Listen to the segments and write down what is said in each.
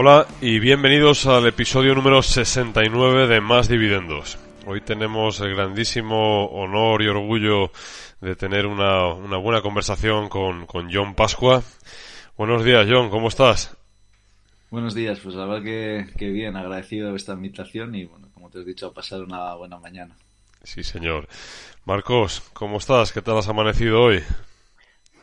Hola y bienvenidos al episodio número 69 de Más Dividendos. Hoy tenemos el grandísimo honor y orgullo de tener una, buena conversación con, con John Pascua. Buenos días, John, ¿cómo estás? Buenos días, pues la verdad que, bien, agradecido de esta invitación y bueno, como te he dicho, a pasar una buena mañana. Sí, señor. Marcos, ¿cómo estás? ¿Qué tal has amanecido hoy?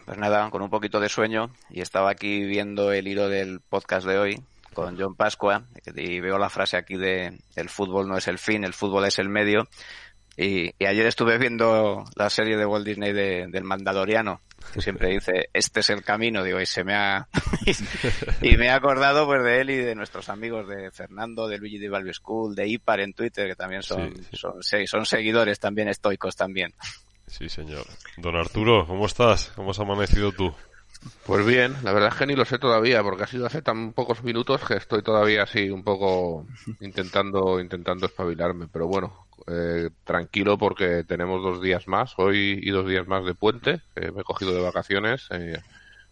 Pues nada, con un poquito de sueño y estaba aquí viendo el hilo del podcast de hoy con John Pascua y veo la frase aquí de el fútbol no es el fin, el fútbol es el medio. Y, ayer estuve viendo la serie de Walt Disney del Mandaloriano, que siempre dice, este es el camino, digo, y se me ha, y me he acordado pues de él y de nuestros amigos de Fernando, de Luigi de Value School, de Ipar en Twitter, que también son, son, son seguidores también estoicos también. Sí, señor. Don Arturo, ¿cómo estás? ¿Cómo has amanecido tú? Pues bien, la verdad es que ni lo sé todavía, porque ha sido hace tan pocos minutos que estoy todavía así un poco intentando, intentando espabilarme, pero bueno, eh, tranquilo porque tenemos dos días más, hoy y dos días más de puente, me he cogido de vacaciones, eh,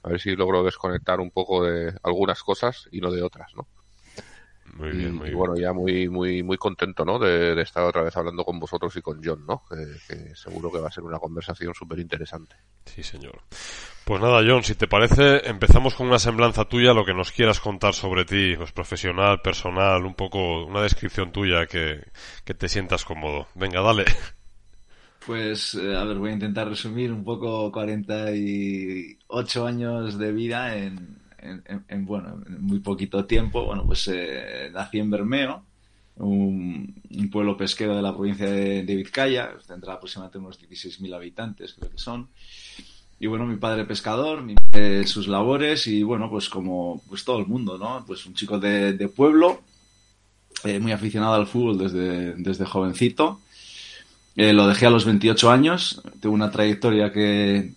a ver si logro desconectar un poco de algunas cosas y no de otras, ¿no? Muy bien, muy y, bueno, ya muy, muy, muy contento, ¿no? De, estar otra vez hablando con vosotros y con John, ¿no? Que, seguro que va a ser una conversación súper interesante. Sí, señor. Pues nada, John, si te parece, empezamos con una semblanza tuya, lo que nos quieras contar sobre ti, pues profesional, personal, un poco, una descripción tuya que, que te sientas cómodo. Venga, dale. Pues, eh, a ver, voy a intentar resumir un poco 48 años de vida en, en, bueno, muy poquito tiempo, bueno, pues eh, nací en Bermeo, un, pueblo pesquero de la provincia de, Vizcaya, tendrá aproximadamente unos 16.000 habitantes, creo que son. Y bueno, mi padre pescador, sus labores y bueno, pues como pues todo el mundo, ¿no? Pues un chico de, pueblo, eh, muy aficionado al fútbol desde, desde jovencito. Eh, lo dejé a los 28 años, tuve una trayectoria que,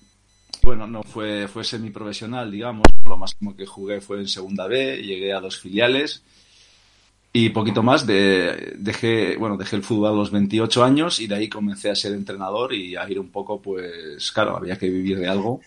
bueno, no fue, fue semiprofesional, digamos. Lo máximo que jugué fue en segunda B, llegué a dos filiales y poquito más. De, dejé, bueno, dejé el fútbol a los 28 años y de ahí comencé a ser entrenador y a ir un poco, pues, claro, había que vivir de algo.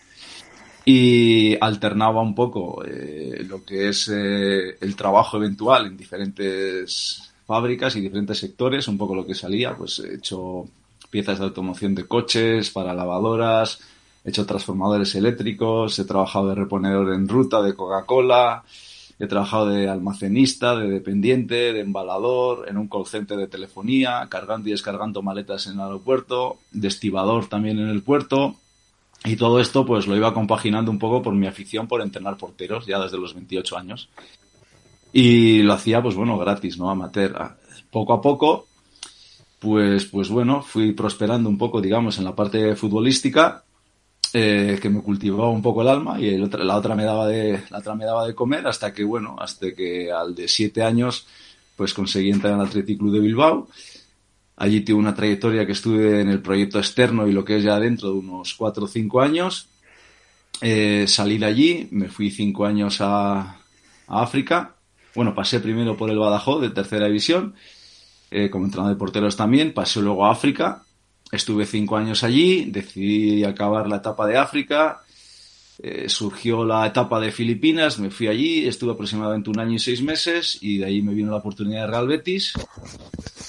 Y alternaba un poco eh, lo que es eh, el trabajo eventual en diferentes fábricas y diferentes sectores, un poco lo que salía, pues he hecho piezas de automoción de coches, para lavadoras, he hecho transformadores eléctricos, he trabajado de reponedor en ruta de Coca-Cola, he trabajado de almacenista, de dependiente, de embalador, en un call de telefonía, cargando y descargando maletas en el aeropuerto, de estibador también en el puerto. Y todo esto pues lo iba compaginando un poco por mi afición por entrenar porteros ya desde los 28 años. Y lo hacía pues bueno, gratis, ¿no? Amateur. Poco a poco pues, pues bueno, fui prosperando un poco, digamos, en la parte futbolística eh, que me cultivaba un poco el alma y el la otra me daba de la otra me daba de comer hasta que bueno hasta que al de siete años pues conseguí entrar en el Athletic de Bilbao. Allí tuve una trayectoria que estuve en el proyecto externo y lo que es ya dentro de unos cuatro o cinco años. Eh, salí de allí me fui cinco años a, a, África. Bueno pasé primero por el Badajoz de tercera división eh, como entrenador de porteros también pasé luego a África Estuve cinco años allí, decidí acabar la etapa de África, eh, surgió la etapa de Filipinas, me fui allí, estuve aproximadamente un año y seis meses y de ahí me vino la oportunidad de Real Betis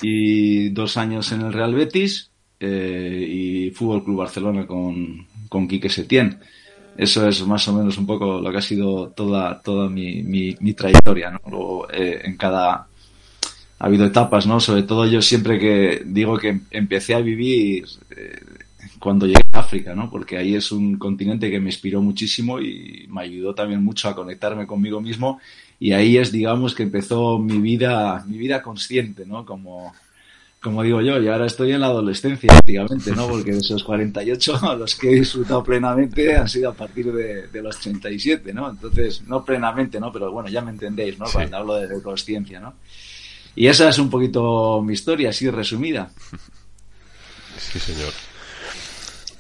y dos años en el Real Betis eh, y Fútbol Club Barcelona con, con Quique Setién. Eso es más o menos un poco lo que ha sido toda, toda mi, mi, trayectoria ¿no? Eh, en cada ha habido etapas, ¿no? Sobre todo yo siempre que digo que empecé a vivir eh, cuando llegué a África, ¿no? Porque ahí es un continente que me inspiró muchísimo y me ayudó también mucho a conectarme conmigo mismo y ahí es, digamos, que empezó mi vida, mi vida consciente, ¿no? Como, como digo yo, y ahora estoy en la adolescencia, prácticamente, ¿no? Porque de esos 48 los que he disfrutado plenamente han sido a partir de, de los 37, ¿no? Entonces, no plenamente, ¿no? Pero bueno, ya me entendéis, ¿no? Cuando hablo de, de consciencia, ¿no? Y esa es un poquito mi historia, así resumida. Sí, señor.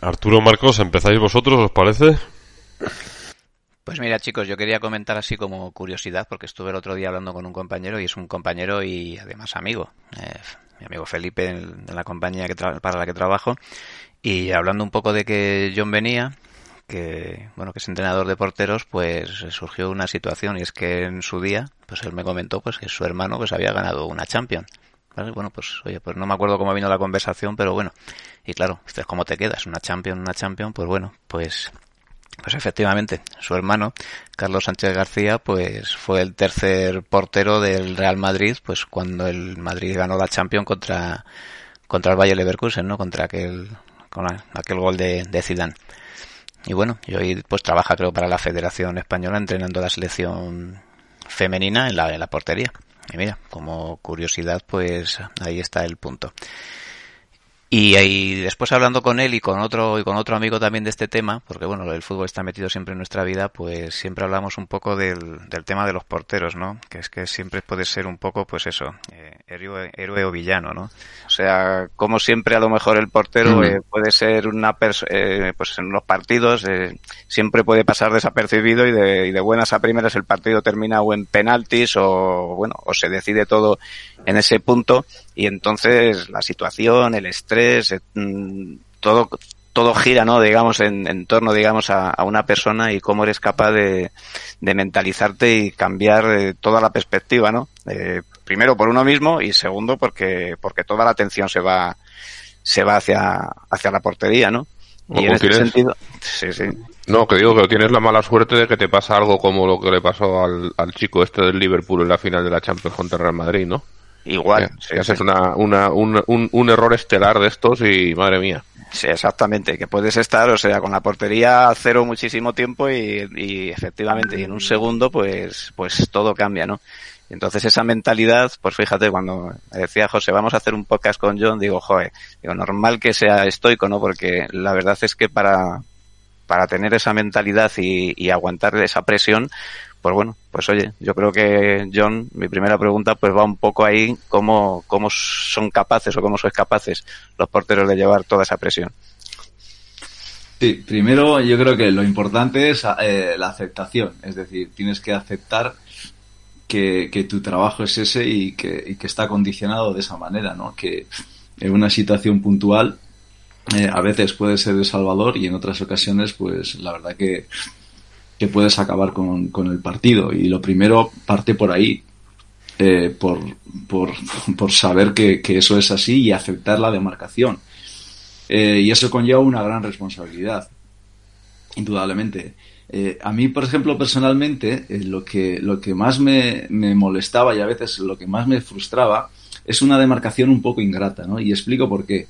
Arturo Marcos, ¿empezáis vosotros, os parece? Pues mira, chicos, yo quería comentar así como curiosidad, porque estuve el otro día hablando con un compañero y es un compañero y además amigo, eh, mi amigo Felipe en, la compañía que para la que trabajo, y hablando un poco de que John venía, que, bueno, que es entrenador de porteros, pues surgió una situación y es que en su día, pues él me comentó pues que su hermano pues había ganado una Champions. Bueno, pues oye, pues no me acuerdo cómo vino la conversación, pero bueno. Y claro, ¿cómo te quedas? Una Champions, una Champions, pues bueno, pues pues efectivamente, su hermano, Carlos Sánchez García, pues fue el tercer portero del Real Madrid, pues cuando el Madrid ganó la Champions contra, contra el Bayer Leverkusen, ¿no? Contra aquel, con aquel gol de, de Zidane. Y bueno, y hoy pues trabaja creo para la Federación Española entrenando la selección femenina en la, en la portería. Y mira, como curiosidad, pues ahí está el punto. Y, ahí después hablando con él y con otro y con otro amigo también de este tema, porque bueno, el fútbol está metido siempre en nuestra vida, pues siempre hablamos un poco del, del tema de los porteros, ¿no? Que es que siempre puede ser un poco, pues eso, eh, héroe, o villano, ¿no? O sea, como siempre a lo mejor el portero eh, puede ser una persona, eh, pues en los partidos eh, siempre puede pasar desapercibido y de, y de buenas a primeras el partido termina o en penaltis o bueno, o se decide todo en ese punto y entonces la situación, el estrés, eh, mm, todo todo gira, ¿no? Digamos, en, en torno, digamos, a, una persona y cómo eres capaz de, de mentalizarte y cambiar eh, toda la perspectiva, ¿no? Eh, primero por uno mismo y segundo porque, porque toda la atención se va, se va hacia, hacia la portería, ¿no? Y en ese sentido, sí, sí. No, que digo que tienes la mala suerte de que te pasa algo como lo que le pasó al, al chico este del Liverpool en la final de la Champions contra Real Madrid, ¿no? Igual. Sí, es una, una, un, un, error estelar de estos y madre mía. Sí, exactamente, que puedes estar, o sea, con la portería a cero muchísimo tiempo y, y efectivamente, y en un segundo, pues, pues todo cambia, ¿no? Entonces esa mentalidad, pues fíjate, cuando decía José, vamos a hacer un podcast con John, digo, joder, digo, normal que sea estoico, ¿no? Porque la verdad es que para, para tener esa mentalidad y, y aguantar esa presión, pues bueno, pues oye, yo creo que John, mi primera pregunta pues va un poco ahí cómo, cómo son capaces o cómo sois capaces los porteros de llevar toda esa presión. Sí, primero yo creo que lo importante es eh, la aceptación, es decir, tienes que aceptar que, tu trabajo es ese y que, está condicionado de esa manera, ¿no? Que en una situación puntual eh, a veces puede ser de Salvador y en otras ocasiones pues la verdad que que puedes acabar con, el partido. Y lo primero parte por ahí, eh, por, por, saber que, que, eso es así y aceptar la demarcación. Eh, y eso conlleva una gran responsabilidad, indudablemente. Eh, a mí, por ejemplo, personalmente, eh, lo, que, lo que más me, molestaba y a veces lo que más me frustraba es una demarcación un poco ingrata, ¿no? Y explico por qué.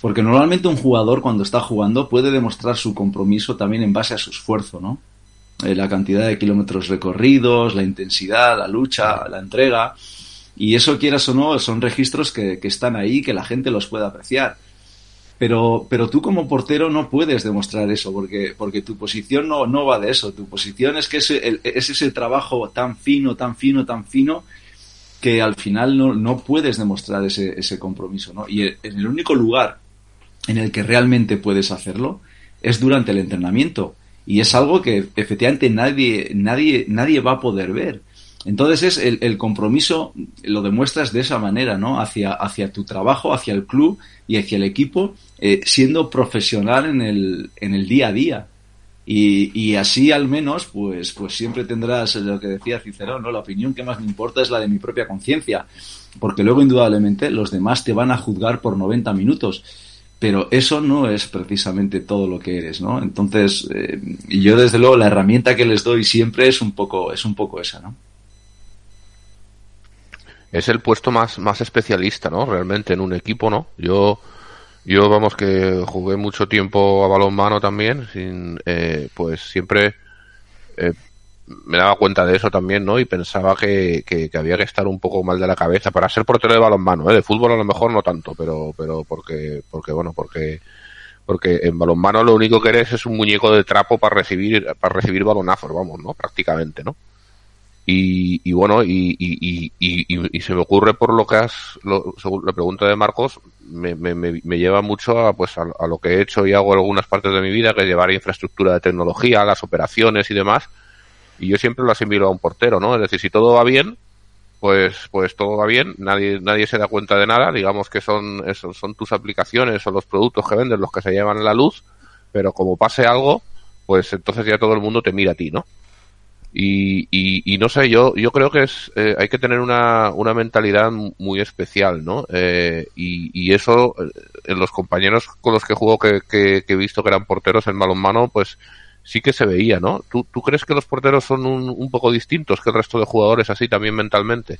Porque normalmente un jugador cuando está jugando puede demostrar su compromiso también en base a su esfuerzo, ¿no? Eh, la cantidad de kilómetros recorridos, la intensidad, la lucha, la entrega. Y eso, quieras o no, son registros que, que están ahí, que la gente los puede apreciar. Pero, pero tú como portero no puedes demostrar eso, porque, porque tu posición no, no va de eso. Tu posición es que es, el, es ese trabajo tan fino, tan fino, tan fino, que al final no, no puedes demostrar ese, ese compromiso. ¿no? Y en el único lugar en el que realmente puedes hacerlo es durante el entrenamiento y es algo que efectivamente nadie, nadie, nadie va a poder ver. Entonces es el, compromiso lo demuestras de esa manera, ¿no? Hacia, hacia tu trabajo, hacia el club y hacia el equipo, eh, siendo profesional en el, en el día a día. Y, y, así al menos, pues, pues siempre tendrás lo que decía Cicerón, ¿no? La opinión que más me importa es la de mi propia conciencia. Porque luego, indudablemente, los demás te van a juzgar por 90 minutos pero eso no es precisamente todo lo que eres, ¿no? Entonces, eh, yo desde luego la herramienta que les doy siempre es un poco, es un poco esa, ¿no? Es el puesto más, más especialista, ¿no? Realmente en un equipo, ¿no? Yo, yo vamos que jugué mucho tiempo a balonmano también, sin, eh, pues siempre eh, me daba cuenta de eso también, ¿no? Y pensaba que, que, había que estar un poco mal de la cabeza para ser portero de balonmano, ¿eh? De fútbol a lo mejor no tanto, pero, pero porque, porque bueno, porque, porque en balonmano lo único que eres es un muñeco de trapo para recibir, para recibir balonazos, vamos, ¿no? Prácticamente, ¿no? Y, y bueno, y, y, se me ocurre por lo que has, lo, según la pregunta de Marcos, me, me, me lleva mucho a, pues a, lo que he hecho y hago algunas partes de mi vida, que es llevar infraestructura de tecnología, las operaciones y demás, y yo siempre lo asimilo a un portero, ¿no? Es decir, si todo va bien, pues, pues todo va bien, nadie, nadie se da cuenta de nada, digamos que son, eso, son tus aplicaciones o los productos que vendes los que se llevan la luz, pero como pase algo, pues entonces ya todo el mundo te mira a ti, ¿no? Y, y, no sé, yo, yo creo que es, eh, hay que tener una, una mentalidad muy especial, ¿no? Eh, y, y, eso, eh, en los compañeros con los que juego que, que, he visto que eran porteros en balonmano, pues sí que se veía, ¿no? ¿Tú, tú crees que los porteros son un, un poco distintos que el resto de jugadores así también mentalmente?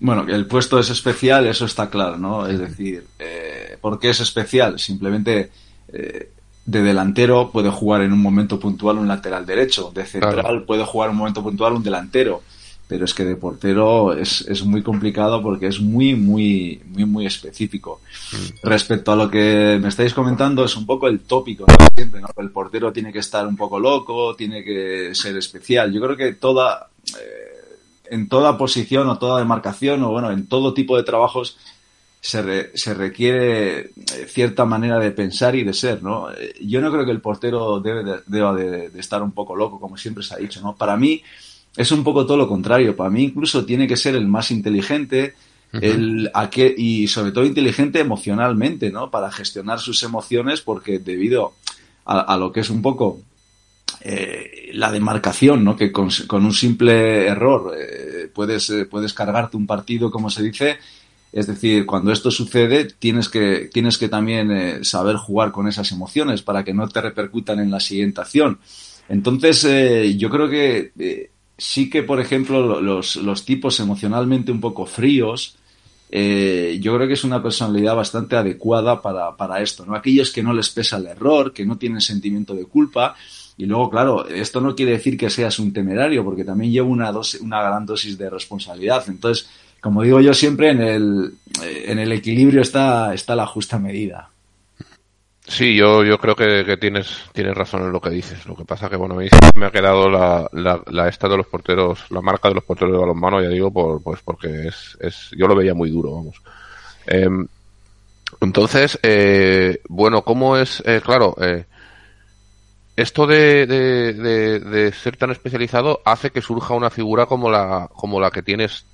Bueno, el puesto es especial, eso está claro, ¿no? Es decir, eh, ¿por qué es especial? Simplemente eh, de delantero puede jugar en un momento puntual un lateral derecho, de central puede jugar en un momento puntual un delantero, pero es que de portero es, es muy complicado porque es muy, muy, muy, muy específico. Mm. Respecto a lo que me estáis comentando, es un poco el tópico, ¿no? Siempre, ¿no? El portero tiene que estar un poco loco, tiene que ser especial. Yo creo que toda, eh, en toda posición o toda demarcación o bueno, en todo tipo de trabajos se, se requiere eh, cierta manera de pensar y de ser, ¿no? Eh, yo no creo que el portero debe de, deba de, estar un poco loco, como siempre se ha dicho, ¿no? Para mí es un poco todo lo contrario. Para mí incluso tiene que ser el más inteligente, el, a que, y sobre todo inteligente emocionalmente, ¿no? Para gestionar sus emociones, porque debido a, lo que es un poco eh, la demarcación, ¿no? Que con, un simple error puedes, puedes cargarte un partido, como se dice, es decir, cuando esto sucede, tienes que, tienes que también eh, saber jugar con esas emociones para que no te repercutan en la siguiente acción. Entonces, eh, yo creo que eh, sí que, por ejemplo, los, los, tipos emocionalmente un poco fríos, yo creo que es una personalidad bastante adecuada para, para esto, ¿no? Aquellos que no les pesa el error, que no tienen sentimiento de culpa, y luego, claro, esto no quiere decir que seas un temerario, porque también lleva una, una gran dosis de responsabilidad. Entonces, como digo yo siempre, en el, en el equilibrio está, está la justa medida. Sí, yo, yo creo que, tienes, tienes razón en lo que dices. Lo que pasa que, bueno, a mí me ha quedado la, la, esta de los porteros, la marca de los porteros de balonmano, ya digo, por, pues porque es, es, yo lo veía muy duro, vamos. Em, entonces, eh, bueno, ¿cómo es? Eh, claro, eh, esto de, de, ser tan especializado hace que surja una figura como la, como la que tienes,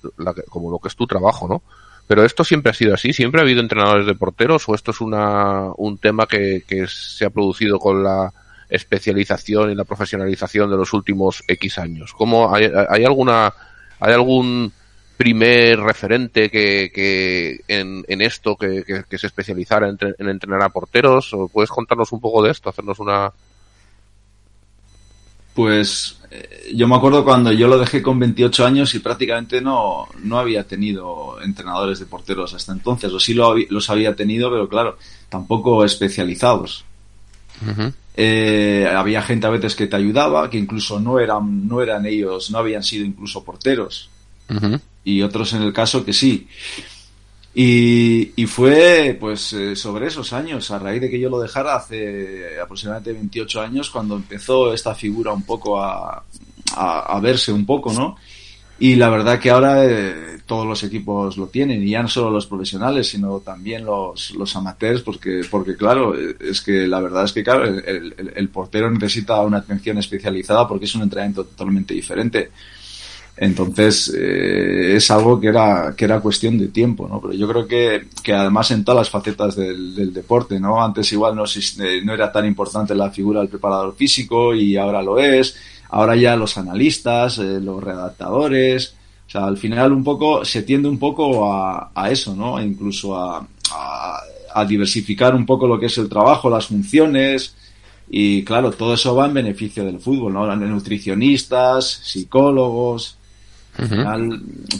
como lo que es tu trabajo, ¿no? Pero esto siempre ha sido así, siempre ha habido entrenadores de porteros o esto es una, un tema que, que se ha producido con la especialización y la profesionalización de los últimos X años. ¿Cómo hay, hay alguna, hay algún primer referente que, que en, en esto que, que, se especializara en, en entrenar a porteros? ¿O puedes contarnos un poco de esto, hacernos una, pues eh, yo me acuerdo cuando yo lo dejé con 28 años y prácticamente no, no había tenido entrenadores de porteros hasta entonces, o sí lo, los había tenido, pero claro, tampoco especializados. Eh, había gente a veces que te ayudaba, que incluso no eran, no eran ellos, no habían sido incluso porteros. Y otros en el caso que sí. Y, y fue pues eh, sobre esos años, a raíz de que yo lo dejara hace aproximadamente 28 años, cuando empezó esta figura un poco a, verse un poco, ¿no? Y la verdad que ahora eh, todos los equipos lo tienen, y ya no solo los profesionales, sino también los, amateurs, porque, porque claro, es que la verdad es que claro, el portero necesita una atención especializada porque es un entrenamiento totalmente diferente. Entonces, eh, es algo que era, que era cuestión de tiempo, ¿no? Pero yo creo que, que además en todas las facetas del, deporte, ¿no? Antes igual no, eh, no era tan importante la figura del preparador físico y ahora lo es. Ahora ya los analistas, eh, los redactadores, o sea, al final un poco, se tiende un poco a, a eso, ¿no? Incluso a, a, a diversificar un poco lo que es el trabajo, las funciones, y claro, todo eso va en beneficio del fútbol, ¿no? Nutricionistas, psicólogos,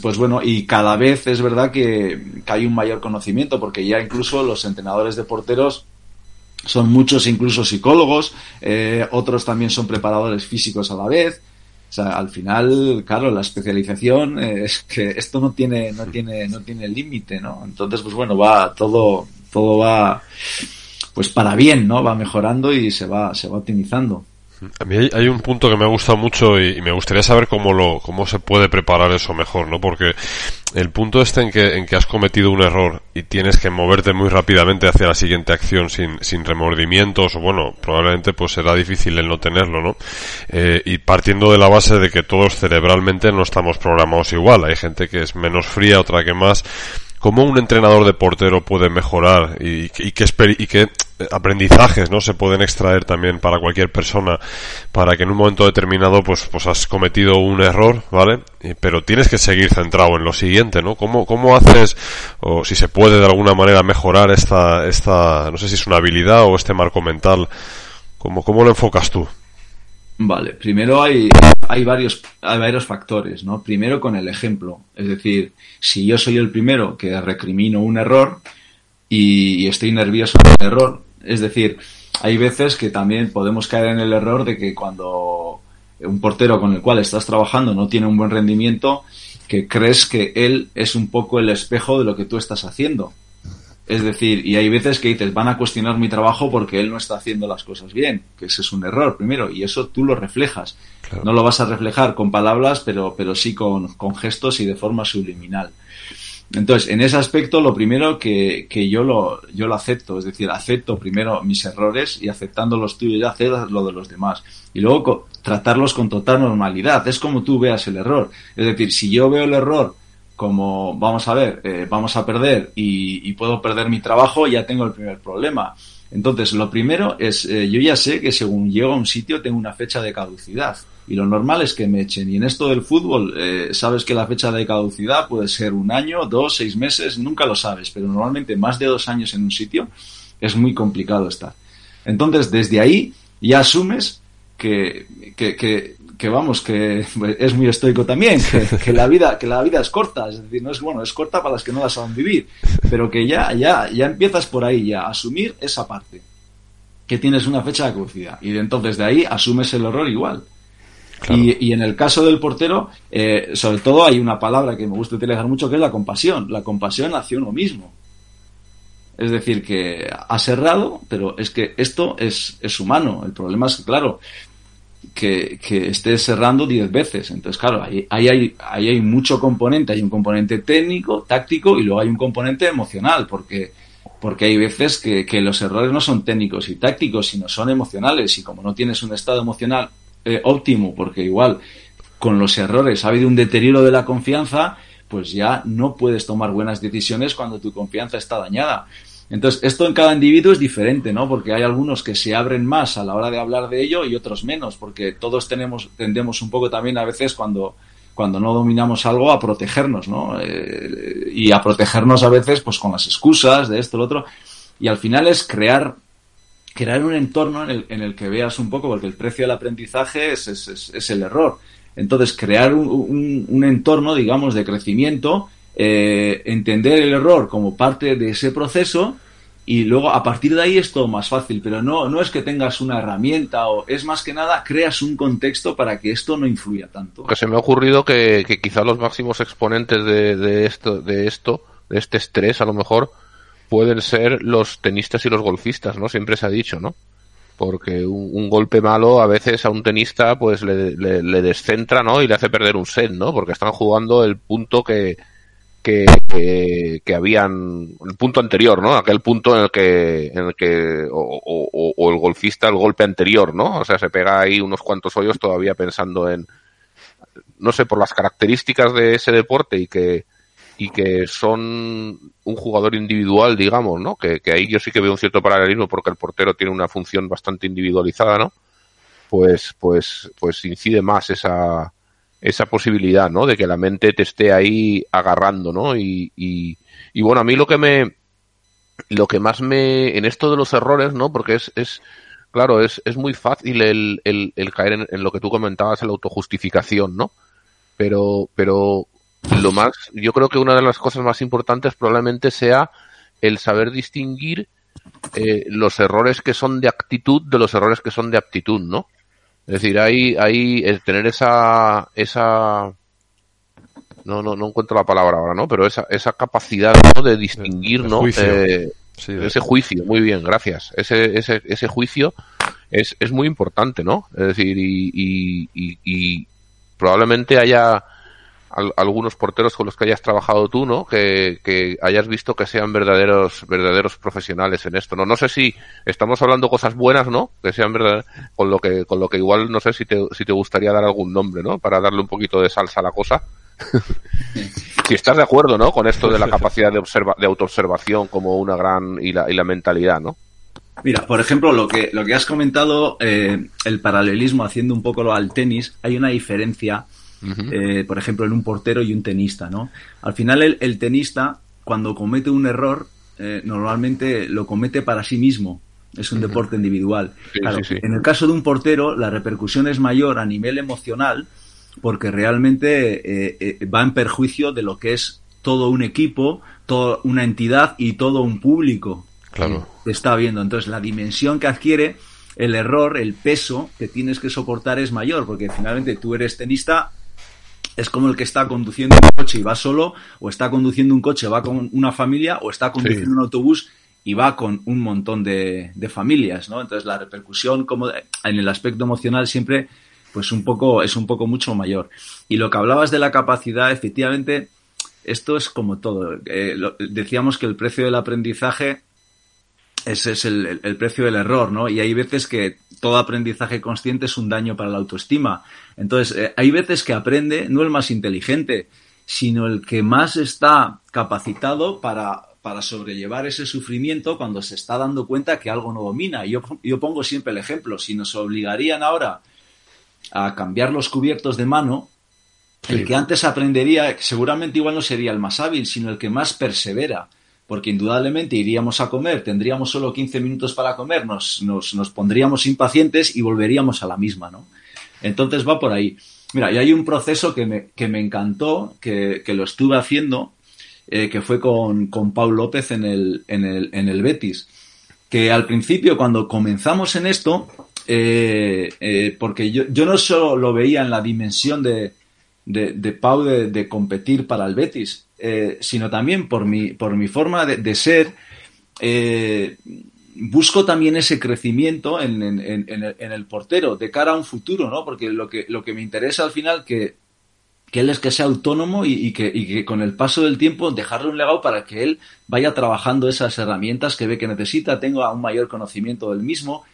pues bueno, y cada vez es verdad que, hay un mayor conocimiento, porque ya incluso los entrenadores de porteros son muchos incluso psicólogos, eh, otros también son preparadores físicos a la vez. O sea, al final, claro, la especialización eh, es que esto no tiene, no tiene, no tiene límite, ¿no? Entonces, pues bueno, va todo, todo va, pues para bien, ¿no? Va mejorando y se va, se va optimizando. A mí hay, un punto que me gusta mucho y, me gustaría saber cómo lo, cómo se puede preparar eso mejor, ¿no? Porque el punto este en que, en que has cometido un error y tienes que moverte muy rápidamente hacia la siguiente acción sin, sin remordimientos, o bueno, probablemente pues será difícil el no tenerlo, ¿no? Eh, y partiendo de la base de que todos cerebralmente no estamos programados igual, hay gente que es menos fría, otra que más, ¿cómo un entrenador de portero puede mejorar y, qué, y qué aprendizajes no se pueden extraer también para cualquier persona para que en un momento determinado pues pues has cometido un error vale pero tienes que seguir centrado en lo siguiente no cómo cómo haces o si se puede de alguna manera mejorar esta esta no sé si es una habilidad o este marco mental cómo cómo lo enfocas tú Vale, primero hay, hay, varios, hay varios factores, ¿no? Primero con el ejemplo. Es decir, si yo soy el primero que recrimino un error y, estoy nervioso por el error, es decir, hay veces que también podemos caer en el error de que cuando un portero con el cual estás trabajando no tiene un buen rendimiento, que crees que él es un poco el espejo de lo que tú estás haciendo. Es decir, y hay veces que dices, van a cuestionar mi trabajo porque él no está haciendo las cosas bien, que ese es un error primero, y eso tú lo reflejas. No lo vas a reflejar con palabras, pero, pero sí con, con gestos y de forma subliminal. Entonces, en ese aspecto, lo primero que, que yo, lo, yo lo acepto, es decir, acepto primero mis errores y aceptando los tuyos ya hacer lo de los demás. Y luego tratarlos con total normalidad. Es como tú veas el error. Es decir, si yo veo el error como, vamos a ver, eh, vamos a perder y, puedo perder mi trabajo, ya tengo el primer problema. Entonces, lo primero es, eh, yo ya sé que según llego a un sitio tengo una fecha de caducidad. Y lo normal es que me echen. Y en esto del fútbol, eh, sabes que la fecha de caducidad puede ser un año, dos, seis meses, nunca lo sabes. Pero normalmente más de dos años en un sitio es muy complicado estar. Entonces, desde ahí ya asumes que, que, que vamos, que es muy estoico también, que, que, la vida, que la vida es corta, es decir, no es bueno, es corta para las que no la saben vivir, pero que ya, ya, ya empiezas por ahí ya a asumir esa parte, que tienes una fecha de caducidad, y de entonces de ahí asumes el horror igual. Claro. Y, y, en el caso del portero, eh, sobre todo hay una palabra que me gusta utilizar mucho que es la compasión, la compasión hacia uno mismo. Es decir, que has errado, pero es que esto es, es humano. El problema es que, claro, que, que estés cerrando 10 veces. Entonces, claro, ahí, ahí, hay, ahí hay mucho componente. Hay un componente técnico, táctico y luego hay un componente emocional, porque, porque hay veces que, que los errores no son técnicos y tácticos, sino son emocionales. Y como no tienes un estado emocional eh, óptimo, porque igual con los errores ha habido un deterioro de la confianza, pues ya no puedes tomar buenas decisiones cuando tu confianza está dañada. Entonces, esto en cada individuo es diferente, ¿no? Porque hay algunos que se abren más a la hora de hablar de ello y otros menos, porque todos tenemos, tendemos un poco también a veces cuando, cuando no dominamos algo a protegernos, ¿no? Eh, y a protegernos a veces pues con las excusas de esto, lo otro. Y al final es crear, crear un entorno en el, en el que veas un poco, porque el precio del aprendizaje es, es, es, el error. Entonces, crear un, un entorno, digamos, de crecimiento eh, entender el error como parte de ese proceso y luego a partir de ahí es todo más fácil, pero no, no es que tengas una herramienta o es más que nada creas un contexto para que esto no influya tanto. Que se me ha ocurrido que, que quizá los máximos exponentes de, de, esto, de esto, de este estrés a lo mejor, pueden ser los tenistas y los golfistas, ¿no? Siempre se ha dicho, ¿no? Porque un, golpe malo a veces a un tenista pues le, le descentra, ¿no? Y le hace perder un set, ¿no? Porque están jugando el punto que, que, que, habían el punto anterior, ¿no? Aquel punto en el que, en el que o, o, o, el golfista el golpe anterior, ¿no? O sea, se pega ahí unos cuantos hoyos todavía pensando en, no sé, por las características de ese deporte y que y que son un jugador individual, digamos, ¿no? Que, que ahí yo sí que veo un cierto paralelismo porque el portero tiene una función bastante individualizada, ¿no? Pues, pues, pues incide más esa, esa posibilidad, ¿no? De que la mente te esté ahí agarrando, ¿no? Y, y, bueno, a mí lo que me, lo que más me, en esto de los errores, ¿no? Porque es, es claro, es, es muy fácil el, el, caer en, en, lo que tú comentabas, en la autojustificación, ¿no? Pero, pero lo más, yo creo que una de las cosas más importantes probablemente sea el saber distinguir eh, los errores que son de actitud de los errores que son de aptitud, ¿no? Es decir, hay, hay el tener esa, esa, no, no, no encuentro la palabra ahora, ¿no? Pero esa, esa capacidad ¿no? de distinguir, ¿no? Juicio. Eh, sí, ese juicio, muy bien, gracias. Ese, ese, ese juicio es, es muy importante, ¿no? Es decir, y, y, y, y probablemente haya al, algunos porteros con los que hayas trabajado tú, ¿no? Que, hayas visto que sean verdaderos, verdaderos profesionales en esto, ¿no? No sé si estamos hablando cosas buenas, ¿no? Que sean verdaderos, con lo que, con lo que igual no sé si te, si te gustaría dar algún nombre, ¿no? Para darle un poquito de salsa a la cosa. si estás de acuerdo, ¿no? Con esto de la capacidad de, observa de autoobservación como una gran y la, y la mentalidad, ¿no? Mira, por ejemplo, lo que, lo que has comentado, eh, el paralelismo haciendo un poco al tenis, hay una diferencia, eh, por ejemplo, en un portero y un tenista, ¿no? Al final el, tenista, cuando comete un error, eh, normalmente lo comete para sí mismo. Es un deporte individual. En el caso de un portero, la repercusión es mayor a nivel emocional porque realmente va en perjuicio de lo que es todo un equipo, toda una entidad y todo un público. Claro. está viendo. Entonces, la dimensión que adquiere el error, el peso que tienes que soportar es mayor, porque finalmente tú eres tenista, es como el que está conduciendo un coche y va solo, o está conduciendo un coche, va con una familia, o está conduciendo un autobús y va con un montón de, familias, ¿no? Entonces la repercusión como en el aspecto emocional siempre pues un poco es un poco mucho mayor. Y lo que hablabas de la capacidad, efectivamente, esto es como todo. Eh, decíamos que el precio del aprendizaje ese es el, precio del error, ¿no? Y hay veces que todo aprendizaje consciente es un daño para la autoestima. Entonces, eh, hay veces que aprende no el más inteligente, sino el que más está capacitado para, para sobrellevar ese sufrimiento cuando se está dando cuenta que algo no domina. Yo, yo pongo siempre el ejemplo, si nos obligarían ahora a cambiar los cubiertos de mano, el que antes aprendería, seguramente igual no sería el más hábil, sino el que más persevera porque indudablemente iríamos a comer, tendríamos solo 15 minutos para comer, nos, nos, nos, pondríamos impacientes y volveríamos a la misma, ¿no? Entonces va por ahí. Mira, y hay un proceso que me, que me encantó, que, que lo estuve haciendo, eh, que fue con, con Paul López en el, en, el, en el Betis, que al principio cuando comenzamos en esto, eh, eh, porque yo, yo no solo lo veía en la dimensión de, de, de Pau de, competir para el Betis, sino también por mi, por mi forma de, ser, busco también ese crecimiento en, el, portero de cara a un futuro, ¿no? Porque lo que, lo que me interesa al final que, que él es que sea autónomo y, que, y, que, con el paso del tiempo dejarle un legado para que él vaya trabajando esas herramientas que ve que necesita, tenga un mayor conocimiento del mismo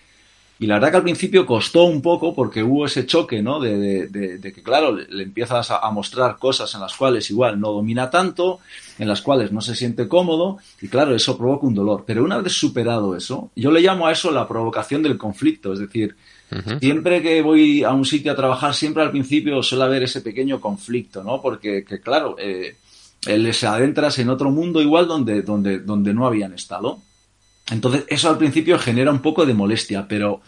y la verdad que al principio costó un poco porque hubo ese choque, ¿no? De, que, claro, le, empiezas a, mostrar cosas en las cuales igual no domina tanto, en las cuales no se siente cómodo, y claro, eso provoca un dolor. Pero una vez superado eso, yo le llamo a eso la provocación del conflicto, es decir, siempre que voy a un sitio a trabajar, siempre al principio suele haber ese pequeño conflicto, ¿no? Porque, que, claro, eh, les adentras en otro mundo igual donde, donde, donde no habían estado. Entonces, eso al principio genera un poco de molestia, pero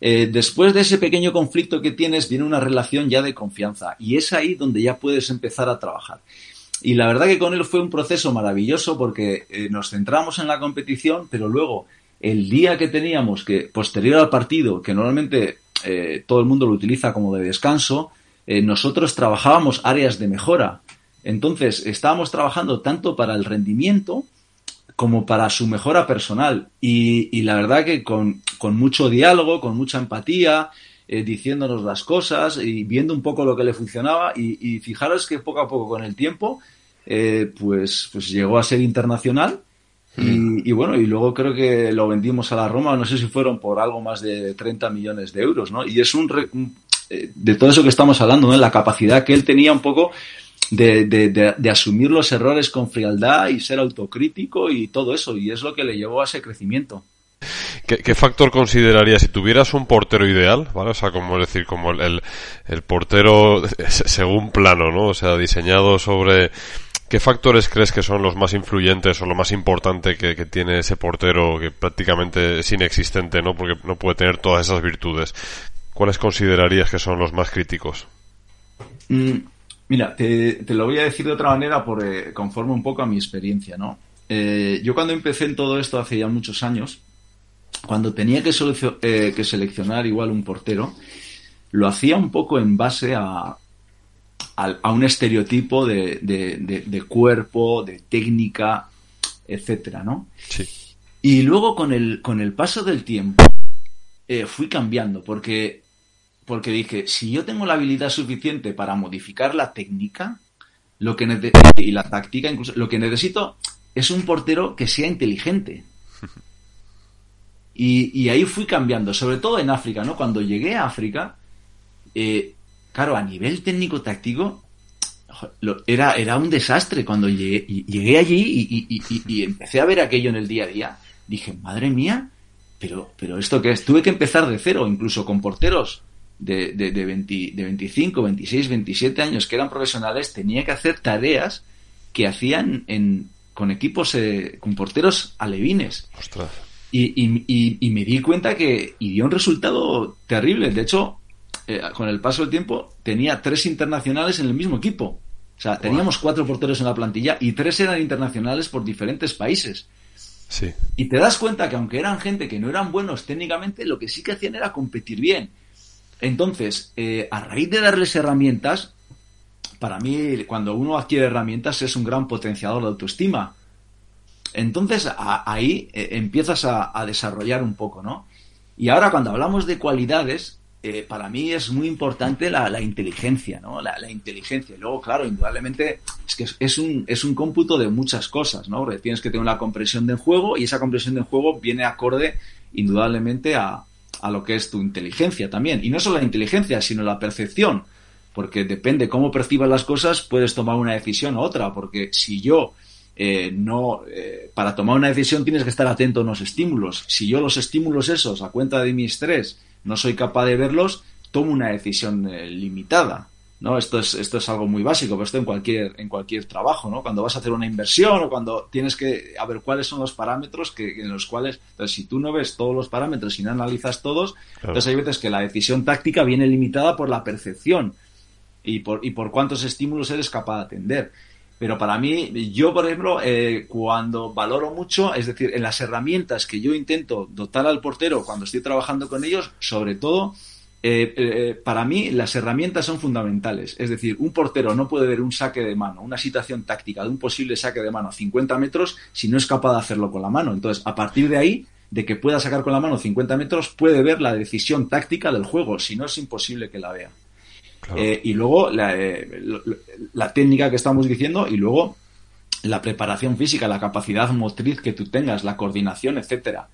eh, después de ese pequeño conflicto que tienes, viene una relación ya de confianza y es ahí donde ya puedes empezar a trabajar. Y la verdad que con él fue un proceso maravilloso porque eh, nos centramos en la competición, pero luego el día que teníamos que, posterior al partido, que normalmente eh, todo el mundo lo utiliza como de descanso, nosotros trabajábamos áreas de mejora. Entonces, estábamos trabajando tanto para el rendimiento, como para su mejora personal. Y, la verdad que con, mucho diálogo, con mucha empatía, eh, diciéndonos las cosas y viendo un poco lo que le funcionaba. Y, fijaros que poco a poco con el tiempo, eh, pues, pues llegó a ser internacional. Mm. Y, bueno, y luego creo que lo vendimos a la Roma, no sé si fueron por algo más de 30 millones de euros, ¿no? Y es un, eh, de todo eso que estamos hablando, ¿no? La capacidad que él tenía un poco de, de, de, asumir los errores con frialdad y ser autocrítico y todo eso, y es lo que le llevó a ese crecimiento. ¿Qué, factor consideraría si tuvieras un portero ideal, ¿vale? O sea, como decir, como el, el, portero según plano, ¿no? O sea, diseñado sobre ¿Qué factores crees que son los más influyentes o lo más importante que, que, tiene ese portero que prácticamente es inexistente, ¿no? Porque no puede tener todas esas virtudes. ¿Cuáles considerarías que son los más críticos? Mm, Mira, te, lo voy a decir de otra manera por, eh, conforme un poco a mi experiencia, ¿no? Eh, yo cuando empecé en todo esto hace ya muchos años, cuando tenía que, eh, que seleccionar igual un portero, lo hacía un poco en base a, a, un estereotipo de, de, cuerpo, de técnica, etcétera, ¿no? Sí. Y luego con el, con el paso del tiempo fui cambiando, porque porque dije, si yo tengo la habilidad suficiente para modificar la técnica lo que y la táctica, incluso lo que necesito es un portero que sea inteligente. Y, ahí fui cambiando, sobre todo en África, ¿no? Cuando llegué a África, eh, claro, a nivel técnico-táctico, era, era un desastre cuando llegué, llegué allí y, empecé a ver aquello en el día a día. Dije, madre mía, pero, pero esto que es, tuve que empezar de cero, incluso con porteros de, de, de, 25, 26, 27 años que eran profesionales, tenía que hacer tareas que hacían en, con equipos, eh, con porteros alevines. Y, y, me di cuenta que y dio un resultado terrible. De hecho, eh, con el paso del tiempo, tenía tres internacionales en el mismo equipo. O sea, teníamos cuatro porteros en la plantilla y tres eran internacionales por diferentes países. Sí. Y te das cuenta que aunque eran gente que no eran buenos técnicamente, lo que sí que hacían era competir bien. Entonces, eh, a raíz de darles herramientas, para mí, cuando uno adquiere herramientas es un gran potenciador de autoestima. Entonces, ahí eh, empiezas a, desarrollar un poco, ¿no? Y ahora cuando hablamos de cualidades, eh, para mí es muy importante la, inteligencia, ¿no? La, inteligencia. Y luego, claro, indudablemente es que es un, es un cómputo de muchas cosas, ¿no? Tienes que tener una comprensión del juego y esa comprensión del juego viene acorde indudablemente a, a lo que es tu inteligencia también. Y no solo la inteligencia, sino la percepción. Porque depende cómo percibas las cosas, puedes tomar una decisión u otra. Porque si yo eh, no, eh, para tomar una decisión tienes que estar atento a unos estímulos. Si yo los estímulos esos, a cuenta de mi estrés, no soy capaz de verlos, tomo una decisión eh, limitada. ¿No? Esto es, esto es algo muy básico, pero esto en cualquier, en cualquier trabajo, ¿no? Cuando vas a hacer una inversión o cuando tienes que a ver cuáles son los parámetros que, en los cuales, entonces si tú no ves todos los parámetros y no analizas todos, entonces hay veces que la decisión táctica viene limitada por la percepción y por, y por cuántos estímulos eres capaz de atender. Pero para mí, yo, por ejemplo, eh, cuando valoro mucho, es decir, en las herramientas que yo intento dotar al portero cuando estoy trabajando con ellos, sobre todo, eh, eh, para mí las herramientas son fundamentales. Es decir, un portero no puede ver un saque de mano, una situación táctica de un posible saque de mano a 50 metros si no es capaz de hacerlo con la mano. Entonces, a partir de ahí, de que pueda sacar con la mano 50 metros, puede ver la decisión táctica del juego, si no es imposible que la vea. Eh, y luego eh, la, técnica que estamos diciendo y luego la preparación física, la capacidad motriz que tú tengas, la coordinación, etcétera.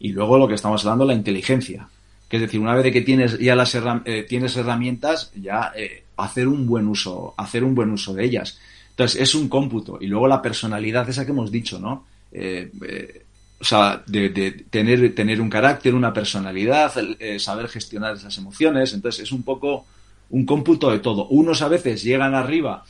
Y luego lo que estamos hablando, la inteligencia. Que es decir, una vez que tienes ya las eh, tienes herramientas, ya hacer un buen uso, hacer un buen uso de ellas. Entonces, es un cómputo. Y luego la personalidad, esa que hemos dicho, ¿no? o sea, de, de, tener, tener un carácter, una personalidad, saber gestionar esas emociones. Entonces, es un poco un cómputo de todo. Unos a veces llegan arriba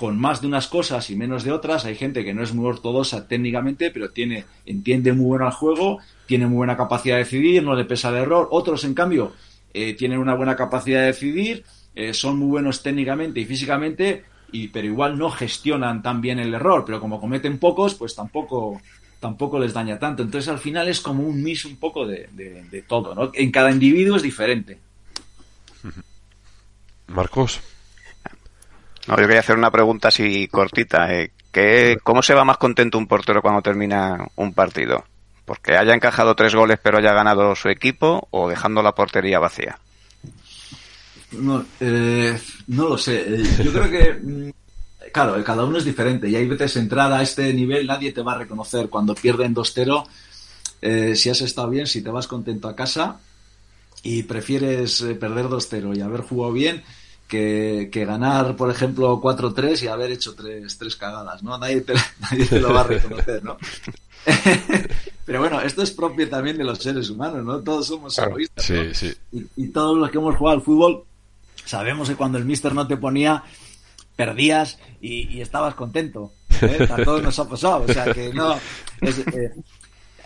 con más de unas cosas y menos de otras. Hay gente que no es muy ortodoxa técnicamente, pero tiene, entiende muy bueno el juego, tiene muy buena capacidad de decidir, no le pesa el error. Otros, en cambio, eh, tienen una buena capacidad de decidir, eh, son muy buenos técnicamente y físicamente, y, pero igual no gestionan tan bien el error. Pero como cometen pocos, pues tampoco, tampoco les daña tanto. Entonces, al final es como un mix un poco de, de todo, ¿no? En cada individuo es diferente. Marcos. No, yo quería hacer una pregunta así cortita. Eh, ¿Cómo se va más contento un portero cuando termina un partido? ¿Porque haya encajado tres goles pero haya ganado su equipo o dejando la portería vacía? No, eh, no lo sé. Eh, yo creo que, mm, claro, cada uno es diferente y hay veces entrar a este nivel nadie te va a reconocer. Cuando pierden 2-0, si has estado bien, si te vas contento a casa y prefieres perder 2-0 y haber jugado bien, que, ganar, por ejemplo, 4-3 y haber hecho tres, tres cagadas, ¿no? Nadie te, nadie te lo va a reconocer, ¿no? Pero bueno, esto es propio también de los seres humanos, ¿no? Todos somos egoístas. Sí, sí. Y, todos los que hemos jugado al fútbol sabemos que cuando el mister no te ponía, perdías y, estabas contento. ¿eh? A todos nos ha pasado. O sea que no. Eh,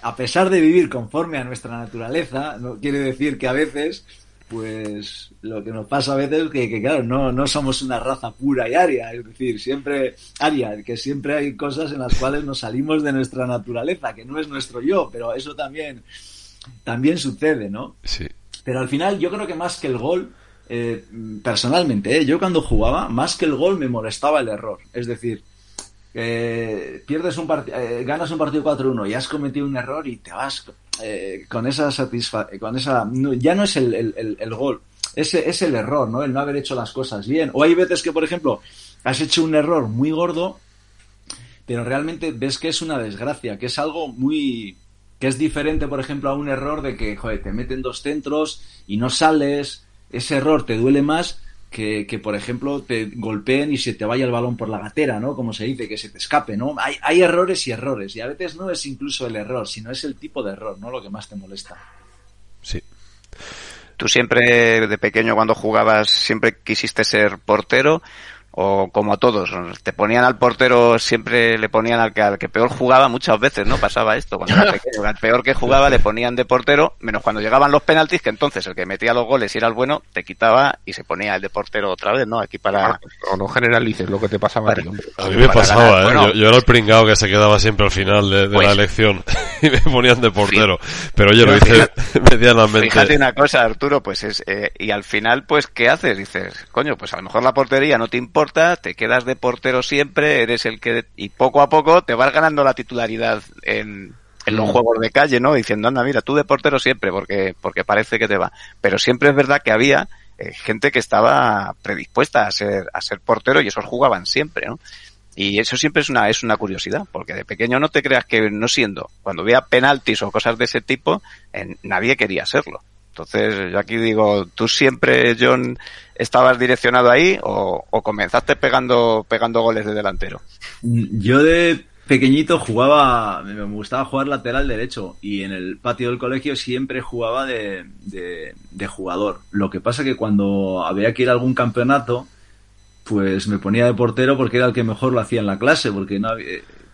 a pesar de vivir conforme a nuestra naturaleza, no quiere decir que a veces pues lo que nos pasa a veces es que, claro, no, no somos una raza pura y aria, es decir, siempre aria, que siempre hay cosas en las cuales nos salimos de nuestra naturaleza, que no es nuestro yo, pero eso también, también sucede, ¿no? Sí. Pero al final yo creo que más que el gol, eh, personalmente, ¿eh? yo cuando jugaba, más que el gol me molestaba el error, es decir, pierdes un eh, ganas un partido 4-1 y has cometido un error y te vas eh, con esa satisfacción, con esa, ya no es el, el, gol, es, es el error, ¿no? El no haber hecho las cosas bien. O hay veces que, por ejemplo, has hecho un error muy gordo, pero realmente ves que es una desgracia, que es algo muy, que es diferente, por ejemplo, a un error de que, te meten dos centros y no sales, ese error te duele más que, que, por ejemplo, te golpeen y se te vaya el balón por la gatera, ¿no? Como se dice, que se te escape, ¿no? Hay, hay errores y errores, y a veces no es incluso el error, sino es el tipo de error, ¿no? Lo que más te molesta. Sí. ¿Tú siempre, de pequeño, cuando jugabas, siempre quisiste ser portero? O como a todos, te ponían al portero, siempre le ponían al que, al que peor jugaba muchas veces, ¿no? Pasaba esto, cuando era pequeño, al peor que jugaba le ponían de portero, menos cuando llegaban los penaltis, que entonces el que metía los goles y era el bueno, te quitaba y se ponía el de portero otra vez, ¿no? Aquí para... O no generalices lo que te pasaba a ti, hombre. A mí me pasaba, ¿eh? yo, yo, era el pringado que se quedaba siempre al final de, de pues, la elección y me ponían de portero, pero yo lo hice medianamente. Fíjate una cosa, Arturo, pues es, eh, y al final, pues, ¿qué haces? Dices, coño, pues a lo mejor la portería no te importa te quedas de portero siempre, eres el que, y poco a poco te vas ganando la titularidad en, en los mm. juegos de calle, ¿no? Diciendo, anda, mira, tú de portero siempre, porque, porque parece que te va. Pero siempre es verdad que había eh, gente que estaba predispuesta a ser, a ser portero y esos jugaban siempre, ¿no? Y eso siempre es una, es una curiosidad, porque de pequeño no te creas que no siendo, cuando veía penaltis o cosas de ese tipo, nadie quería serlo. Entonces, yo aquí digo, ¿tú siempre, John, estabas direccionado ahí o, comenzaste pegando, pegando goles de delantero? Yo de pequeñito jugaba, me gustaba jugar lateral derecho y en el patio del colegio siempre jugaba de, de, jugador. Lo que pasa que cuando había que ir a algún campeonato, pues me ponía de portero porque era el que mejor lo hacía en la clase, porque no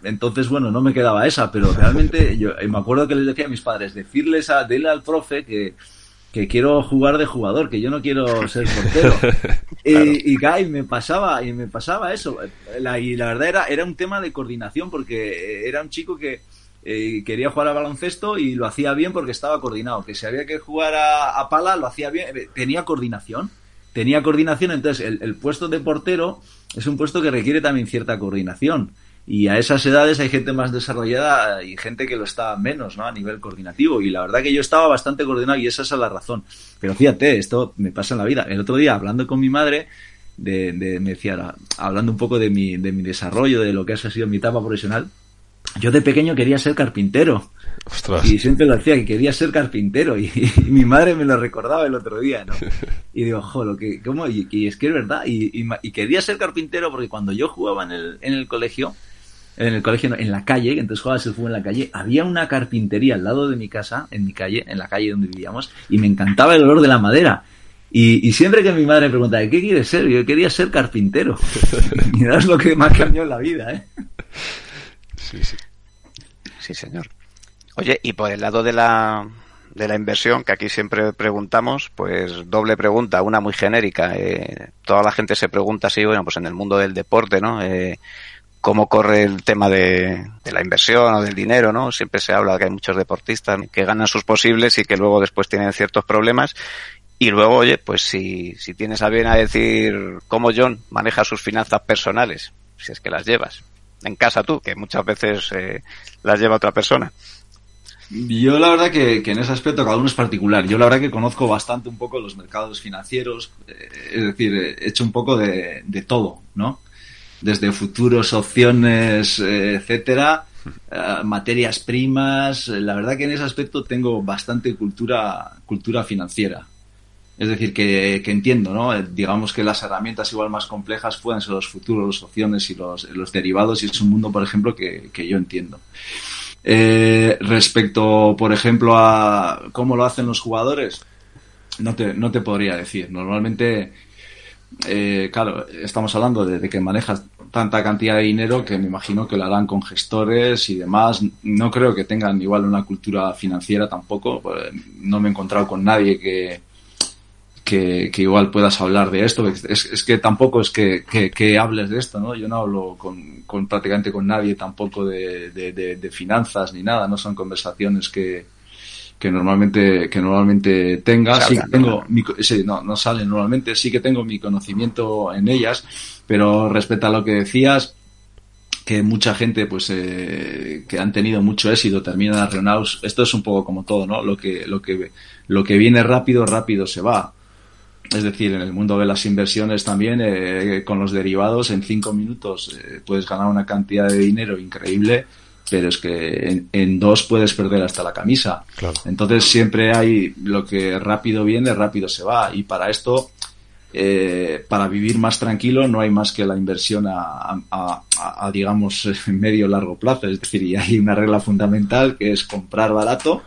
entonces, bueno, no me quedaba esa, pero realmente yo me acuerdo que les decía a mis padres, decirles a, dile al profe que, que quiero jugar de jugador, que yo no quiero ser portero. y, y, me pasaba, y me pasaba eso. La, y la verdad era, era un tema de coordinación, porque era un chico que eh, quería jugar a baloncesto y lo hacía bien porque estaba coordinado. Que si había que jugar a, pala, lo hacía bien. Eh, tenía coordinación. Tenía coordinación, entonces el, el puesto de portero es un puesto que requiere también cierta coordinación. Y a esas edades hay gente más desarrollada y gente que lo está menos, ¿no? A nivel coordinativo. Y la verdad que yo estaba bastante coordinado y esa es la razón. Pero fíjate, esto me pasa en la vida. El otro día, hablando con mi madre, de, de me decía, hablando un poco de mi, de mi desarrollo, de lo que ha sido mi etapa profesional, yo de pequeño quería ser carpintero. Y siempre lo decía, que quería ser carpintero. Y, mi madre me lo recordaba el otro día, ¿no? Y digo, jo, lo que, ¿cómo? Y, y es que es verdad. Y, y, quería ser carpintero porque cuando yo jugaba en el, en el colegio, en el colegio, en la calle, entonces jugaba el fútbol en la calle, había una carpintería al lado de mi casa, en mi calle, en la calle donde vivíamos, y me encantaba el olor de la madera. Y, siempre que mi madre me preguntaba, ¿qué quieres ser? Yo quería ser carpintero. y es lo que más cambió en la vida, ¿eh? Sí, sí. Sí, señor. Oye, y por el lado de la, de la inversión, que aquí siempre preguntamos, pues doble pregunta, una muy genérica. Eh, toda la gente se pregunta si, bueno, pues en el mundo del deporte, ¿no? Eh, cómo corre el tema de, la inversión o del dinero, ¿no? Siempre se habla que hay muchos deportistas que ganan sus posibles y que luego después tienen ciertos problemas. Y luego, oye, pues si, si tienes a bien a decir cómo John maneja sus finanzas personales, si es que las llevas, en casa tú, que muchas veces eh, las lleva otra persona. Yo la verdad que, en ese aspecto cada uno es particular. Yo la verdad que conozco bastante un poco los mercados financieros, eh, es decir, he hecho un poco de, de todo, ¿no? Desde futuros, opciones, eh, etcétera, eh, materias primas. La verdad que en ese aspecto tengo bastante cultura, cultura financiera. Es decir, que, entiendo, ¿no? Eh, digamos que las herramientas igual más complejas pueden ser los futuros, las opciones y los, los derivados, y es un mundo, por ejemplo, que, que yo entiendo. respecto, por ejemplo, a cómo lo hacen los jugadores, no te, no te podría decir. Normalmente eh, claro, estamos hablando de, que manejas tanta cantidad de dinero que me imagino que lo harán con gestores y demás. No creo que tengan igual una cultura financiera tampoco. Pues, no me he encontrado con nadie que, que, igual puedas hablar de esto. Es, que tampoco es que, que, hables de esto, ¿no? Yo no hablo con, con prácticamente con nadie tampoco de, de finanzas ni nada. No son conversaciones que, que normalmente que normalmente tenga sí tengo no, no sale normalmente sí que tengo mi conocimiento en ellas pero respecto a lo que decías que mucha gente pues eh, que han tenido mucho éxito terminan arruinados esto es un poco como todo no lo que lo que lo que viene rápido rápido se va. Es decir, en el mundo de las inversiones también, eh, con los derivados, en cinco minutos eh, puedes ganar una cantidad de dinero increíble pero es que en, dos puedes perder hasta la camisa. Entonces siempre hay lo que rápido viene, rápido se va. Y para esto eh, para vivir más tranquilo no hay más que la inversión a, a, a, digamos, medio largo plazo. Es decir, y hay una regla fundamental que es comprar barato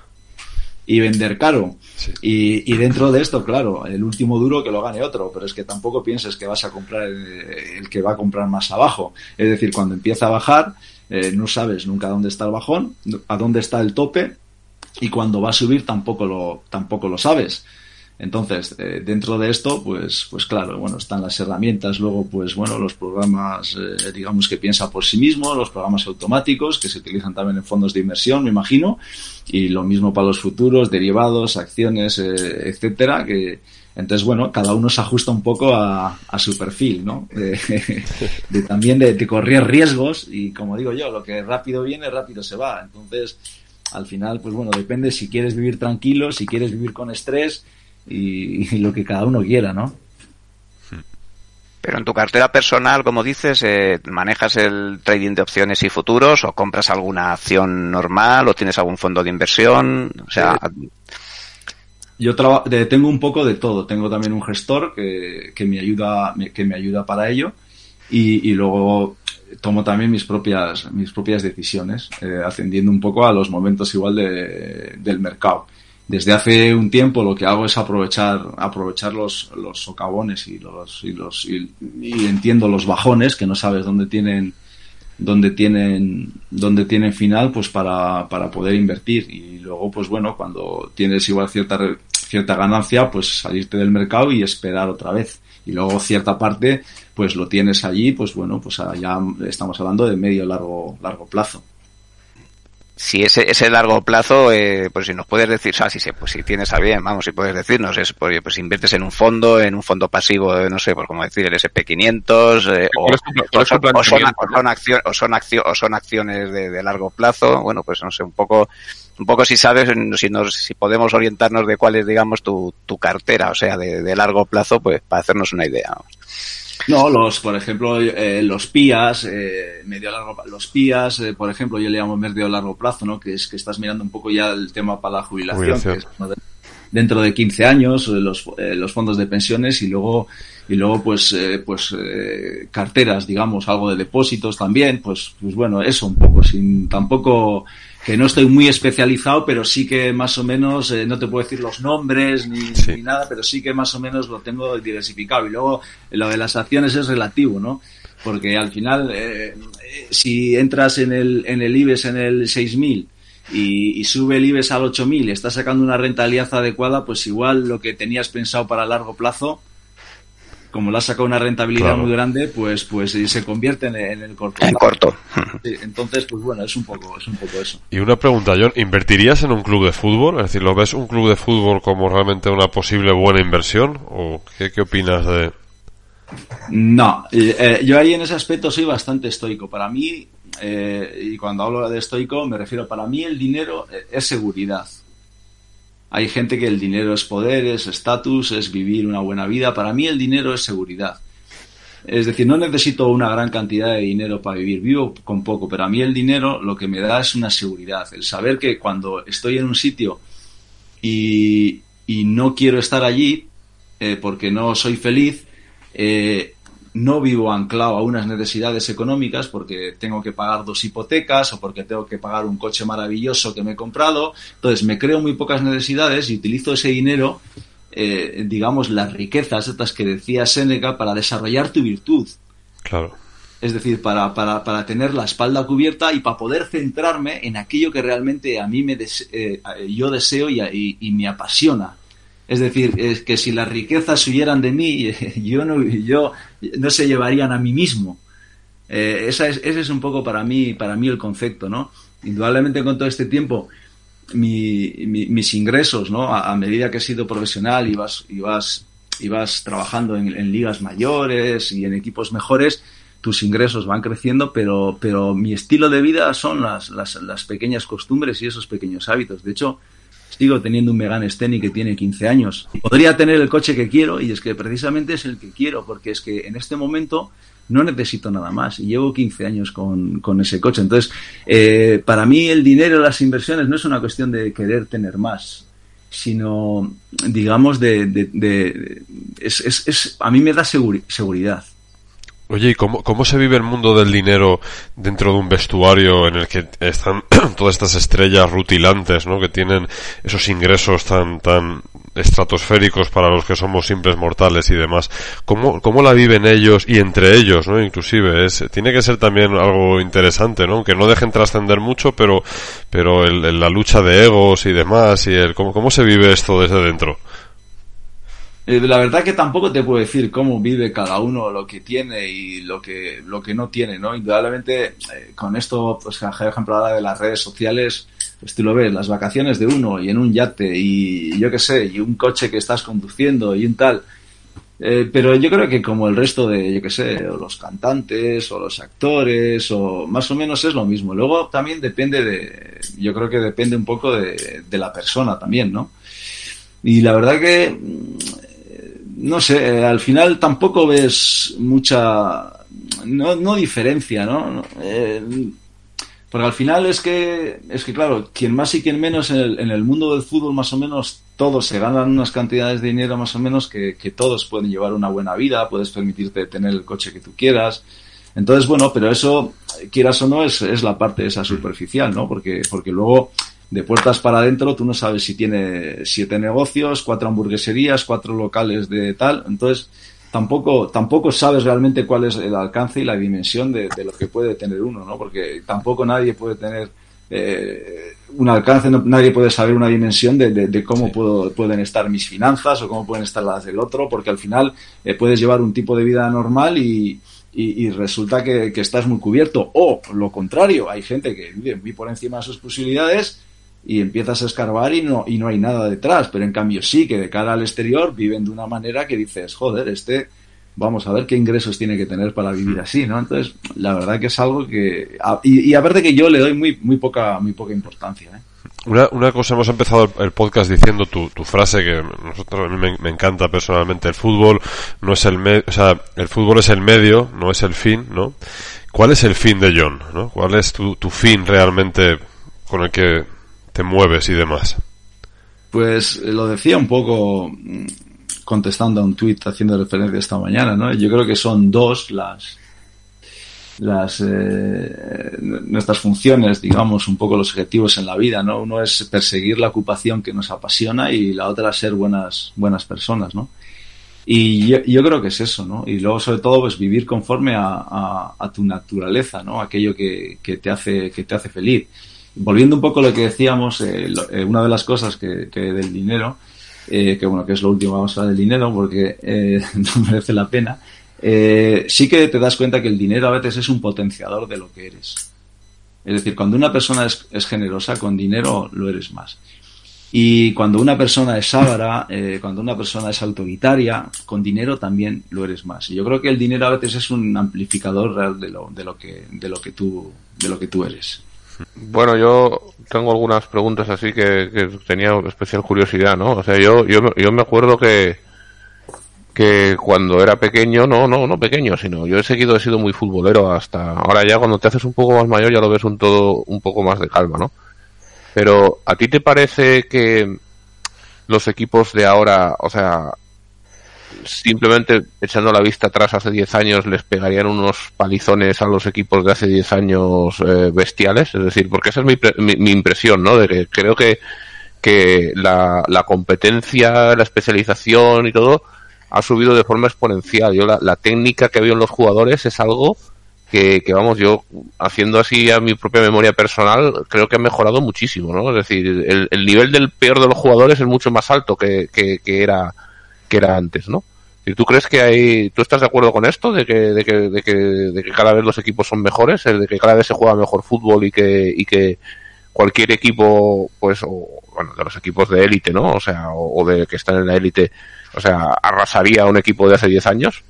y vender caro. Y, y, dentro de esto, claro, el último duro que lo gane otro, pero es que tampoco pienses que vas a comprar el, que va a comprar más abajo. Es decir, cuando empieza a bajar, eh, no sabes nunca dónde está el bajón, a dónde está el tope, y cuando va a subir tampoco lo, tampoco lo sabes. Entonces, eh, dentro de esto, pues, pues claro, bueno, están las herramientas, luego, pues bueno, los programas, eh, digamos que piensa por sí mismo, los programas automáticos que se utilizan también en fondos de inversión, me imagino, y lo mismo para los futuros, derivados, acciones, etcétera, que entonces, bueno, cada uno se ajusta un poco a, a su perfil, ¿no? De, también de, de correr riesgos y, como digo yo, lo que rápido viene, rápido se va. Entonces, al final, pues bueno, depende si quieres vivir tranquilo, si quieres vivir con estrés, y, lo que cada uno quiera, ¿no? Pero en tu cartera personal, como dices, eh, ¿manejas el trading de opciones y futuros o compras alguna acción normal o tienes algún fondo de inversión? O sea... Yo tengo un poco de todo. Tengo también un gestor que, que me ayuda que me ayuda para ello y, y luego tomo también mis propias mis propias decisiones, eh, ascendiendo un poco a los momentos igual de, del mercado desde hace un tiempo lo que hago es aprovechar aprovechar los, los socavones y los y los y, entiendo los bajones que no sabes dónde tienen dónde tienen dónde tienen final pues para, para poder invertir. Y luego pues bueno cuando tienes igual cierta cierta ganancia pues salirte del mercado y esperar otra vez. Y luego cierta parte pues lo tienes allí pues bueno pues ya estamos hablando de medio largo largo plazo si ese, ese largo plazo, eh, pues si nos puedes decir, o sea, si, se, pues si tienes a bien, vamos, si puedes decirnos, es, pues, pues inviertes en un fondo, en un fondo pasivo, no sé, por cómo decir, el SP500, eh, o, o, son, o, son, o, son, o son acciones de, de, largo plazo, bueno, pues no sé, un poco, un poco si sabes, si nos, si podemos orientarnos de cuál es, digamos, tu, tu cartera, o sea, de, de largo plazo, pues para hacernos una idea. Vamos. No, los, por ejemplo, eh, los PIAs, eh, medio largo, los PIAs, eh, por ejemplo, yo le llamo medio largo plazo, ¿no? Que es que estás mirando un poco ya el tema para la jubilación, jubilación. Que es dentro de 15 años, eh, los, eh, los fondos de pensiones y luego, y luego pues, eh, pues carteras, digamos, algo de depósitos también, pues, pues bueno, eso un poco, sin tampoco que no estoy muy especializado, pero sí que más o menos, eh, no te puedo decir los nombres ni, sí. ni, nada, pero sí que más o menos lo tengo diversificado. Y luego lo de las acciones es relativo, ¿no? Porque al final, eh, si entras en el, en el IBEX en el 6000 y, y sube el IBEX al 8000 y estás sacando una rentabilidad adecuada, pues igual lo que tenías pensado para largo plazo, como le ha sacado una rentabilidad claro. muy grande, pues, pues se convierte en, en el corto. En corto. Sí, entonces, pues bueno, es un poco, es un poco eso. Y una pregunta, John, ¿invertirías en un club de fútbol? Es decir, ¿lo ves un club de fútbol como realmente una posible buena inversión? ¿O qué, qué opinas de...? No, eh, yo ahí en ese aspecto soy bastante estoico. Para mí, eh, y cuando hablo de estoico, me refiero, para mí el dinero es seguridad. Hay gente que el dinero es poder, es estatus, es vivir una buena vida. Para mí el dinero es seguridad. Es decir, no necesito una gran cantidad de dinero para vivir, vivo con poco, pero a mí el dinero lo que me da es una seguridad, el saber que cuando estoy en un sitio y, y no quiero estar allí eh, porque no soy feliz, eh, no vivo anclado a unas necesidades económicas porque tengo que pagar dos hipotecas o porque tengo que pagar un coche maravilloso que me he comprado. Entonces me creo muy pocas necesidades y utilizo ese dinero, eh, digamos, las riquezas estas que decía Séneca para desarrollar tu virtud. Claro. Es decir, para, para, para tener la espalda cubierta y para poder centrarme en aquello que realmente a mí me des eh, yo deseo y, y, y me apasiona. Es decir, es que si las riquezas huyeran de mí, yo no, yo no se llevarían a mí mismo. Eh, esa es, ese es un poco para mí, para mí el concepto, ¿no? Indudablemente con todo este tiempo, mi, mi, mis ingresos, ¿no? A, a, medida que he sido profesional y vas, y vas, y vas trabajando en, en, ligas mayores y en equipos mejores, tus ingresos van creciendo, pero, pero mi estilo de vida son las, las, las pequeñas costumbres y esos pequeños hábitos. De hecho, sigo teniendo un Megane Steny que tiene 15 años. Podría tener el coche que quiero y es que precisamente es el que quiero, porque es que en este momento no necesito nada más y llevo 15 años con, con ese coche. Entonces, eh, para mí el dinero, las inversiones no es una cuestión de querer tener más, sino digamos, de, de, es, es, es, a mí me da seguridad. Oye, ¿y cómo, cómo se vive el mundo del dinero dentro de un vestuario en el que están todas estas estrellas rutilantes, ¿no? Que tienen esos ingresos tan, tan estratosféricos para los que somos simples mortales y demás. ¿Cómo, cómo la viven ellos y entre ellos, ¿no? Inclusive, es, tiene que ser también algo interesante, ¿no? Aunque no dejen trascender mucho, pero, pero el, la lucha de egos y demás y el, ¿cómo, cómo se vive esto desde dentro? Eh, la verdad que tampoco te puedo decir cómo vive cada uno lo que tiene y lo que, lo que no tiene, ¿no? Indudablemente, eh, con esto, pues, por ejemplo, ahora de las redes sociales, pues tú lo ves, las vacaciones de uno y en un yate y yo qué sé, y un coche que estás conduciendo y un tal. Eh, pero yo creo que como el resto de, yo qué sé, o los cantantes o los actores o más o menos es lo mismo. Luego también depende de, yo creo que depende un poco de, de la persona también, ¿no? Y la verdad que no sé, eh, al final tampoco ves mucha, no, no diferencia, ¿no? Eh, porque al final es que, es que claro, quien más y quien menos en el, en el, mundo del fútbol más o menos todos se ganan unas cantidades de dinero más o menos que, que todos pueden llevar una buena vida, puedes permitirte tener el coche que tú quieras. Entonces, bueno, pero eso, quieras o no, es, es la parte esa superficial, ¿no? Porque, porque luego de puertas para adentro tú no sabes si tiene siete negocios, cuatro hamburgueserías, cuatro locales de tal, entonces tampoco, tampoco sabes realmente cuál es el alcance y la dimensión de, lo que puede tener uno, ¿no? Porque tampoco nadie puede tener eh, un alcance, nadie puede saber una dimensión de, cómo puedo, pueden estar mis finanzas o cómo pueden estar las del otro, porque al final eh, puedes llevar un tipo de vida normal y, y, resulta que, que, estás muy cubierto. O lo contrario, hay gente que vive muy por encima de sus posibilidades y empiezas a escarbar y no, y no hay nada detrás, pero en cambio sí que de cara al exterior viven de una manera que dices, joder, este, vamos a ver qué ingresos tiene que tener para vivir así, ¿no? Entonces, la verdad que es algo que, y, y aparte que yo le doy muy, muy poca, muy poca importancia, ¿eh? Una, una cosa, hemos empezado el, podcast diciendo tu, tu frase que nosotros, a mí me, encanta personalmente. El fútbol no es el o sea, el fútbol es el medio, no es el fin, ¿no? ¿Cuál es el fin de John, no? ¿Cuál es tu, tu fin realmente con el que te mueves y demás? Pues eh, lo decía un poco mm, contestando a un tuit haciendo referencia esta mañana, ¿no? Yo creo que son dos las las eh, nuestras funciones, digamos, un poco los objetivos en la vida, ¿no? Uno es perseguir la ocupación que nos apasiona y la otra ser buenas buenas personas, ¿no? Y yo, creo que es eso, ¿no? Y luego, sobre todo, pues vivir conforme a, a, tu naturaleza, ¿no? Aquello que, que, te hace, que te hace feliz volviendo un poco a lo que decíamos, eh, eh, una de las cosas que, del dinero, eh, que bueno, que es lo último, vamos a hablar del dinero porque no merece la pena, sí que te das cuenta que el dinero a veces es un potenciador de lo que eres. Es decir, cuando una persona es, generosa con dinero, lo eres más. Y cuando una persona es ávara, cuando una persona es autoritaria, con dinero también lo eres más. Y yo creo que el dinero a veces es un amplificador real de lo, de lo que, de lo que tú, de lo que tú eres. Bueno, yo tengo algunas preguntas así que, tenía especial curiosidad, ¿no? O sea, yo, yo, yo me acuerdo que, que cuando era pequeño, no, no, no pequeño, sino yo he seguido, he sido muy futbolero hasta ahora ya cuando te haces un poco más mayor ya lo ves un todo un poco más de calma, ¿no? Pero ¿a ti te parece que los equipos de ahora, o sea, simplemente echando la vista atrás hace 10 años les pegarían unos palizones a los equipos de hace 10 años eh, bestiales, es decir, porque esa es mi, mi, impresión, ¿no? De que creo que, que la, la, competencia, la especialización y todo ha subido de forma exponencial. Yo la, la técnica que veo en los jugadores es algo que, que, vamos, yo haciendo así a mi propia memoria personal, creo que ha mejorado muchísimo, ¿no? Es decir, el, el nivel del peor de los jugadores es mucho más alto que, que, que era que era antes, ¿no? ¿Y tú crees que hay, tú estás de acuerdo con esto, de que, de que, de que, de que cada vez los equipos son mejores, de que cada vez se juega mejor fútbol y que, y que cualquier equipo, pues, o, bueno, de los equipos de élite, ¿no? O sea, o, de que están en la élite, o sea, arrasaría a un equipo de hace 10 años?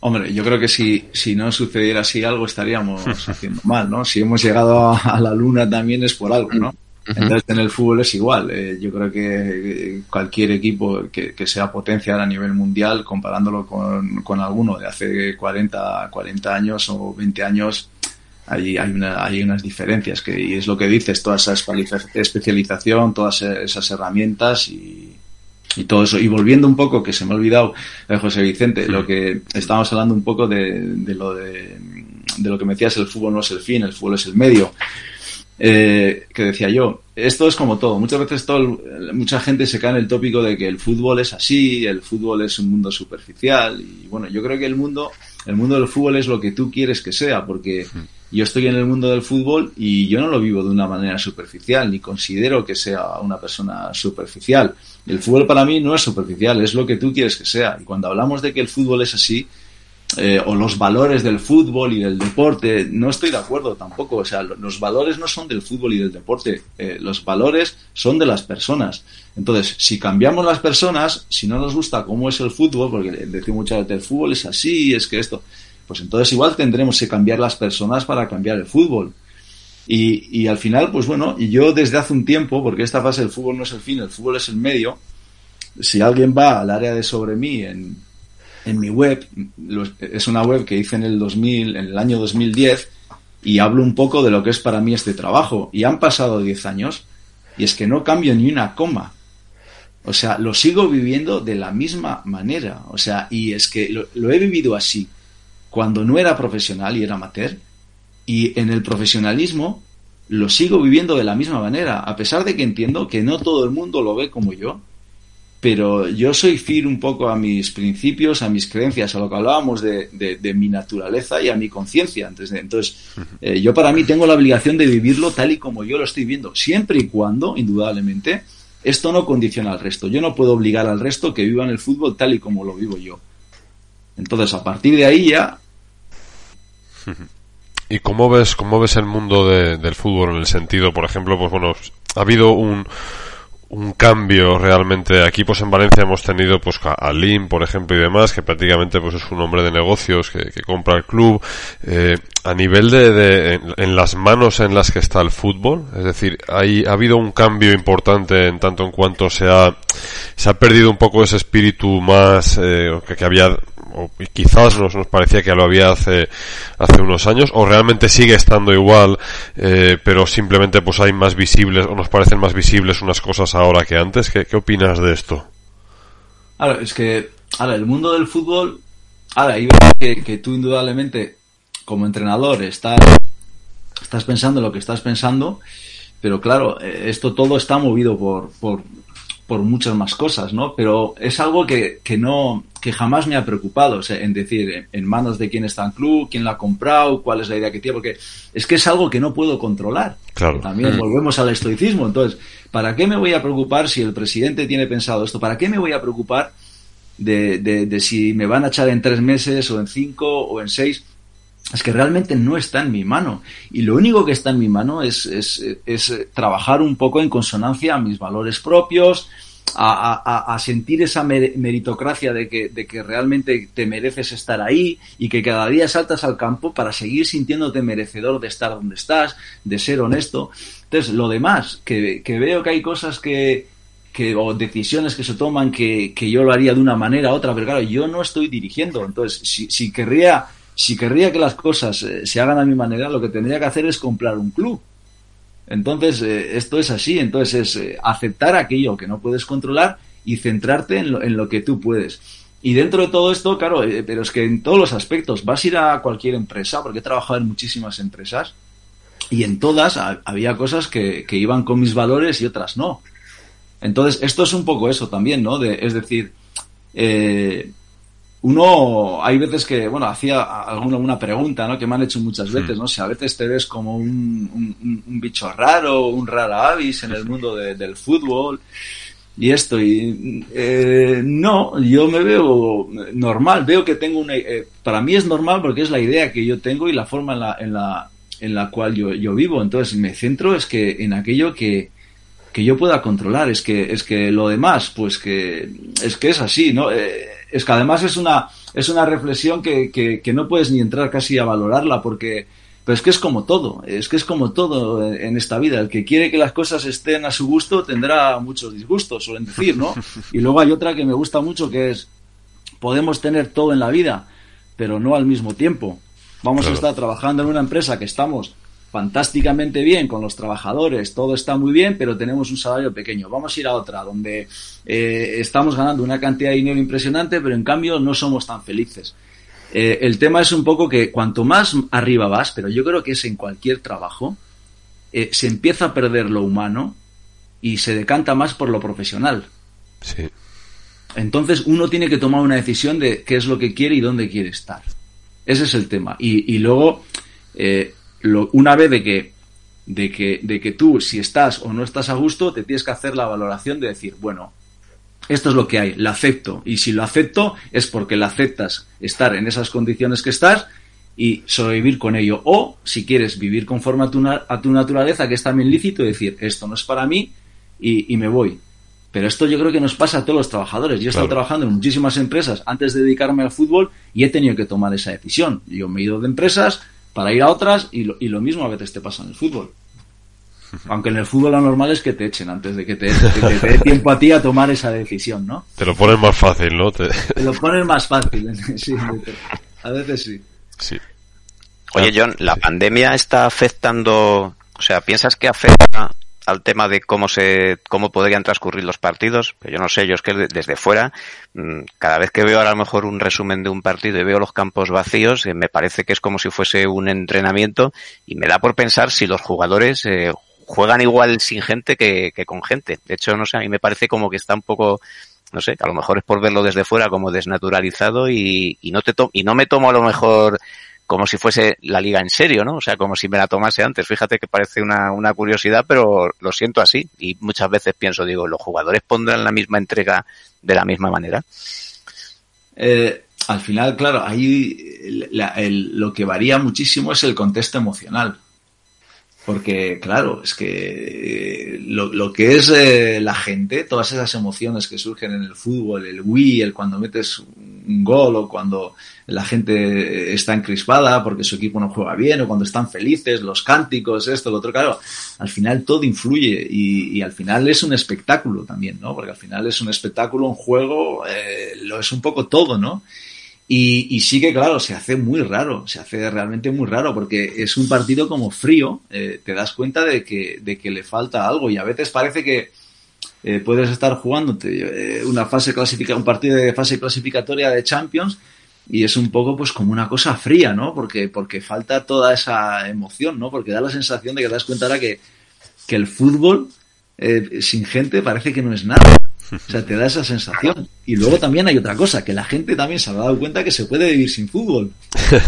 Hombre, yo creo que si, si no sucediera así algo estaríamos haciendo mal, ¿no? Si hemos llegado a, la luna también es por algo, ¿no? Entonces en el fútbol es igual. Eh, yo creo que cualquier equipo que, que, sea potencia a nivel mundial, comparándolo con, con alguno de hace 40, 40 años o 20 años, hay, hay, una, hay unas diferencias que, y es lo que dices, toda esa especialización, todas esas herramientas y, y todo eso. Y volviendo un poco, que se me ha olvidado, eh, José Vicente, lo que estábamos hablando un poco de, de lo de, de, lo que me decías, el fútbol no es el fin, el fútbol es el medio. Eh, que decía yo, esto es como todo. Muchas veces todo, mucha gente se cae en el tópico de que el fútbol es así, el fútbol es un mundo superficial. Y bueno, yo creo que el mundo, el mundo del fútbol es lo que tú quieres que sea, porque yo estoy en el mundo del fútbol y yo no lo vivo de una manera superficial, ni considero que sea una persona superficial. El fútbol para mí no es superficial, es lo que tú quieres que sea. Y cuando hablamos de que el fútbol es así, eh, o los valores del fútbol y del deporte, no estoy de acuerdo tampoco. O sea, los valores no son del fútbol y del deporte, eh, los valores son de las personas. Entonces, si cambiamos las personas, si no nos gusta cómo es el fútbol, porque decimos muchas veces el fútbol es así, es que esto, pues entonces igual tendremos que cambiar las personas para cambiar el fútbol. Y, y al final, pues bueno, yo desde hace un tiempo, porque esta fase del fútbol no es el fin, el fútbol es el medio, si alguien va al área de sobre mí en, en mi web, es una web que hice en el 2000, en el año 2010, y hablo un poco de lo que es para mí este trabajo. Y han pasado 10 años, y es que no cambio ni una coma. O sea, lo sigo viviendo de la misma manera. O sea, y es que lo, lo he vivido así cuando no era profesional y era amateur, y en el profesionalismo lo sigo viviendo de la misma manera, a pesar de que entiendo que no todo el mundo lo ve como yo, pero yo soy fiel un poco a mis principios, a mis creencias, a lo que hablábamos de, de, mi naturaleza y a mi conciencia. Entonces, eh, yo para mí tengo la obligación de vivirlo tal y como yo lo estoy viendo, siempre y cuando, indudablemente, esto no condiciona al resto. Yo no puedo obligar al resto que vivan el fútbol tal y como lo vivo yo. Entonces, a partir de ahí ya... ¿Y cómo ves, cómo ves el mundo del fútbol en el sentido, por ejemplo, pues bueno, ha habido un un cambio realmente. Aquí pues en Valencia hemos tenido pues a Lim, por ejemplo, y demás, que prácticamente pues es un hombre de negocios que, compra el club. Eh, a nivel de, de en, las manos en las que está el fútbol, es decir, hay, ha habido un cambio importante en tanto en cuanto se ha, se ha perdido un poco ese espíritu más eh, que había o quizás nos, nos parecía que lo había hace, hace unos años, o realmente sigue estando igual, eh, pero simplemente pues hay más visibles, o nos parecen más visibles unas cosas ahora que antes. ¿Qué, qué opinas de esto? Ahora, es que, ahora, el mundo del fútbol, ahora, hay que, que tú indudablemente, como entrenador, estás, estás pensando lo que estás pensando, pero claro, eh, esto todo está movido por, por, por muchas más cosas, ¿no? Pero es algo que, que no, que jamás me ha preocupado, o sea, en decir, en manos de quién está el club, quién lo ha comprado, cuál es la idea que tiene, porque es que es algo que no puedo controlar. Claro. También mm. volvemos al estoicismo. Entonces, ¿para qué me voy a preocupar si el presidente tiene pensado esto? ¿Para qué me voy a preocupar de, de, de si me van a echar en tres meses o en cinco o en seis? Es que realmente no está en mi mano. Y lo único que está en mi mano es, es, trabajar un poco en consonancia a mis valores propios, a, sentir esa meritocracia de que, de que realmente te mereces estar ahí y que cada día saltas al campo para seguir sintiéndote merecedor de estar donde estás, de ser honesto. Entonces, lo demás, que, que veo que hay cosas que, que, o decisiones que se toman que, que yo lo haría de una manera u otra, pero claro, yo no estoy dirigiendo. Entonces, si, si querría, si querría que las cosas eh, se hagan a mi manera, lo que tendría que hacer es comprar un club entonces, eh, esto es así, entonces es eh, aceptar aquello que no puedes controlar y centrarte en lo, en lo, que tú puedes. Y dentro de todo esto, claro, pero es que en todos los aspectos, vas a ir a cualquier empresa, porque he trabajado en muchísimas empresas, y en todas había cosas que, que iban con mis valores y otras no. Entonces, esto es un poco eso también, ¿no? Es decir, uno, hay veces que, bueno, hacía alguna una pregunta, ¿no? Que me han hecho muchas veces, ¿no? Si a veces te ves como un, un, un bicho raro, un rara avis en el mundo de, del fútbol y esto, y eh, no, yo me veo normal, veo que tengo una, eh, para mí es normal porque es la idea que yo tengo y la forma en la, en la, en la cual yo, yo vivo, entonces me centro es que en aquello que, que yo pueda controlar, es que, es que lo demás, pues que, es que es así, ¿no? Eh, es que además es una, es una reflexión que, que, que, no puedes ni entrar casi a valorarla porque, pero es que es como todo, es que es como todo en esta vida. El que quiere que las cosas estén a su gusto tendrá muchos disgustos, suelen decir, ¿no? Y luego hay otra que me gusta mucho que es, podemos tener todo en la vida, pero no al mismo tiempo. Vamos a estar trabajando en una empresa que estamos fantásticamente bien con los trabajadores, todo está muy bien, pero tenemos un salario pequeño. Vamos a ir a otra donde eh, estamos ganando una cantidad de dinero impresionante, pero en cambio no somos tan felices. Eh, el tema es un poco que cuanto más arriba vas, pero yo creo que es en cualquier trabajo, eh, se empieza a perder lo humano y se decanta más por lo profesional. Sí. Entonces uno tiene que tomar una decisión de qué es lo que quiere y dónde quiere estar. Ese es el tema. Y, y luego, eh, lo, una vez de que, de, que, de que tú, si estás o no estás a gusto, te tienes que hacer la valoración de decir, bueno, esto es lo que hay, lo acepto. Y si lo acepto es porque lo aceptas estar en esas condiciones que estás y sobrevivir con ello. O si quieres vivir conforme a tu, a tu naturaleza, que es también lícito, decir, esto no es para mí y, y, me voy. Pero esto yo creo que nos pasa a todos los trabajadores. Yo he estado claro. trabajando en muchísimas empresas antes de dedicarme al fútbol y he tenido que tomar esa decisión. Yo me he ido de empresas para ir a otras y lo, y lo mismo a veces te pasa en el fútbol. Aunque en el fútbol lo normal es que te echen antes de que te, de que te dé tiempo a ti a tomar esa decisión, ¿no? Te lo pones más fácil, ¿no? Te, te lo pones más fácil, sí. A veces sí. Sí. Oye, John, ¿la pandemia está afectando, o sea, piensas que afecta al tema de cómo se cómo podrían transcurrir los partidos. Yo no sé, yo es que desde fuera, mm, cada vez que veo a lo mejor un resumen de un partido y veo los campos vacíos, eh, me parece que es como si fuese un entrenamiento y me da por pensar si los jugadores eh, juegan igual sin gente que, que, con gente. De hecho, no sé, a mí me parece como que está un poco, no sé, a lo mejor es por verlo desde fuera como desnaturalizado y, y no te to y no me tomo a lo mejor como si fuese la liga en serio, ¿no? O sea, como si me la tomase antes. Fíjate que parece una, una curiosidad, pero lo siento así. Y muchas veces pienso, digo, ¿los jugadores pondrán la misma entrega de la misma manera? Eh, al final, claro, ahí la, el, lo que varía muchísimo es el contexto emocional. Porque, claro, es que lo, lo que es eh, la gente, todas esas emociones que surgen en el fútbol, el Wii, el cuando metes un gol o cuando la gente está encrispada porque su equipo no juega bien o cuando están felices, los cánticos, esto, lo otro, claro, al final todo influye y, al final es un espectáculo también, ¿no? Porque al final es un espectáculo, un juego, eh, lo es un poco todo, ¿no? Y, y, sí que, claro, se hace muy raro, se hace realmente muy raro, porque es un partido como frío, eh, te das cuenta de que, de que le falta algo y a veces parece que eh, puedes estar jugando eh, una fase clasifica, un partido de fase clasificatoria de Champions y es un poco pues como una cosa fría, ¿no? Porque, porque falta toda esa emoción, ¿no? Porque da la sensación de que te das cuenta ahora que, que el fútbol eh, sin gente parece que no es nada. O sea, te da esa sensación. Y luego también hay otra cosa, que la gente también se ha dado cuenta que se puede vivir sin fútbol.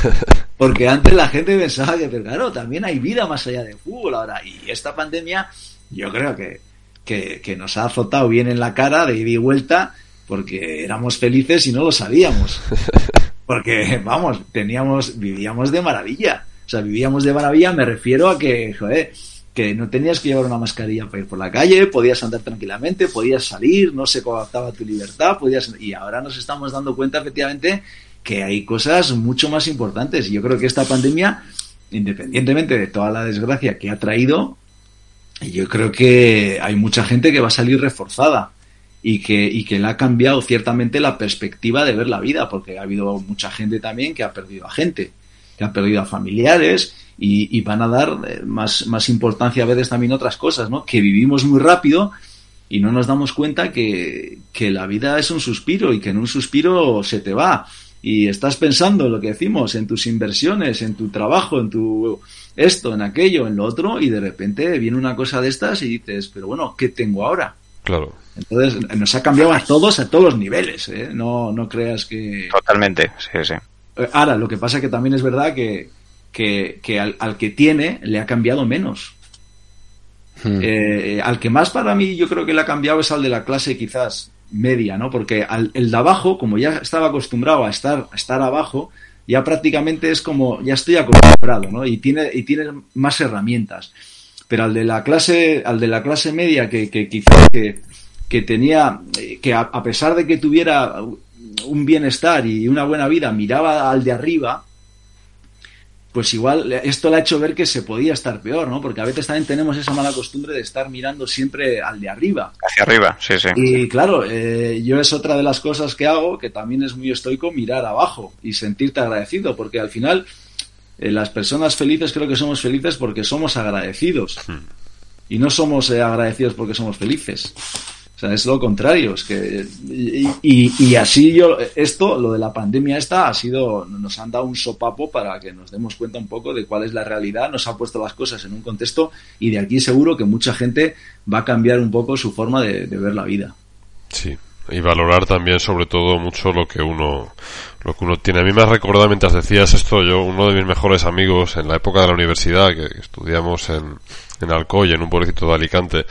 Porque antes la gente pensaba que, pero claro, también hay vida más allá del fútbol ahora. Y esta pandemia, yo creo que, que, que nos ha azotado bien en la cara de ida y vuelta, porque éramos felices y no lo sabíamos. Porque, vamos, teníamos, vivíamos de maravilla. O sea, vivíamos de maravilla, me refiero a que, joder, que no tenías que llevar una mascarilla para ir por la calle, podías andar tranquilamente, podías salir, no se coartaba tu libertad, podías y ahora nos estamos dando cuenta efectivamente que hay cosas mucho más importantes. Y yo creo que esta pandemia, independientemente de toda la desgracia que ha traído, yo creo que hay mucha gente que va a salir reforzada y que, y que le ha cambiado ciertamente la perspectiva de ver la vida, porque ha habido mucha gente también que ha perdido a gente, que ha perdido a familiares, y, y, van a dar más, más importancia a veces también otras cosas, ¿no? Que vivimos muy rápido y no nos damos cuenta que, que la vida es un suspiro y que en un suspiro se te va. Y estás pensando lo que decimos, en tus inversiones, en tu trabajo, en tu esto, en aquello, en lo otro, y de repente viene una cosa de estas y dices, pero bueno, ¿qué tengo ahora? Claro. Entonces nos ha cambiado a todos, a todos los niveles, ¿eh? No, no creas que... Totalmente, sí, sí. Ahora, lo que pasa que también es verdad que, que, que al, al, que tiene le ha cambiado menos. Hmm. Eh, al que más para mí yo creo que le ha cambiado es al de la clase quizás media, ¿no? Porque al, el de abajo, como ya estaba acostumbrado a estar, a estar abajo, ya prácticamente es como, ya estoy acostumbrado, ¿no? Y tiene, y tiene más herramientas. Pero al de la clase, al de la clase media que, que quizás que, tenía, que a pesar de que tuviera un bienestar y una buena vida, miraba al de arriba, pues igual esto le ha hecho ver que se podía estar peor, ¿no? Porque a veces también tenemos esa mala costumbre de estar mirando siempre al de arriba. Hacia arriba, sí, sí. Y claro, eh, yo es otra de las cosas que hago, que también es muy estoico, mirar abajo y sentirte agradecido, porque al final eh, las personas felices creo que somos felices porque somos agradecidos. Hmm. Y no somos eh, agradecidos porque somos felices. O sea, es lo contrario. Es que, y, así yo, esto, lo de la pandemia esta, ha sido, nos han dado un sopapo para que nos demos cuenta un poco de cuál es la realidad, nos ha puesto las cosas en un contexto y de aquí seguro que mucha gente va a cambiar un poco su forma de, ver la vida. Sí, y valorar también sobre todo mucho lo que uno lo que uno tiene. A mí me ha recordado mientras decías esto, yo, uno de mis mejores amigos en la época de la universidad, que, estudiamos en, en Alcoy, en un pueblecito de Alicante,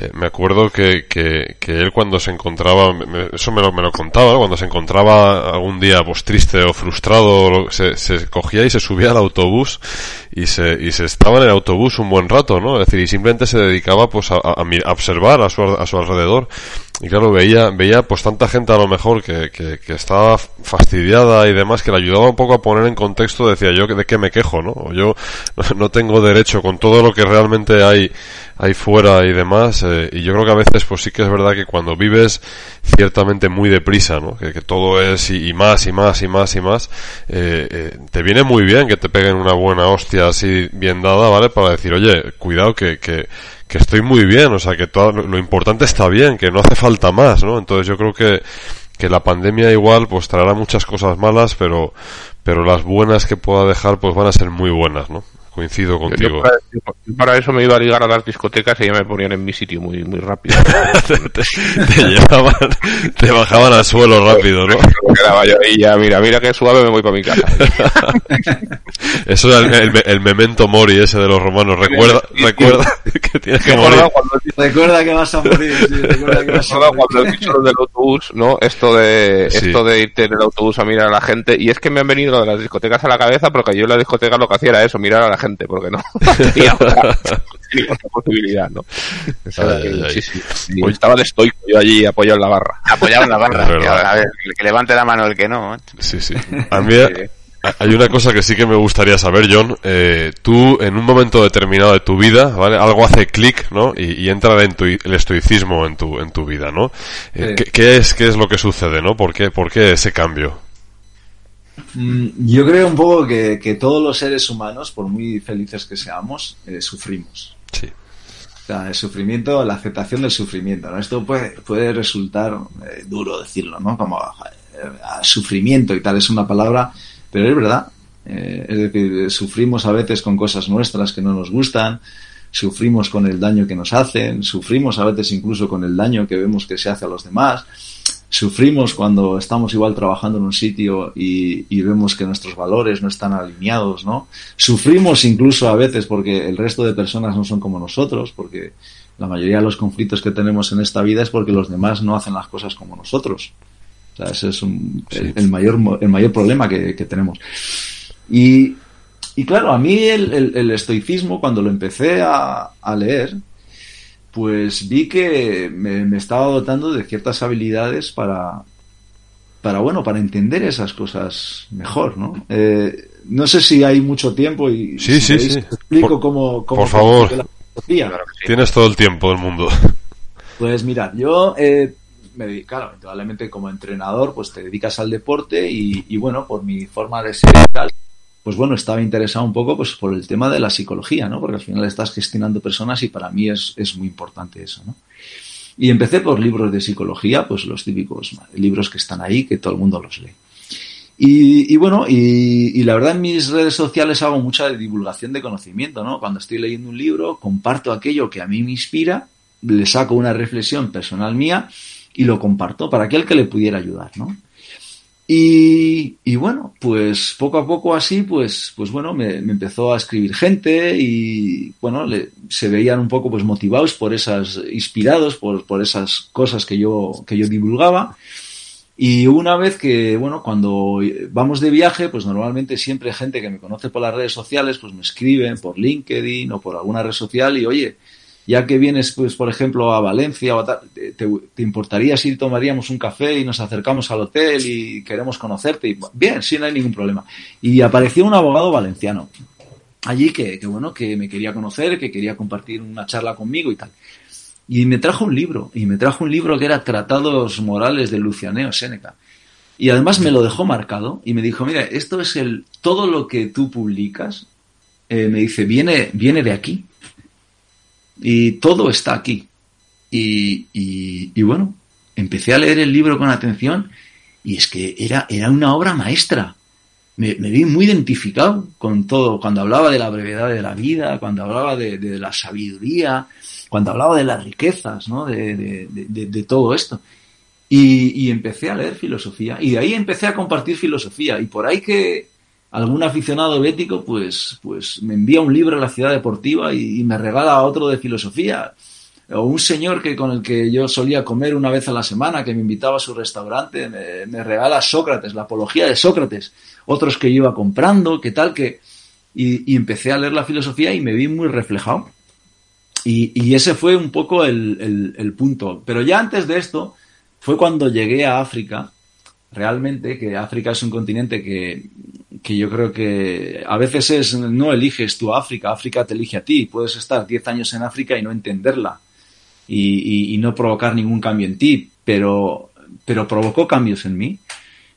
eh, me acuerdo que, que, que, él cuando se encontraba, eso me lo, me lo contaba, cuando se encontraba algún día pues triste o frustrado, se, se cogía y se subía al autobús y se, y se estaba en el autobús un buen rato, ¿no? Es decir, y simplemente se dedicaba pues a, a, a observar a su, a su alrededor. Y claro, veía, veía pues tanta gente a lo mejor que, que, que estaba fastidiada y demás que le ayudaba un poco a poner en contexto, decía yo, de qué me quejo, ¿no? Yo no tengo derecho con todo lo que realmente hay ahí fuera y demás. Eh, y yo creo que a veces, pues sí que es verdad que cuando vives ciertamente muy deprisa, ¿no? Que, todo es y, más y más y más y más, eh, eh, te viene muy bien que te peguen una buena hostia así bien dada, ¿vale? Para decir, oye, cuidado que, que, que estoy muy bien, o sea, que todo lo importante está bien, que no hace falta más, ¿no? Entonces yo creo que, que la pandemia igual pues traerá muchas cosas malas, pero, pero las buenas que pueda dejar pues van a ser muy buenas, ¿no? Coincido contigo. para, eso me iba a ligar a las discotecas y ya me ponían en mi sitio muy, muy rápido. te, llevaban, te bajaban al suelo rápido, ¿no? y ya, mira, mira que suave me voy para mi casa. eso es el, el, memento mori ese de los romanos. Recuerda, recuerda que tienes que morir. Recuerda que vas a morir. Sí, recuerda que vas a morir. cuando he dicho del autobús, ¿no? Esto de, esto de irte en el autobús a mirar a la gente. Y es que me han venido de las discotecas a la cabeza porque yo en la discoteca lo que hacía era eso, mirar a la gente, porque no tenía otra, posibilidad, ¿no? sí, sí, estaba de estoico yo allí apoyado en la barra. Apoyado en la barra. a ver, que levante la mano el que no. Sí, sí. A mí hay una cosa que sí que me gustaría saber, John. Eh, tú, en un momento determinado de tu vida, ¿vale? Algo hace clic, ¿no? Y, y, entra en tu, el estoicismo en tu, en tu vida, ¿no? Eh, ¿qué, ¿qué, es, ¿Qué es lo que sucede, no? ¿Por qué, por qué ese cambio? Mm, yo creo un poco que, que, todos los seres humanos, por muy felices que seamos, eh, sufrimos. Sí. O sea, el sufrimiento, la aceptación del sufrimiento. ¿no? Esto puede, puede resultar eh, duro decirlo, ¿no? Como eh, sufrimiento y tal, es una palabra, pero es verdad. Es decir, sufrimos a veces con cosas nuestras que no nos gustan, sufrimos con el daño que nos hacen, sufrimos a veces incluso con el daño que vemos que se hace a los demás sufrimos cuando estamos igual trabajando en un sitio y, y, vemos que nuestros valores no están alineados, ¿no? Sufrimos incluso a veces porque el resto de personas no son como nosotros, porque la mayoría de los conflictos que tenemos en esta vida es porque los demás no hacen las cosas como nosotros. O sea, ese es un, sí. el, el, mayor, el mayor problema que, que tenemos. Y, y, claro, a mí el, el, el, estoicismo, cuando lo empecé a, a leer, pues vi que me, me, estaba dotando de ciertas habilidades para, para bueno, para entender esas cosas mejor, ¿no? Eh, no sé si hay mucho tiempo y sí, si sí, sí. explico por, cómo, cómo por favor. La claro sí. Tienes todo el tiempo del mundo. Pues mira, yo eh, me dedico, claro, indudablemente como entrenador, pues te dedicas al deporte y, y bueno, por mi forma de ser y tal, pues bueno, estaba interesado un poco pues por el tema de la psicología, ¿no? Porque al final estás gestionando personas y para mí es, es muy importante eso, ¿no? Y empecé por libros de psicología, pues los típicos libros que están ahí, que todo el mundo los lee. Y, bueno, y, y, la verdad en mis redes sociales hago mucha divulgación de conocimiento, ¿no? Cuando estoy leyendo un libro, comparto aquello que a mí me inspira, le saco una reflexión personal mía y lo comparto para aquel que le pudiera ayudar, ¿no? Y, bueno, pues poco a poco así, pues, pues bueno, me, empezó a escribir gente y bueno, se veían un poco pues motivados por esas, inspirados por, por esas cosas que yo, que yo divulgaba. Y una vez que, bueno, cuando vamos de viaje, pues normalmente siempre gente que me conoce por las redes sociales, pues me escriben por LinkedIn o por alguna red social y oye, ya que vienes, pues, por ejemplo, a Valencia, te, importaría si tomaríamos un café y nos acercamos al hotel y queremos conocerte? Bien, sí, no hay ningún problema. Y apareció un abogado valenciano allí que, que, bueno, que me quería conocer, que quería compartir una charla conmigo y tal. Y me trajo un libro, y me trajo un libro que era Tratados Morales de Lucianeo Séneca. Y además me lo dejó marcado y me dijo, mira, esto es el, todo lo que tú publicas, eh, me dice, viene, viene de aquí. Y todo está aquí. Y, bueno, empecé a leer el libro con atención y es que era, era una obra maestra. Me, vi muy identificado con todo, cuando hablaba de la brevedad de la vida, cuando hablaba de, la sabiduría, cuando hablaba de las riquezas, ¿no? de, de, de todo esto. Y, y, empecé a leer filosofía y de ahí empecé a compartir filosofía y por ahí que algún aficionado bético pues, pues me envía un libro a la ciudad deportiva y, me regala otro de filosofía o un señor que con el que yo solía comer una vez a la semana, que me invitaba a su restaurante, me, me regala Sócrates, la apología de Sócrates, otros que yo iba comprando, que tal, que... Y, empecé a leer la filosofía y me vi muy reflejado. Y, ese fue un poco el, punto. Pero ya antes de esto, fue cuando llegué a África, realmente, que África es un continente que, que yo creo que a veces es, no eliges tú África, África te elige a ti. Puedes estar 10 años en África y no entenderla y, y, no provocar ningún cambio en ti, pero, pero provocó cambios en mí.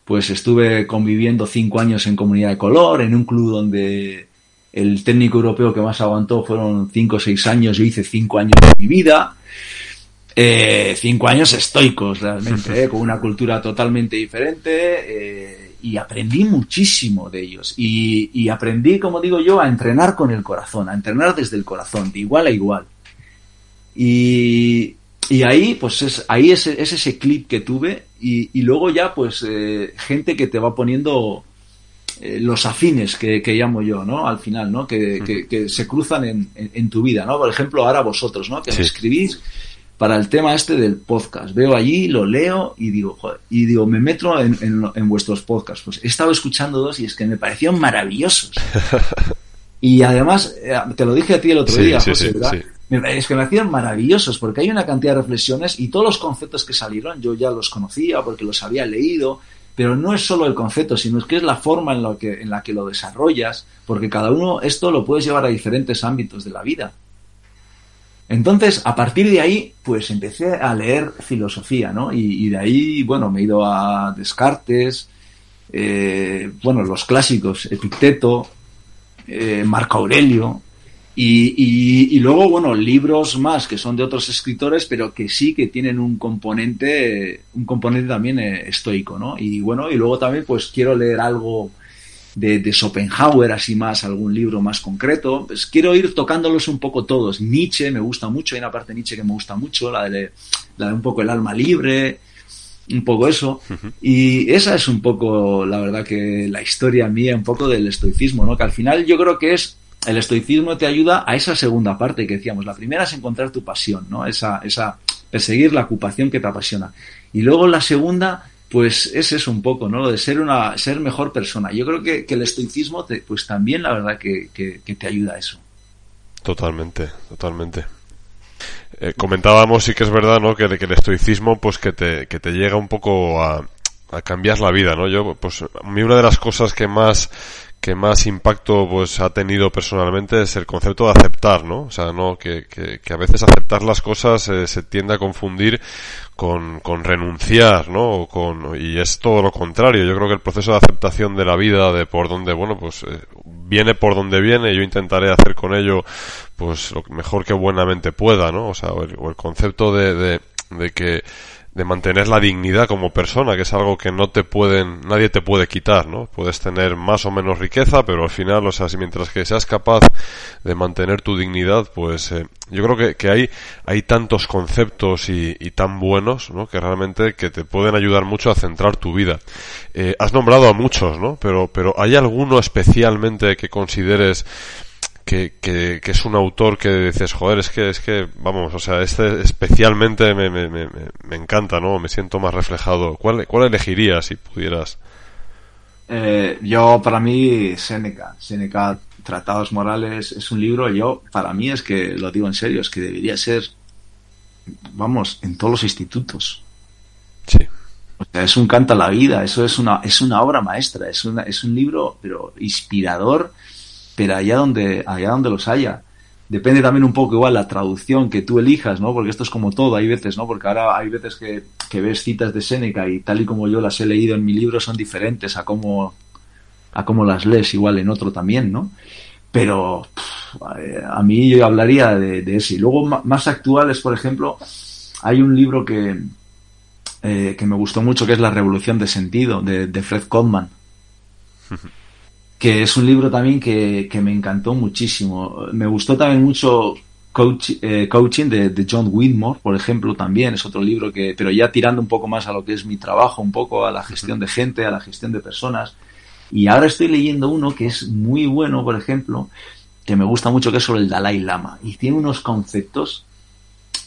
Pues estuve conviviendo cinco años en comunidad de color, en un club donde el técnico europeo que más aguantó fueron cinco o seis años, yo hice cinco años de mi vida. Eh, cinco años estoicos realmente, eh, con una cultura totalmente diferente eh, y aprendí muchísimo de ellos. Y, y aprendí, como digo yo, a entrenar con el corazón, a entrenar desde el corazón, de igual a igual. Y, y ahí, pues es, ahí es, es, ese clip que tuve y, y luego ya, pues, eh, gente que te va poniendo eh, los afines que, que, llamo yo, ¿no? Al final, ¿no? Que, que, que se cruzan en, en, en, tu vida, ¿no? Por ejemplo, ahora vosotros, ¿no? Que sí. me escribís para el tema este del podcast. Veo allí, lo leo y digo, joder, y digo, me meto en, en, en vuestros podcasts. Pues he estado escuchando dos y es que me parecieron maravillosos. y además, eh, te lo dije a ti el otro sí, día, sí, José, sí, ¿verdad? es que me hacían maravillosos porque hay una cantidad de reflexiones y todos los conceptos que salieron yo ya los conocía porque los había leído, pero no es solo el concepto, sino es que es la forma en, lo que, en la que lo desarrollas, porque cada uno esto lo puedes llevar a diferentes ámbitos de la vida. Entonces, a partir de ahí, pues empecé a leer filosofía, ¿no? Y, de ahí, bueno, me he ido a Descartes, eh, bueno, los clásicos, Epicteto, eh, Marco Aurelio, y, y, y, luego, bueno, libros más que son de otros escritores, pero que sí que tienen un componente, un componente también eh, estoico, ¿no? Y bueno, y luego también pues quiero leer algo de, de Schopenhauer, así más, algún libro más concreto. Pues quiero ir tocándolos un poco todos. Nietzsche me gusta mucho, hay una parte de Nietzsche que me gusta mucho, la de, la de un poco el alma libre, un poco eso. Uh -huh. Y esa es un poco, la verdad que la historia mía, un poco del estoicismo, ¿no? Que al final yo creo que es el estoicismo te ayuda a esa segunda parte que decíamos. La primera es encontrar tu pasión, ¿no? Esa, esa, perseguir la ocupación que te apasiona. Y luego la segunda, pues es un poco, ¿no? Lo de ser una, ser mejor persona. Yo creo que, que el estoicismo, te, pues también la verdad que, que, que, te ayuda a eso. Totalmente, totalmente. Eh, comentábamos, sí que es verdad, ¿no? Que, que el estoicismo, pues que te, que te llega un poco a, a cambiar la vida, ¿no? Yo, pues, a mí una de las cosas que más que más impacto pues ha tenido personalmente es el concepto de aceptar, ¿no? O sea, no que, que, que a veces aceptar las cosas eh, se tiende a confundir con, con renunciar, ¿no? O con, y es todo lo contrario. Yo creo que el proceso de aceptación de la vida, de por donde, bueno, pues eh, viene por donde viene, yo intentaré hacer con ello pues lo mejor que buenamente pueda, ¿no? O sea, el, o el concepto de, de, de que de mantener la dignidad como persona, que es algo que no te pueden, nadie te puede quitar, ¿no? Puedes tener más o menos riqueza, pero al final, o sea, si mientras que seas capaz de mantener tu dignidad, pues eh, yo creo que, que hay, hay tantos conceptos y, y, tan buenos, ¿no? Que realmente que te pueden ayudar mucho a centrar tu vida. Eh, has nombrado a muchos, ¿no? Pero, pero ¿hay alguno especialmente que consideres que, que, que, es un autor que dices, joder, es que, es que, vamos, o sea, este especialmente me, me, me, me encanta, ¿no? Me siento más reflejado. ¿Cuál, cuál elegirías si pudieras? Eh, yo, para mí, Seneca. Seneca, Tratados Morales, es un libro, yo, para mí es que, lo digo en serio, es que debería ser, vamos, en todos los institutos. Sí. O sea, es un canta la vida, eso es una, es una obra maestra, es, una, es un libro, pero inspirador, pero allá donde, allá donde los haya. Depende también un poco igual la traducción que tú elijas, ¿no? Porque esto es como todo, hay veces, ¿no? Porque ahora hay veces que, ves citas de Séneca y tal y como yo las he leído en mi libro son diferentes a cómo, a cómo las lees igual en otro también, ¿no? Pero a mí yo hablaría de, de ese. Y luego más actuales, por ejemplo, hay un libro que, eh, que me gustó mucho que es La Revolución de Sentido, de, de Fred Kaufman. que es un libro también que, que, me encantó muchísimo. Me gustó también mucho eh, Coaching de, de, John Whitmore, por ejemplo, también es otro libro que, pero ya tirando un poco más a lo que es mi trabajo, un poco a la gestión de gente, a la gestión de personas. Y ahora estoy leyendo uno que es muy bueno, por ejemplo, que me gusta mucho, que es sobre el Dalai Lama. Y tiene unos conceptos,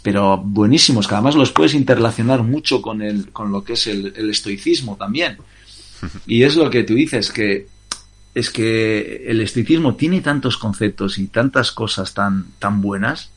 pero buenísimos, que además los puedes interrelacionar mucho con, el, con lo que es el, el estoicismo también. Y es lo que tú dices, que es que el estoicismo tiene tantos conceptos y tantas cosas tan, tan buenas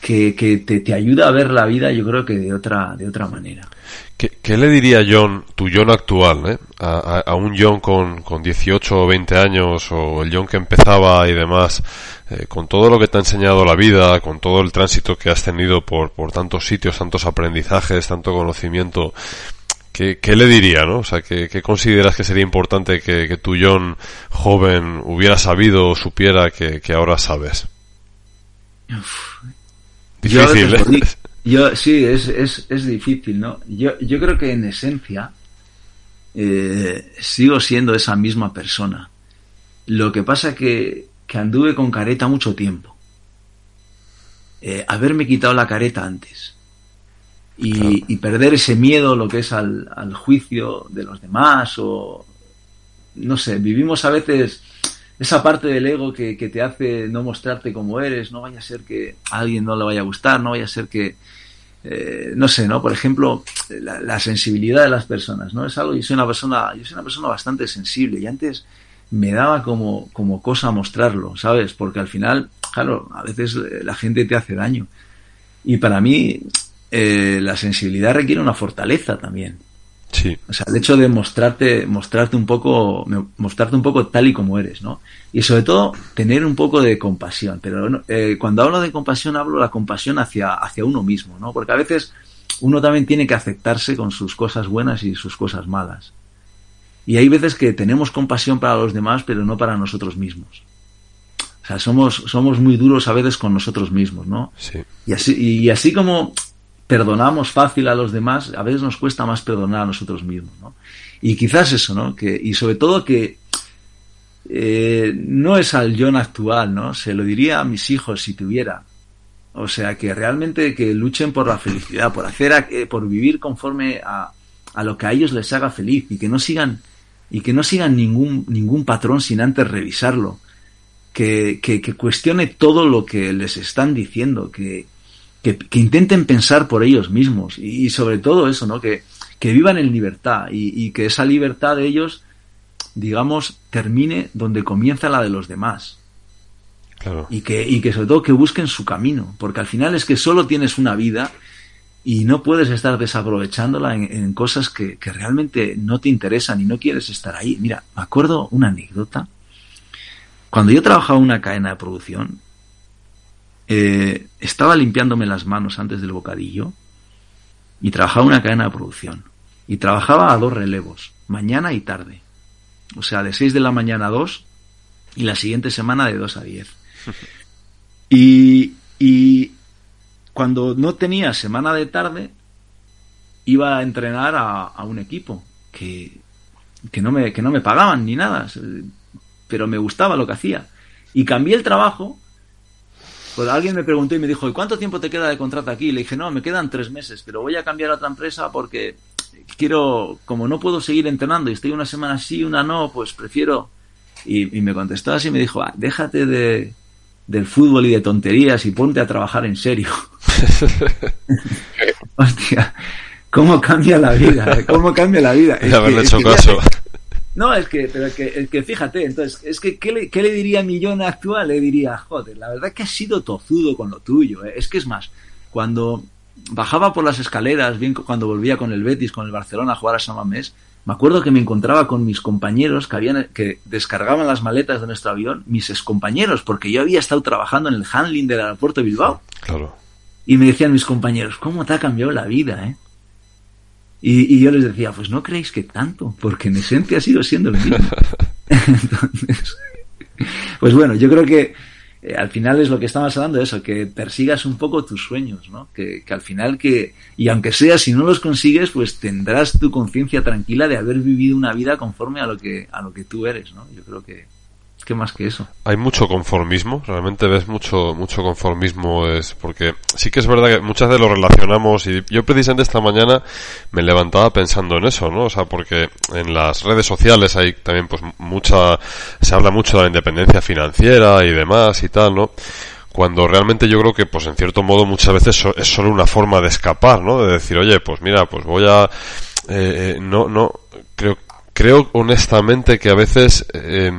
que, que te, te, ayuda a ver la vida, yo creo que de otra, de otra manera. ¿Qué, le diría John, tu John actual, eh? a, a, a, un John con, con 18 o 20 años o el John que empezaba y demás, eh, con todo lo que te ha enseñado la vida, con todo el tránsito que has tenido por, por tantos sitios, tantos aprendizajes, tanto conocimiento, ¿Qué, ¿Qué, le diría, no? O sea, ¿qué, qué consideras que sería importante que, que, tu John joven hubiera sabido o supiera que, que ahora sabes? Uf. Difícil, yo, ¿eh? yo, sí, es, es, es difícil, ¿no? Yo, yo creo que en esencia eh, sigo siendo esa misma persona. Lo que pasa que, que anduve con careta mucho tiempo. Eh, haberme quitado la careta antes y, claro. y, perder ese miedo, lo que es al, al, juicio de los demás o no sé, vivimos a veces esa parte del ego que, que, te hace no mostrarte como eres, no vaya a ser que a alguien no le vaya a gustar, no vaya a ser que eh, no sé, ¿no? Por ejemplo, la, la, sensibilidad de las personas, ¿no? Es algo, yo soy una persona, yo soy una persona bastante sensible y antes me daba como, como cosa mostrarlo, ¿sabes? Porque al final, claro, a veces la gente te hace daño. Y para mí, eh, la sensibilidad requiere una fortaleza también. Sí. O sea, el hecho de mostrarte, mostrarte un poco, mostrarte un poco tal y como eres, ¿no? Y sobre todo, tener un poco de compasión. Pero eh, cuando hablo de compasión, hablo de la compasión hacia, hacia uno mismo, ¿no? Porque a veces uno también tiene que aceptarse con sus cosas buenas y sus cosas malas. Y hay veces que tenemos compasión para los demás, pero no para nosotros mismos. O sea, somos, somos muy duros a veces con nosotros mismos, ¿no? Sí. Y así, y así como perdonamos fácil a los demás, a veces nos cuesta más perdonar a nosotros mismos, ¿no? Y quizás eso, ¿no? Que, y sobre todo que eh, no es al John actual, ¿no? Se lo diría a mis hijos si tuviera. O sea, que realmente que luchen por la felicidad, por hacer, a, eh, por vivir conforme a, a, lo que a ellos les haga feliz y que no sigan y que no sigan ningún ningún patrón sin antes revisarlo. Que, que, que cuestione todo lo que les están diciendo, que, que, que, intenten pensar por ellos mismos y, y, sobre todo eso, ¿no? Que, que vivan en libertad y, y, que esa libertad de ellos, digamos, termine donde comienza la de los demás. Claro. Y, que, y que sobre todo que busquen su camino, porque al final es que solo tienes una vida y no puedes estar desaprovechándola en, en cosas que, que, realmente no te interesan y no quieres estar ahí. Mira, me acuerdo una anécdota. Cuando yo trabajaba en una cadena de producción, eh, estaba limpiándome las manos antes del bocadillo y trabajaba en una cadena de producción. Y trabajaba a dos relevos, mañana y tarde. O sea, de 6 de la mañana a 2 y la siguiente semana de 2 a 10. Y, y cuando no tenía semana de tarde, iba a entrenar a, a un equipo que, que, no me, que no me pagaban ni nada, pero me gustaba lo que hacía. Y cambié el trabajo pues alguien me preguntó y me dijo, ¿y cuánto tiempo te queda de contrato aquí? Y le dije, no, me quedan tres meses, pero voy a cambiar a otra empresa porque quiero, como no puedo seguir entrenando y estoy una semana sí, una no, pues prefiero. Y, y me contestó así y me dijo, ah, déjate de, del fútbol y de tonterías y ponte a trabajar en serio. Hostia, ¿cómo cambia la vida? ¿Cómo cambia la vida? Es haberle hecho caso. No, es que, pero es que, es que fíjate, entonces, es que, ¿qué le, ¿qué le diría a mi John actual? Le diría, joder, la verdad que has sido tozudo con lo tuyo. ¿eh? Es que es más, cuando bajaba por las escaleras, bien cuando volvía con el Betis, con el Barcelona a jugar a San Mamés, me acuerdo que me encontraba con mis compañeros que habían, que descargaban las maletas de nuestro avión, mis excompañeros, porque yo había estado trabajando en el handling del aeropuerto de Bilbao. Claro. Y me decían mis compañeros, ¿cómo te ha cambiado la vida, eh? Y, yo les decía, pues no creéis que tanto, porque en esencia ha sido siendo el mismo. Entonces, pues bueno, yo creo que eh, al final es lo que estamos hablando de eso, que persigas un poco tus sueños, ¿no? Que, que al final que, y aunque sea, si no los consigues, pues tendrás tu conciencia tranquila de haber vivido una vida conforme a lo que, a lo que tú eres, ¿no? Yo creo que, Hay mucho conformismo, realmente ves mucho mucho conformismo es porque sí que es verdad que muchas veces lo relacionamos y yo precisamente esta mañana me levantaba pensando en eso, ¿no? O sea, porque en las redes sociales hay también pues mucha se habla mucho de la independencia financiera y demás y tal, ¿no? Cuando realmente yo creo que pues en cierto modo muchas veces es solo una forma de escapar, ¿no? De decir, "Oye, pues mira, pues voy a eh, eh no no creo creo honestamente que a veces eh,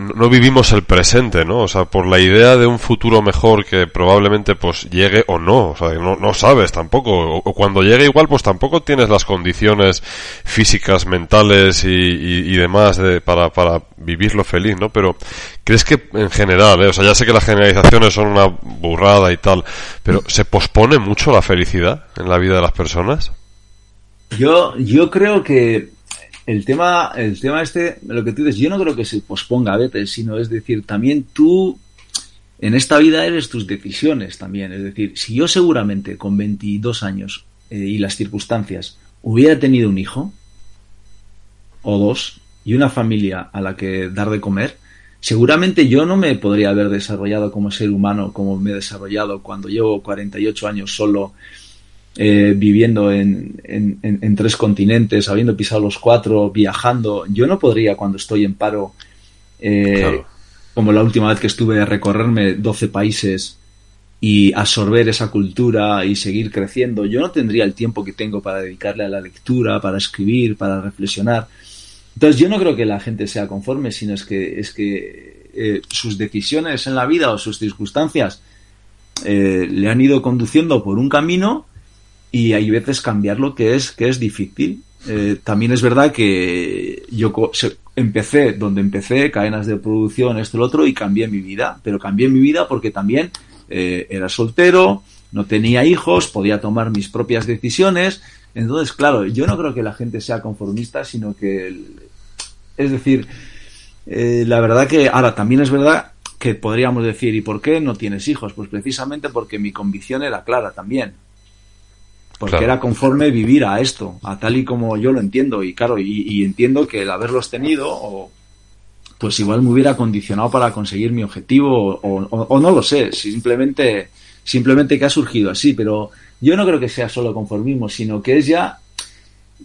no vivimos el presente, ¿no? O sea, por la idea de un futuro mejor que probablemente pues llegue o no, o sea, no, no sabes tampoco, o, cuando llegue igual pues tampoco tienes las condiciones físicas, mentales y, y, demás de, para, para vivirlo feliz, ¿no? Pero crees que en general, ¿eh? o sea, ya sé que las generalizaciones son una burrada y tal, pero ¿se pospone mucho la felicidad en la vida de las personas? Yo, yo creo que el tema, el tema este, lo que tú dices, yo no creo que se posponga a veces, sino es decir, también tú en esta vida eres tus decisiones también. Es decir, si yo seguramente con 22 años eh, y las circunstancias hubiera tenido un hijo o dos y una familia a la que dar de comer, seguramente yo no me podría haber desarrollado como ser humano como me he desarrollado cuando llevo 48 años solo eh, viviendo en, en, tres continentes, habiendo pisado los cuatro, viajando. Yo no podría, cuando estoy en paro, eh, como la última vez que estuve, recorrerme 12 países y absorber esa cultura y seguir creciendo. Yo no tendría el tiempo que tengo para dedicarle a la lectura, para escribir, para reflexionar. Entonces yo no creo que la gente sea conforme, sino es que, es que eh, sus decisiones en la vida o sus circunstancias le han ido conduciendo por un camino y hay veces cambiar lo que es, que es difícil. Eh, también es verdad que yo empecé donde empecé, cadenas de producción, esto y lo otro, y cambié mi vida. Pero cambié mi vida porque también eh, era soltero, no tenía hijos, podía tomar mis propias decisiones. Entonces, claro, yo no creo que la gente sea conformista, sino que, es decir, eh, la verdad que ahora también es verdad que podríamos decir, ¿y por qué no tienes hijos? Pues precisamente porque mi convicción era clara también porque era conforme vivir a esto, a tal y como yo lo entiendo. Y claro, y, entiendo que el haberlos tenido, pues igual me hubiera condicionado para conseguir mi objetivo, o, no lo sé, simplemente, simplemente que ha surgido así, pero yo no creo que sea solo conformismo, sino que es ya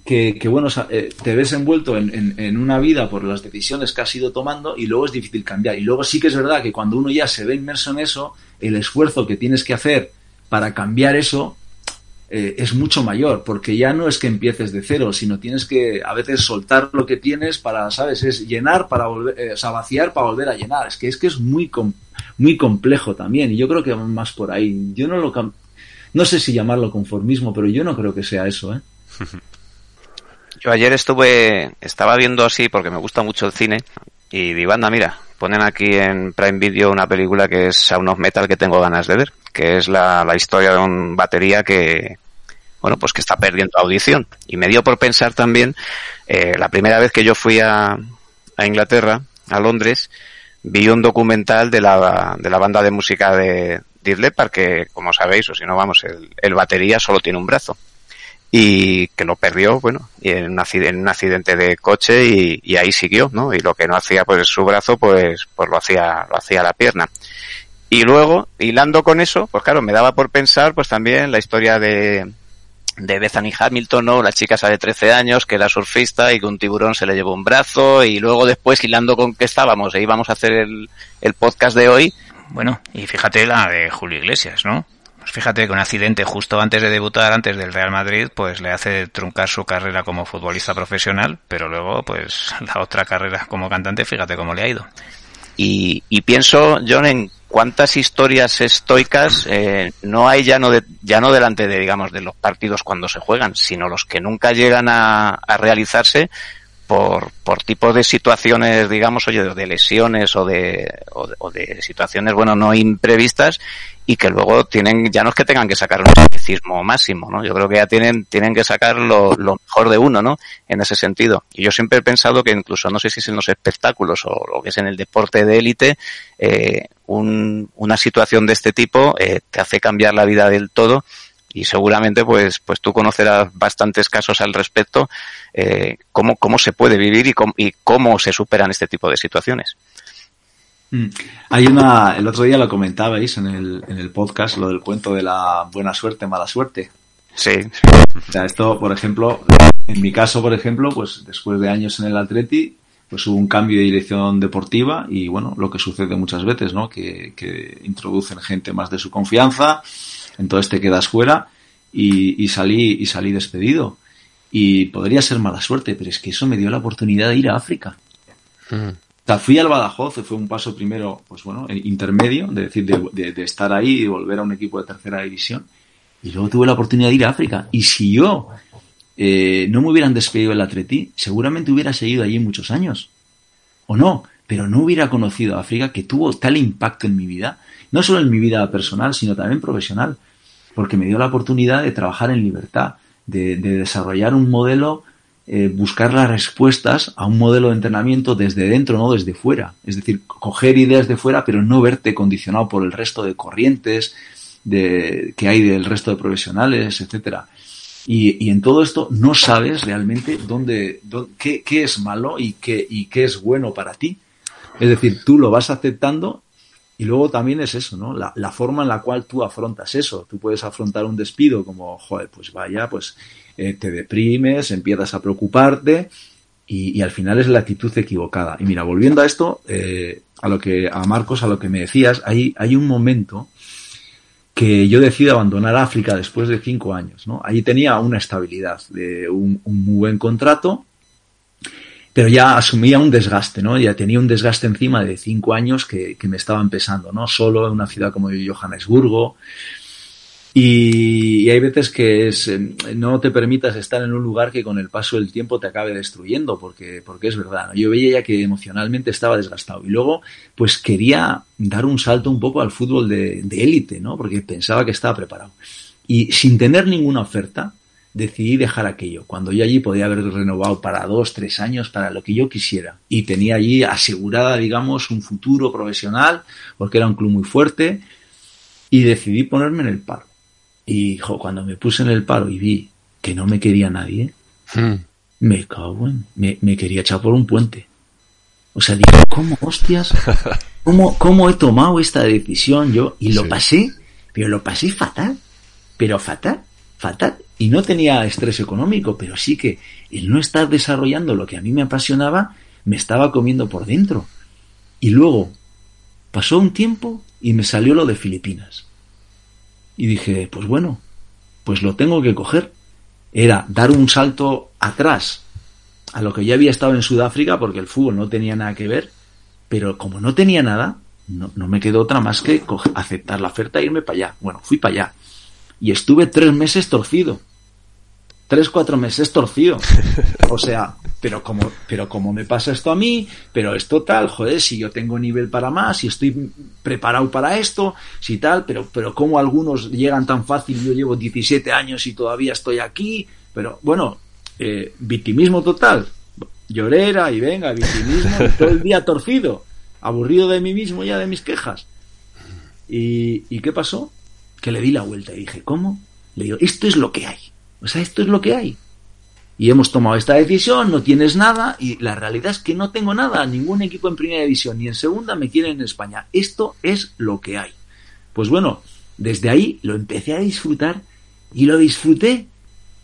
que, bueno, eh, te ves envuelto en, en, una vida por las decisiones que has ido tomando y luego es difícil cambiar. Y luego sí que es verdad que cuando uno ya se ve inmerso en eso, el esfuerzo que tienes que hacer para cambiar eso eh, es mucho mayor, porque ya no es que empieces de cero, sino tienes que a veces soltar lo que tienes para, ¿sabes? Es llenar para volver, eh, o sea, vaciar para volver a llenar. Es que es que es muy, muy complejo también, y yo creo que más por ahí. Yo no lo, no sé si llamarlo conformismo, pero yo no creo que sea eso, ¿eh? Yo ayer estuve, estaba viendo así, porque me gusta mucho el cine, y di banda, mira, ponen aquí en Prime Video una película que es Sound of Metal que tengo ganas de ver, que es la, la historia de un batería que, bueno, pues que está perdiendo audición. Y me dio por pensar también, eh, la primera vez que yo fui a, a Inglaterra, a Londres, vi un documental de la, de la banda de música de Def Leppard, que como sabéis, o si no vamos, el, batería solo tiene un brazo y que lo perdió, bueno, y en, un accidente, de coche y, ahí siguió, ¿no? Y lo que no hacía pues su brazo, pues, pues lo hacía, lo hacía la pierna. Y luego, hilando con eso, pues claro, me daba por pensar pues también la historia de, de Bethany Hamilton, ¿no? La chica de 13 años que era surfista y que un tiburón se le llevó un brazo y luego después hilando con que estábamos e íbamos a hacer el, el podcast de hoy. Bueno, y fíjate la de Julio Iglesias, ¿no? Pues fíjate que un accidente justo antes de debutar, antes del Real Madrid, pues le hace truncar su carrera como futbolista profesional, pero luego, pues la otra carrera como cantante, fíjate cómo le ha ido. Y, pienso, John, en cuántas historias estoicas eh, no hay ya no, ya no delante de, digamos, de los partidos cuando se juegan, sino los que nunca llegan a, realizarse, por, por tipos de situaciones, digamos, oye, de lesiones o de, o de, situaciones, bueno, no imprevistas y que luego tienen, ya no es que tengan que sacar un estoicismo máximo, ¿no? Yo creo que ya tienen, tienen que sacar lo, lo, mejor de uno, ¿no? En ese sentido. Y yo siempre he pensado que incluso, no sé si es en los espectáculos o lo que es en el deporte de élite, eh, un, una situación de este tipo eh, te hace cambiar la vida del todo y seguramente pues pues tú conocerás bastantes casos al respecto eh, cómo, cómo se puede vivir y cómo, y cómo se superan este tipo de situaciones. Mm. Hay una, el otro día lo comentabais en el, en el podcast, lo del cuento de la buena suerte, mala suerte. Sí. O sea, esto, por ejemplo, en mi caso, por ejemplo, pues después de años en el Atleti, pues hubo un cambio de dirección deportiva y bueno, lo que sucede muchas veces, ¿no? Que, que introducen gente más de su confianza, entonces te quedas fuera y, y, salí y salí despedido. Y podría ser mala suerte, pero es que eso me dio la oportunidad de ir a África. O sea, fui al Badajoz, fue un paso primero, pues bueno, intermedio, de decir, de, de, estar ahí y volver a un equipo de tercera división. Y luego tuve la oportunidad de ir a África. Y si yo eh, no me hubieran despedido el Atleti, seguramente hubiera seguido allí muchos años. O no, pero no hubiera conocido a África que tuvo tal impacto en mi vida, no solo en mi vida personal, sino también profesional porque me dio la oportunidad de trabajar en libertad, de, de desarrollar un modelo, eh, buscar las respuestas a un modelo de entrenamiento desde dentro, no desde fuera. Es decir, coger ideas de fuera, pero no verte condicionado por el resto de corrientes de, que hay del resto de profesionales, etcétera. Y, y, en todo esto no sabes realmente dónde, dónde qué, qué, es malo y qué, y qué es bueno para ti. Es decir, tú lo vas aceptando y luego también es eso, ¿no? La, la, forma en la cual tú afrontas eso. Tú puedes afrontar un despido como, joder, pues vaya, pues eh, te deprimes, empiezas a preocuparte y, al final es la actitud equivocada. Y mira, volviendo a esto, eh, a lo que, a Marcos, a lo que me decías, hay, hay un momento que yo decido abandonar África después de cinco años, ¿no? Ahí tenía una estabilidad, de un muy buen contrato, pero ya asumía un desgaste, ¿no? Ya tenía un desgaste encima de cinco años que, me estaban pesando, ¿no? Solo en una ciudad como Johannesburgo. Y, y, hay veces que es, no te permitas estar en un lugar que con el paso del tiempo te acabe destruyendo, porque, porque es verdad. Yo veía ya que emocionalmente estaba desgastado. Y luego, pues quería dar un salto un poco al fútbol de élite, ¿no? Porque pensaba que estaba preparado. Y sin tener ninguna oferta, decidí dejar aquello, cuando yo allí podía haber renovado para dos, tres años, para lo que yo quisiera. Y tenía allí asegurada, digamos, un futuro profesional, porque era un club muy fuerte, y decidí ponerme en el paro. Y jo, cuando me puse en el paro y vi que no me quería nadie, hmm. me cago en, me, me, quería echar por un puente. O sea, digo, ¿cómo hostias? ¿Cómo, cómo he tomado esta decisión yo? Y lo sí. pasé, pero lo pasé fatal, pero fatal, fatal y no tenía estrés económico, pero sí que el no estar desarrollando lo que a mí me apasionaba me estaba comiendo por dentro. Y luego pasó un tiempo y me salió lo de Filipinas. Y dije, pues bueno, pues lo tengo que coger. Era dar un salto atrás a lo que ya había estado en Sudáfrica, porque el fútbol no tenía nada que ver, pero como no tenía nada, no, no me quedó otra más que aceptar la oferta e irme para allá. Bueno, fui para allá y estuve tres meses torcido. Tres, cuatro meses torcido. O sea, pero como, pero como me pasa esto a mí, pero esto tal, joder, si yo tengo nivel para más, si estoy preparado para esto, si tal, pero, pero como algunos llegan tan fácil, yo llevo 17 años y todavía estoy aquí, pero bueno, eh, victimismo total. Llorera y venga, victimismo, todo el día torcido, aburrido de mí mismo ya de mis quejas. ¿Y, ¿y qué pasó? Que le di la vuelta y dije, ¿cómo? Le digo, esto es lo que hay. O sea, esto es lo que hay. Y hemos tomado esta decisión, no tienes nada, y la realidad es que no tengo nada, ningún equipo en primera división ni en segunda me quieren en España. Esto es lo que hay. Pues bueno, desde ahí lo empecé a disfrutar y lo disfruté,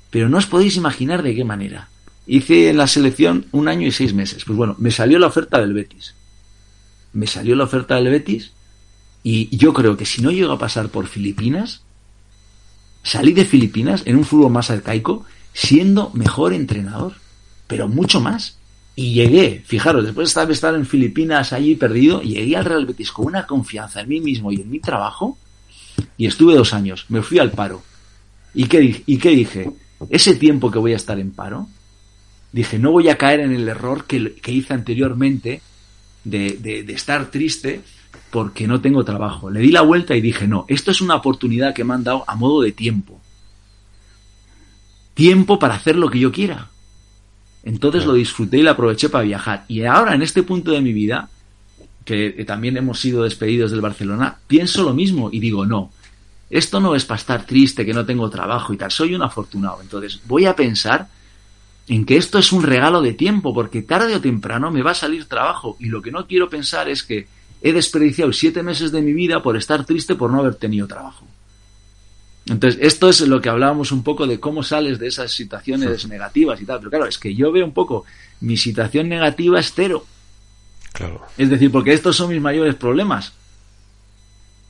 pero no os podéis imaginar de qué manera. Hice en la selección un año y seis meses. Pues bueno, me salió la oferta del Betis. Me salió la oferta del Betis y yo creo que si no llego a pasar por Filipinas, salí de Filipinas en un fútbol más arcaico siendo mejor entrenador, pero mucho más. Y llegué, fijaros, después de estar en Filipinas allí perdido, llegué al Real Betis con una confianza en mí mismo y en mi trabajo, y estuve dos años, me fui al paro. ¿Y qué, y qué dije? Ese tiempo que voy a estar en paro, dije, no voy a caer en el error que, que hice anteriormente de, de, de, estar triste porque no tengo trabajo. Le di la vuelta y dije, no, esto es una oportunidad que me han dado a modo de tiempo. Tiempo para hacer lo que yo quiera. Entonces lo disfruté y lo aproveché para viajar. Y ahora, en este punto de mi vida, que también hemos sido despedidos del Barcelona, pienso lo mismo y digo, no, esto no es para estar triste, que no tengo trabajo y tal, soy un afortunado. Entonces voy a pensar en que esto es un regalo de tiempo, porque tarde o temprano me va a salir trabajo y lo que no quiero pensar es que he desperdiciado siete meses de mi vida por estar triste por no haber tenido trabajo. Entonces, esto es lo que hablábamos un poco de cómo sales de esas situaciones negativas y tal. Pero claro, es que yo veo un poco, mi situación negativa es cero. Claro. Es decir, porque estos son mis mayores problemas.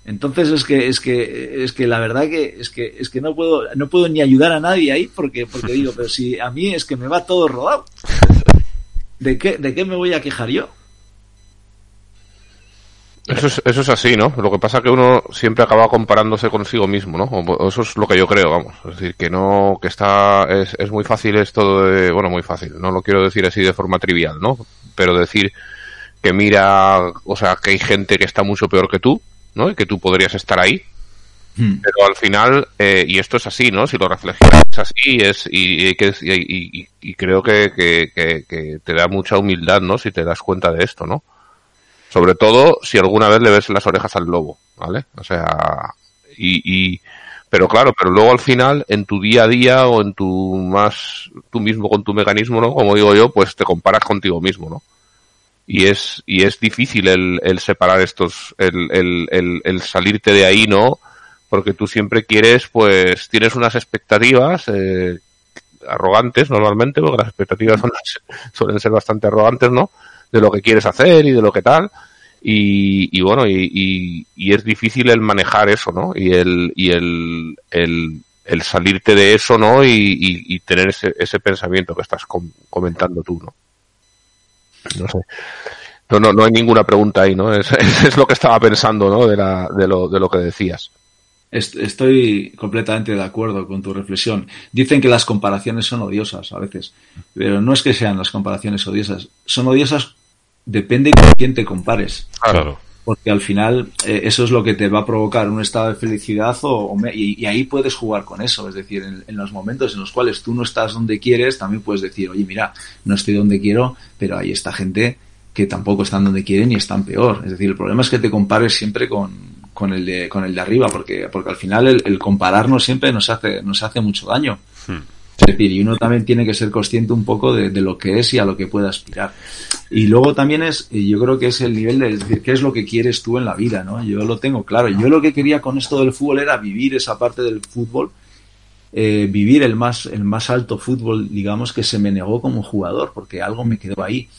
Entonces es que es que es que la verdad que es que es que no puedo no puedo ni ayudar a nadie ahí porque porque digo, pero si a mí es que me va todo rodado. ¿De qué de qué me voy a quejar yo? Eso es, eso es así, ¿no? Lo que pasa es que uno siempre acaba comparándose consigo mismo, ¿no? O eso es lo que yo creo, vamos. Es decir, que no, que está, es, es muy fácil esto de, bueno, muy fácil, no lo quiero decir así de forma trivial, ¿no? Pero decir que mira, o sea, que hay gente que está mucho peor que tú, ¿no? Y que tú podrías estar ahí. Hmm. Pero al final, eh, y esto es así, ¿no? Si lo reflexionas es así, es, y, y, y, y creo que, que, que, que te da mucha humildad, ¿no? Si te das cuenta de esto, ¿no? Sobre todo si alguna vez le ves las orejas al lobo, ¿vale? O sea, y, y, pero claro, pero luego al final, en tu día a día o en tu más, tú mismo con tu mecanismo, ¿no? Como digo yo, pues te comparas contigo mismo, ¿no? Y es, y es difícil el, el separar estos, el, el, el, el salirte de ahí, ¿no? Porque tú siempre quieres, pues, tienes unas expectativas, eh, arrogantes normalmente, porque las expectativas son, suelen ser bastante arrogantes, ¿no? De lo que quieres hacer y de lo que tal. Y, y bueno, y, y, es difícil el manejar eso, ¿no? Y el, y el, el, salirte de eso, ¿no? Y, tener ese, ese pensamiento que estás com comentando tú, ¿no? No sé. No, no, no hay ninguna pregunta ahí, ¿no? Es, es lo que estaba pensando, ¿no? De, la, de, lo, de lo que decías. Estoy completamente de acuerdo con tu reflexión. Dicen que las comparaciones son odiosas a veces, pero no es que sean las comparaciones odiosas, son odiosas depende con quién te compares. Claro. Porque al final eh, eso es lo que te va a provocar un estado de felicidad o, o me, y, y, ahí puedes jugar con eso. Es decir, en, en, los momentos en los cuales tú no estás donde quieres, también puedes decir, oye, mira, no estoy donde quiero, pero hay esta gente que tampoco están donde quieren y están peor. Es decir, el problema es que te compares siempre con, con el de, con el de arriba, porque, porque al final el, el compararnos siempre nos hace, nos hace mucho daño. Hmm. Es decir, y uno también tiene que ser consciente un poco de, lo que es y a lo que puede aspirar. Y luego también es, yo creo que es el nivel de decir, qué es lo que quieres tú en la vida, ¿no? Yo lo tengo claro. Yo lo que quería con esto del fútbol era vivir esa parte del fútbol, eh, vivir el más, el más alto fútbol, digamos, que se me negó como jugador, porque algo me quedó ahí.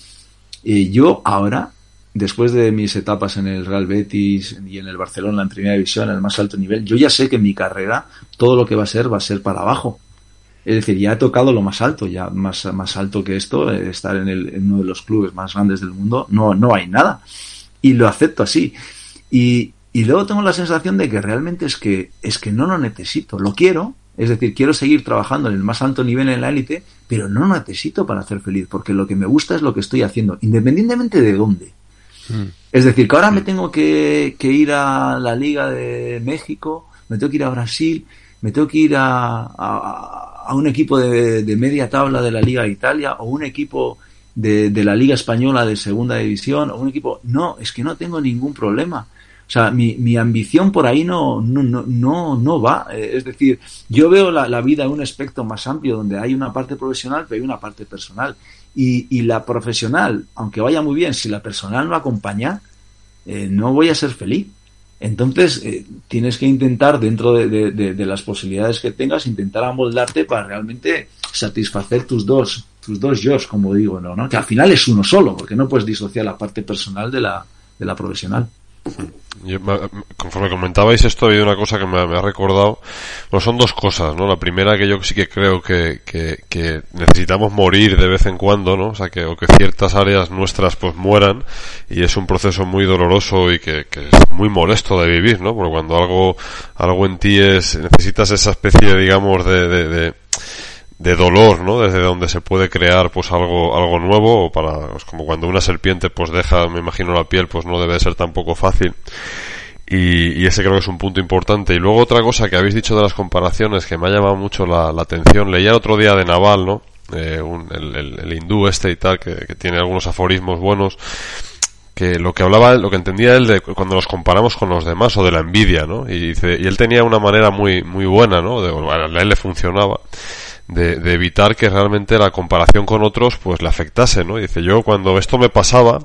Eh, yo ahora, después de mis etapas en el Real Betis y en el Barcelona en primera división, en el más alto nivel, yo ya sé que mi carrera, todo lo que va a ser, va a ser para abajo. Es decir, ya he tocado lo más alto, ya más, más alto que esto, estar en, el, en, uno de los clubes más grandes del mundo, no, no hay nada. Y lo acepto así. Y, y luego tengo la sensación de que realmente es que, es que no lo necesito, lo quiero, es decir, quiero seguir trabajando en el más alto nivel en la élite, pero no lo necesito para ser feliz, porque lo que me gusta es lo que estoy haciendo, independientemente de dónde. Mm. Es decir, que ahora me tengo que, que ir a la Liga de México, me tengo que ir a Brasil, me tengo que ir a, a a un equipo de, de, media tabla de la Liga de Italia o un equipo de, de, la Liga Española de Segunda División o un equipo... No, es que no tengo ningún problema. O sea, mi, mi ambición por ahí no, no, no, no, va. Es decir, yo veo la, la, vida en un aspecto más amplio donde hay una parte profesional, pero hay una parte personal. Y, y la profesional, aunque vaya muy bien, si la personal no acompaña, eh, no voy a ser feliz. Entonces, eh, tienes que intentar, dentro de, de, las posibilidades que tengas, intentar amoldarte para realmente satisfacer tus dos, tus dos yo, como digo, ¿no? ¿no? Que al final es uno solo, porque no puedes disociar la parte personal de la, de la profesional. Yo, conforme comentabais esto, ha habido una cosa que me, me, ha recordado. No son dos cosas, ¿no? La primera que yo sí que creo que, que, que, necesitamos morir de vez en cuando, ¿no? O sea, que, o que ciertas áreas nuestras pues mueran y es un proceso muy doloroso y que, que es muy molesto de vivir, ¿no? Porque cuando algo, algo en ti es, necesitas esa especie, digamos, de, de, de de dolor, ¿no? Desde donde se puede crear pues algo algo nuevo o para pues, como cuando una serpiente pues deja, me imagino la piel, pues no debe ser tampoco fácil. Y, ese creo que es un punto importante. Y luego otra cosa que habéis dicho de las comparaciones que me ha llamado mucho la, atención. Leía otro día de Naval, ¿no? Eh, el, hindú este y tal, que, que tiene algunos aforismos buenos que lo que hablaba, lo que entendía él de cuando nos comparamos con los demás o de la envidia, ¿no? Y, dice, y él tenía una manera muy, muy buena, ¿no? De, a él le funcionaba. De, de, evitar que realmente la comparación con otros pues le afectase, ¿no? Dice, yo cuando esto me pasaba,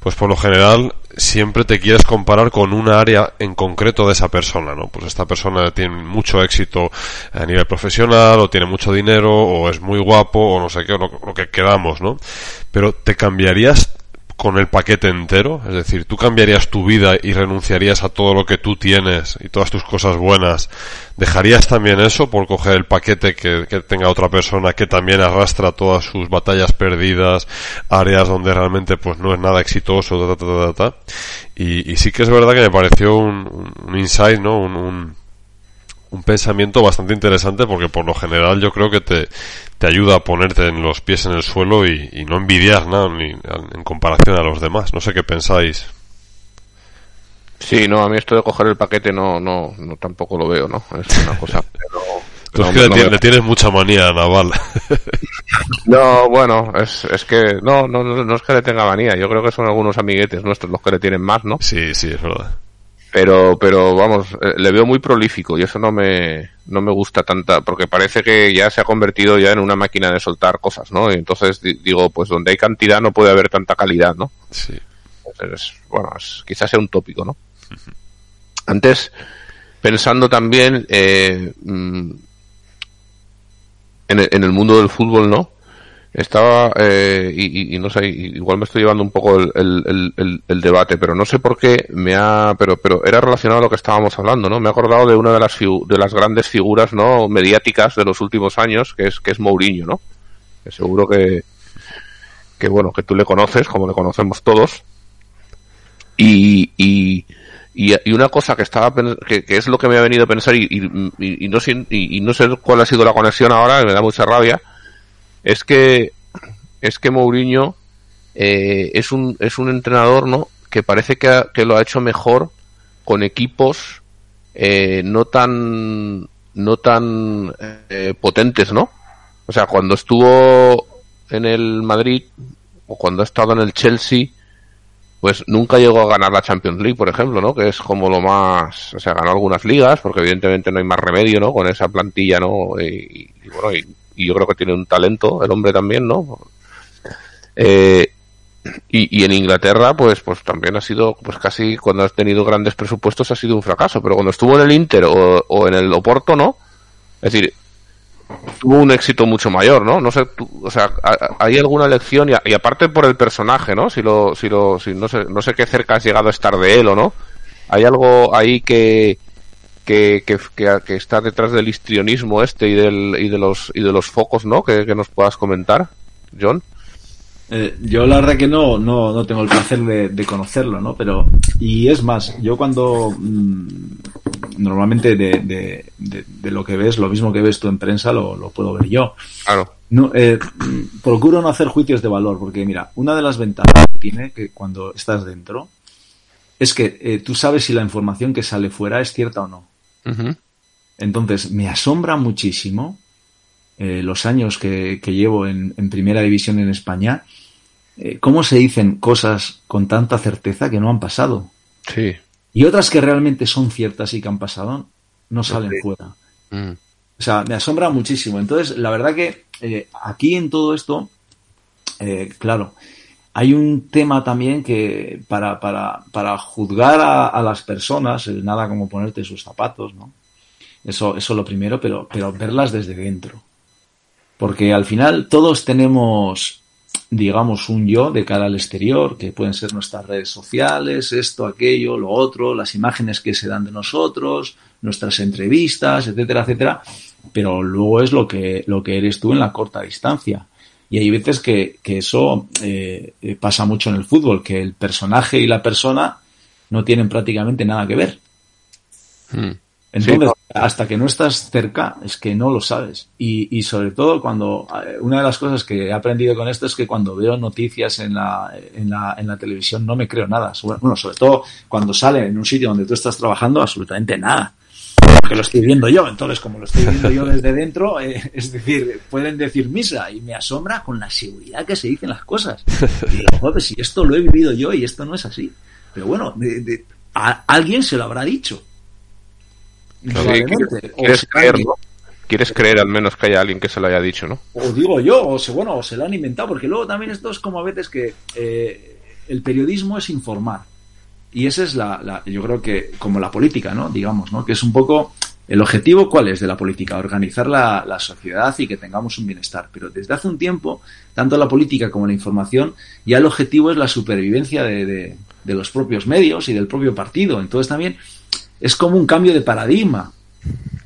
pues por lo general siempre te quieres comparar con una área en concreto de esa persona, ¿no? Pues esta persona tiene mucho éxito a nivel profesional, o tiene mucho dinero, o es muy guapo, o no sé qué, lo, lo que queramos, ¿no? Pero te cambiarías con el paquete entero? Es decir, ¿tú cambiarías tu vida y renunciarías a todo lo que tú tienes y todas tus cosas buenas? ¿Dejarías también eso por coger el paquete que, tenga otra persona que también arrastra todas sus batallas perdidas, áreas donde realmente pues no es nada exitoso, y, sí que es verdad que me pareció un, insight, ¿no? un pensamiento bastante interesante porque por lo general yo creo que te, te ayuda a ponerte en los pies en el suelo y, no envidiar nada ni, en comparación a los demás. No sé qué pensáis. Sí, no, a mí esto de coger el paquete no, no, no tampoco lo veo, ¿no? Es una cosa. Pero, es que le, tienes mucha manía a Naval. no, bueno, es, es que no, no, no es que le tenga manía. Yo creo que son algunos amiguetes nuestros los que le tienen más, ¿no? Sí, sí, es verdad pero pero vamos eh, le veo muy prolífico y eso no me no me gusta tanta porque parece que ya se ha convertido ya en una máquina de soltar cosas no y entonces digo pues donde hay cantidad no puede haber tanta calidad no sí. Bueno quizás sea un tópico no antes pensando también eh, mm, en, en el mundo del fútbol no estaba eh, y, no sé igual me estoy llevando un poco el, el, debate pero no sé por qué me ha pero pero era relacionado a lo que estábamos hablando no me he acordado de una de las de las grandes figuras no mediáticas de los últimos años que es que es Mourinho no que seguro que que bueno que tú le conoces como le conocemos todos. Y, y y, una cosa que estaba que, que, es lo que me ha venido a pensar y, y, no sé, y, no sé cuál ha sido la conexión ahora me da mucha rabia es que es que Mourinho eh, es un es un entrenador no que parece que, que lo ha hecho mejor con equipos eh, no tan no tan eh, potentes no o sea cuando estuvo en el Madrid o cuando ha estado en el Chelsea pues nunca llegó a ganar la Champions League, por ejemplo, ¿no? Que es como lo más, o sea, ganó algunas ligas, porque evidentemente no hay más remedio, ¿no? Con esa plantilla, ¿no? Y bueno, y y yo creo que tiene un talento el hombre también, ¿no? Eh, y, y, en Inglaterra, pues, pues también ha sido, pues casi cuando has tenido grandes presupuestos ha sido un fracaso, pero cuando estuvo en el Inter o, en el Oporto, ¿no? Es decir, tuvo un éxito mucho mayor, ¿no? No sé, o sea, hay alguna lección y, aparte por el personaje, ¿no? Si lo, si lo, si no sé, no sé qué cerca has llegado a estar de él o no. Hay algo ahí que, que, que, que, está detrás del histrionismo este y, del, y, de, los, y de los focos, ¿no? Que, nos puedas comentar, John. Eh, yo la verdad que no, no, no tengo el placer de, conocerlo, ¿no? Pero, y es más, yo cuando mm, normalmente de, de, lo que ves, lo mismo que ves tú en prensa, lo, lo puedo ver yo. Claro. No, eh, procuro no hacer juicios de valor, porque mira, una de las ventajas que tiene que cuando estás dentro es que eh, tú sabes si la información que sale fuera es cierta o no. Entonces, me asombra muchísimo eh, los años que, llevo en, primera división en España, eh, cómo se dicen cosas con tanta certeza que no han pasado. Sí. Y otras que realmente son ciertas y que han pasado, no salen fuera. Mm. O sea, me asombra muchísimo. Entonces, la verdad que eh, aquí en todo esto, claro, hay un tema también que para, para, para juzgar a, las personas, nada como ponerte sus zapatos, ¿no? Eso, eso lo primero, pero, pero verlas desde dentro. Porque al final todos tenemos, digamos, un yo de cara al exterior, que pueden ser nuestras redes sociales, esto, aquello, lo otro, las imágenes que se dan de nosotros, nuestras entrevistas, etcétera, etcétera. Pero luego es lo que, lo que eres tú en la corta distancia. Y hay veces que, eso eh, eh, pasa mucho en el fútbol, que el personaje y la persona no tienen prácticamente nada que ver. Hmm. Entonces, hasta que no estás cerca, es que no lo sabes. Y, y, sobre todo cuando, eh, una de las cosas que he aprendido con esto es que cuando veo noticias en la, en la, en la televisión no me creo nada. Bueno, sobre todo cuando sale en un sitio donde tú estás trabajando, absolutamente nada. Porque lo estoy viendo yo. Entonces, como lo estoy viendo yo desde dentro, eh, es decir, pueden decir misa y me asombra con la seguridad que se dicen las cosas. Y digo, joder, si esto lo he vivido yo y esto no es así. Pero bueno, de, de, a, alguien se lo habrá dicho. ¿Quieres, creer, ¿no? Quieres creer al menos que haya alguien que se lo haya dicho, ¿no? O digo yo, o se, bueno, o se lo han inventado, porque luego también esto es como a veces que eh, el periodismo es informar. Y esa es la, yo creo que, como la política, ¿no? Digamos, ¿no? Que es un poco el objetivo, ¿cuál es de la política? Organizar la, la, sociedad y que tengamos un bienestar. Pero desde hace un tiempo, tanto la política como la información, ya el objetivo es la supervivencia de, de, de los propios medios y del propio partido. Entonces también es como un cambio de paradigma.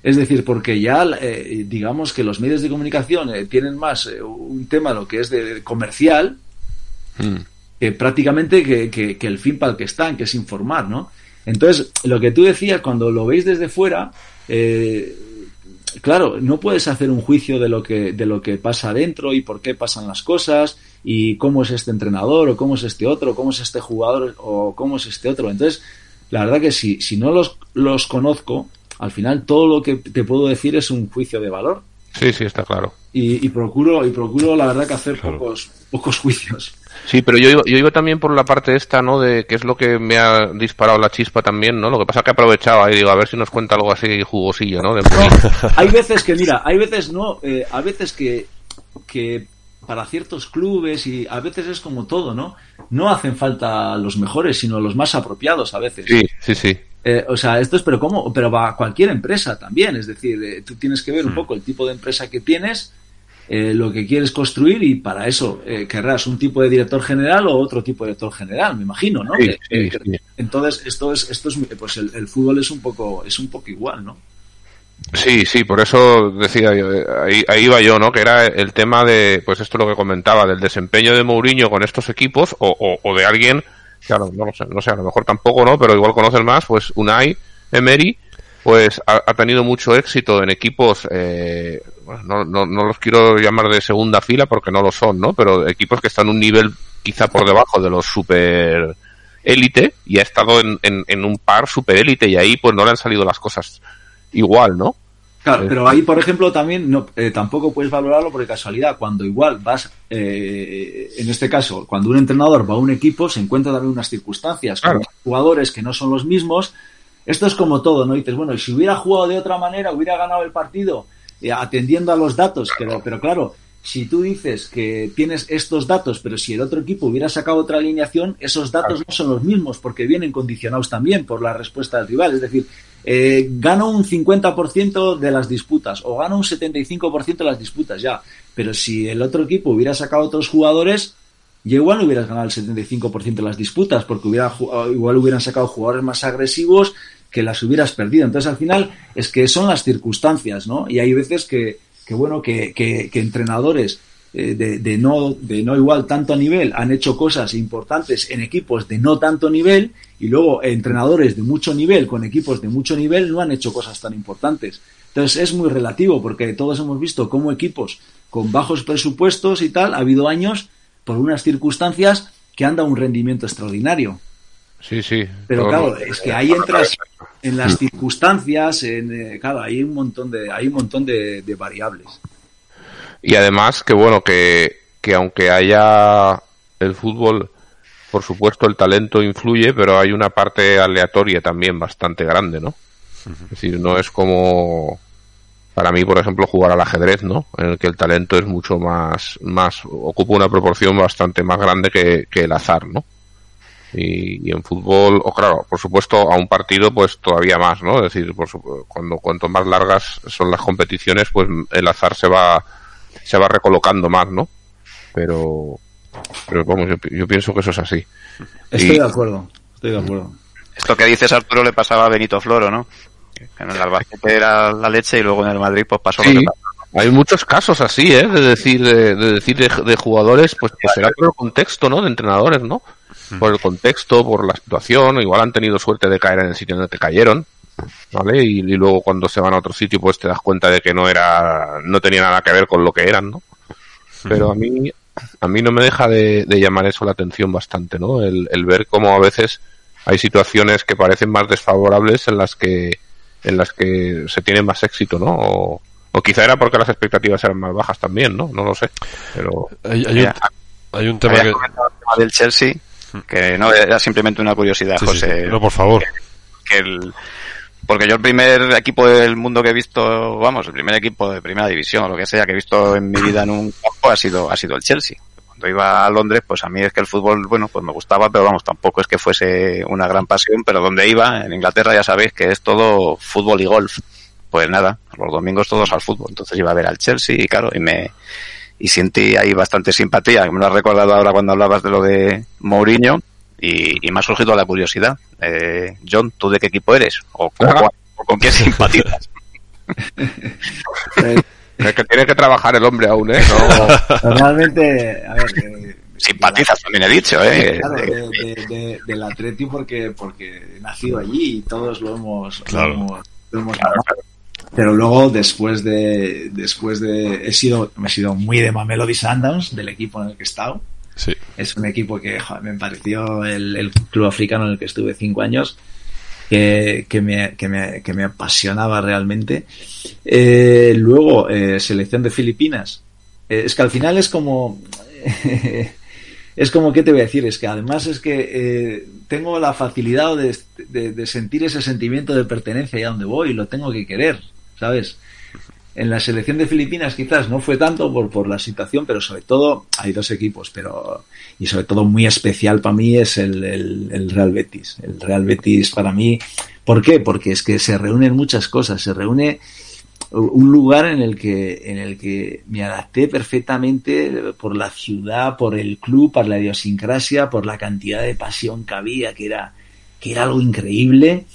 Es decir, porque ya eh, digamos que los medios de comunicación eh, tienen más eh, un tema lo que es de, comercial mm. Que prácticamente que, que, que, el fin para el que están, que es informar, ¿no? Entonces, lo que tú decías, cuando lo veis desde fuera, eh, claro, no puedes hacer un juicio de lo que de lo que pasa adentro y por qué pasan las cosas y cómo es este entrenador o cómo es este otro, cómo es este jugador o cómo es este otro. Entonces, la verdad que si, si no los, los conozco, al final todo lo que te puedo decir es un juicio de valor. Sí, sí, está claro. Y, y procuro, y procuro la verdad que hacer claro. pocos, pocos juicios. Sí, pero yo iba, yo iba también por la parte esta, ¿no? De que es lo que me ha disparado la chispa también, ¿no? Lo que pasa que aprovechaba y digo, a ver si nos cuenta algo así jugosillo, ¿no? De no hay veces que, mira, hay veces no, eh, a veces que, que para ciertos clubes y a veces es como todo, ¿no? No hacen falta los mejores, sino los más apropiados a veces. Sí, sí, sí. Eh, o sea, esto es, pero ¿cómo? Pero va a cualquier empresa también, es decir, eh, tú tienes que ver un poco el tipo de empresa que tienes, eh, lo que quieres construir y para eso eh, querrás un tipo de director general o otro tipo de director general, me imagino, ¿no? Sí, sí, sí. Entonces, esto es, esto es, pues el, el, fútbol es un poco, es un poco igual, ¿no? Sí, sí, por eso decía yo, ahí, ahí iba yo, ¿no? Que era el tema de, pues esto es lo que comentaba, del desempeño de Mourinho con estos equipos o, o, o de alguien, claro, no lo sé, no sé, a lo mejor tampoco, ¿no? Pero igual conoces más, pues Unai Emery, pues ha, ha tenido mucho éxito en equipos, eh, no, no, no los quiero llamar de segunda fila porque no lo son, ¿no? Pero equipos que están un nivel quizá por debajo de los super élite y ha estado en, en, en un par super élite y ahí pues no le han salido las cosas igual, ¿no? Claro, pero ahí, por ejemplo, también no, eh, tampoco puedes valorarlo por casualidad. Cuando igual vas, eh, en este caso, cuando un entrenador va a un equipo, se encuentra también unas circunstancias Claro. con jugadores que no son los mismos. Esto es como todo, ¿no? Y dices, bueno, si hubiera jugado de otra manera, hubiera ganado el partido eh, atendiendo a los datos. Pero, pero claro, si tú dices que tienes estos datos, pero si el otro equipo hubiera sacado otra alineación, esos datos no son los mismos porque vienen condicionados también por la respuesta del rival. Es decir, eh, gano un 50% de las disputas o gano un 75% de las disputas ya. Pero si el otro equipo hubiera sacado otros jugadores, ya igual no hubieras ganado el 75% de las disputas porque hubiera, igual hubieran sacado jugadores más agresivos que las hubieras perdido. Entonces al final es que son las circunstancias, ¿no? Y hay veces que, que bueno, que, que, entrenadores eh, de, de, no, de no igual tanto nivel han hecho cosas importantes en equipos de no tanto nivel y luego entrenadores de mucho nivel con equipos de mucho nivel no han hecho cosas tan importantes. Entonces es muy relativo porque todos hemos visto cómo equipos con bajos presupuestos y tal ha habido años por unas circunstancias que han dado un rendimiento extraordinario. Sí, sí. Pero Todo claro, es que ahí entras en las circunstancias, en, eh, claro, hay un montón de, hay un montón de, de variables. Y además que bueno, que, que aunque haya el fútbol, por supuesto el talento influye, pero hay una parte aleatoria también bastante grande, ¿no? Es decir, no es como para mí, por ejemplo, jugar al ajedrez, ¿no? En el que el talento es mucho más, más, ocupa una proporción bastante más grande que, que el azar, ¿no? Y, y, en fútbol, o claro, por supuesto, a un partido, pues todavía más, ¿no? Es decir, por, cuando cuanto más largas son las competiciones, pues el azar se va, se va recolocando más, ¿no? Pero, pero vamos, yo, yo pienso que eso es así. Estoy y, de acuerdo, estoy de acuerdo. Esto que dices, Arturo, le pasaba a Benito Floro, ¿no? Que en el Albacete era la leche y luego en el Madrid pues pasó sí. lo que pasó. Hay muchos casos así, ¿eh? De decir, de, de decir de, de, jugadores, pues que será por el contexto, ¿no? De entrenadores, ¿no? Por el contexto, por la situación, igual han tenido suerte de caer en el sitio donde te cayeron, ¿vale? Y, luego cuando se van a otro sitio, pues te das cuenta de que no era, no tenía nada que ver con lo que eran, ¿no? Pero a mí, a mí no me deja de, llamar eso la atención bastante, ¿no? El, el ver cómo a veces hay situaciones que parecen más desfavorables en las que en las que se tiene más éxito, ¿no? O, quizá era porque las expectativas eran más bajas también, ¿no? No lo sé. Pero hay, un, tema que... del Chelsea que no era simplemente una curiosidad, José. No, por favor. Que, el, porque yo el primer equipo del mundo que he visto, vamos, el primer equipo de primera división o lo que sea que he visto en mi vida en un campo ha sido ha sido el Chelsea cuando iba a Londres, pues a mí es que el fútbol, bueno, pues me gustaba, pero vamos, tampoco es que fuese una gran pasión, pero donde iba, en Inglaterra ya sabéis que es todo fútbol y golf. Pues nada, los domingos todos al fútbol. Entonces iba a ver al Chelsea y claro, y me, y sentí ahí bastante simpatía, me lo has recordado ahora cuando hablabas de lo de Mourinho, y, me ha surgido la curiosidad. Eh, John, ¿tú de qué equipo eres? ¿O con, con qué simpatizas? Es que tiene que trabajar el hombre aún, ¿eh? Normalmente, a ver... Eh, Simpatizas, también he dicho, ¿eh? Claro, de, del Atleti porque, porque he nacido allí y todos lo hemos... Claro. Pero luego, después de... después de He sido, he sido muy de Mamelody Sundowns, del equipo en el que he estado. Sí. Es un equipo que me pareció el, el club africano en el que estuve cinco años que, que, me, que, me, que me apasionaba realmente. Eh, luego, eh, selección de Filipinas. Eh, es que al final es como... es como, ¿qué te voy a decir? Es que además es que tengo la facilidad de, de, de, sentir ese sentimiento de pertenencia allá donde voy, y lo tengo que querer, ¿sabes? En la selección de Filipinas quizás no fue tanto por, por la situación, pero sobre todo hay dos equipos, pero y sobre todo muy especial para mí es el, el, Real Betis. El Real Betis para mí, ¿por qué? Porque es que se reúnen muchas cosas, se reúne un lugar en el que en el que me adapté perfectamente por la ciudad, por el club, por la idiosincrasia, por la cantidad de pasión que había, que era que era algo increíble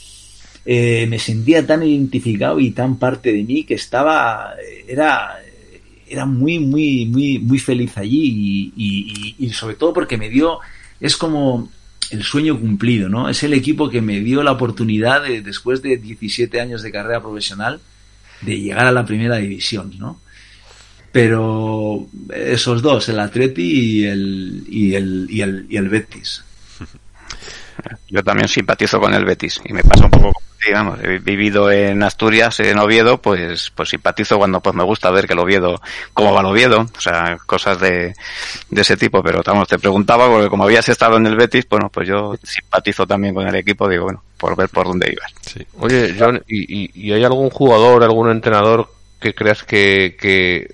eh, me sentía tan identificado y tan parte de mí que estaba, era, era muy, muy, muy, muy feliz allí y, sobre todo porque me dio, es como el sueño cumplido, ¿no? Es el equipo que me dio la oportunidad de, después de 17 años de carrera profesional, de llegar a la primera división, ¿no? Pero esos dos, el Atleti y el, y el, y el, y el Betis. Yo también simpatizo con el Betis y me pasa poco digamos, he vivido en Asturias, en Oviedo, pues, pues simpatizo cuando pues me gusta ver que el Oviedo, cómo va el Oviedo, o sea, cosas de, de ese tipo, pero vamos, te preguntaba, porque como habías estado en el Betis, bueno, pues yo simpatizo también con el equipo, digo, bueno, por ver por dónde ibas. Sí. Oye, John, ¿y, y, hay algún jugador, algún entrenador que creas que, que,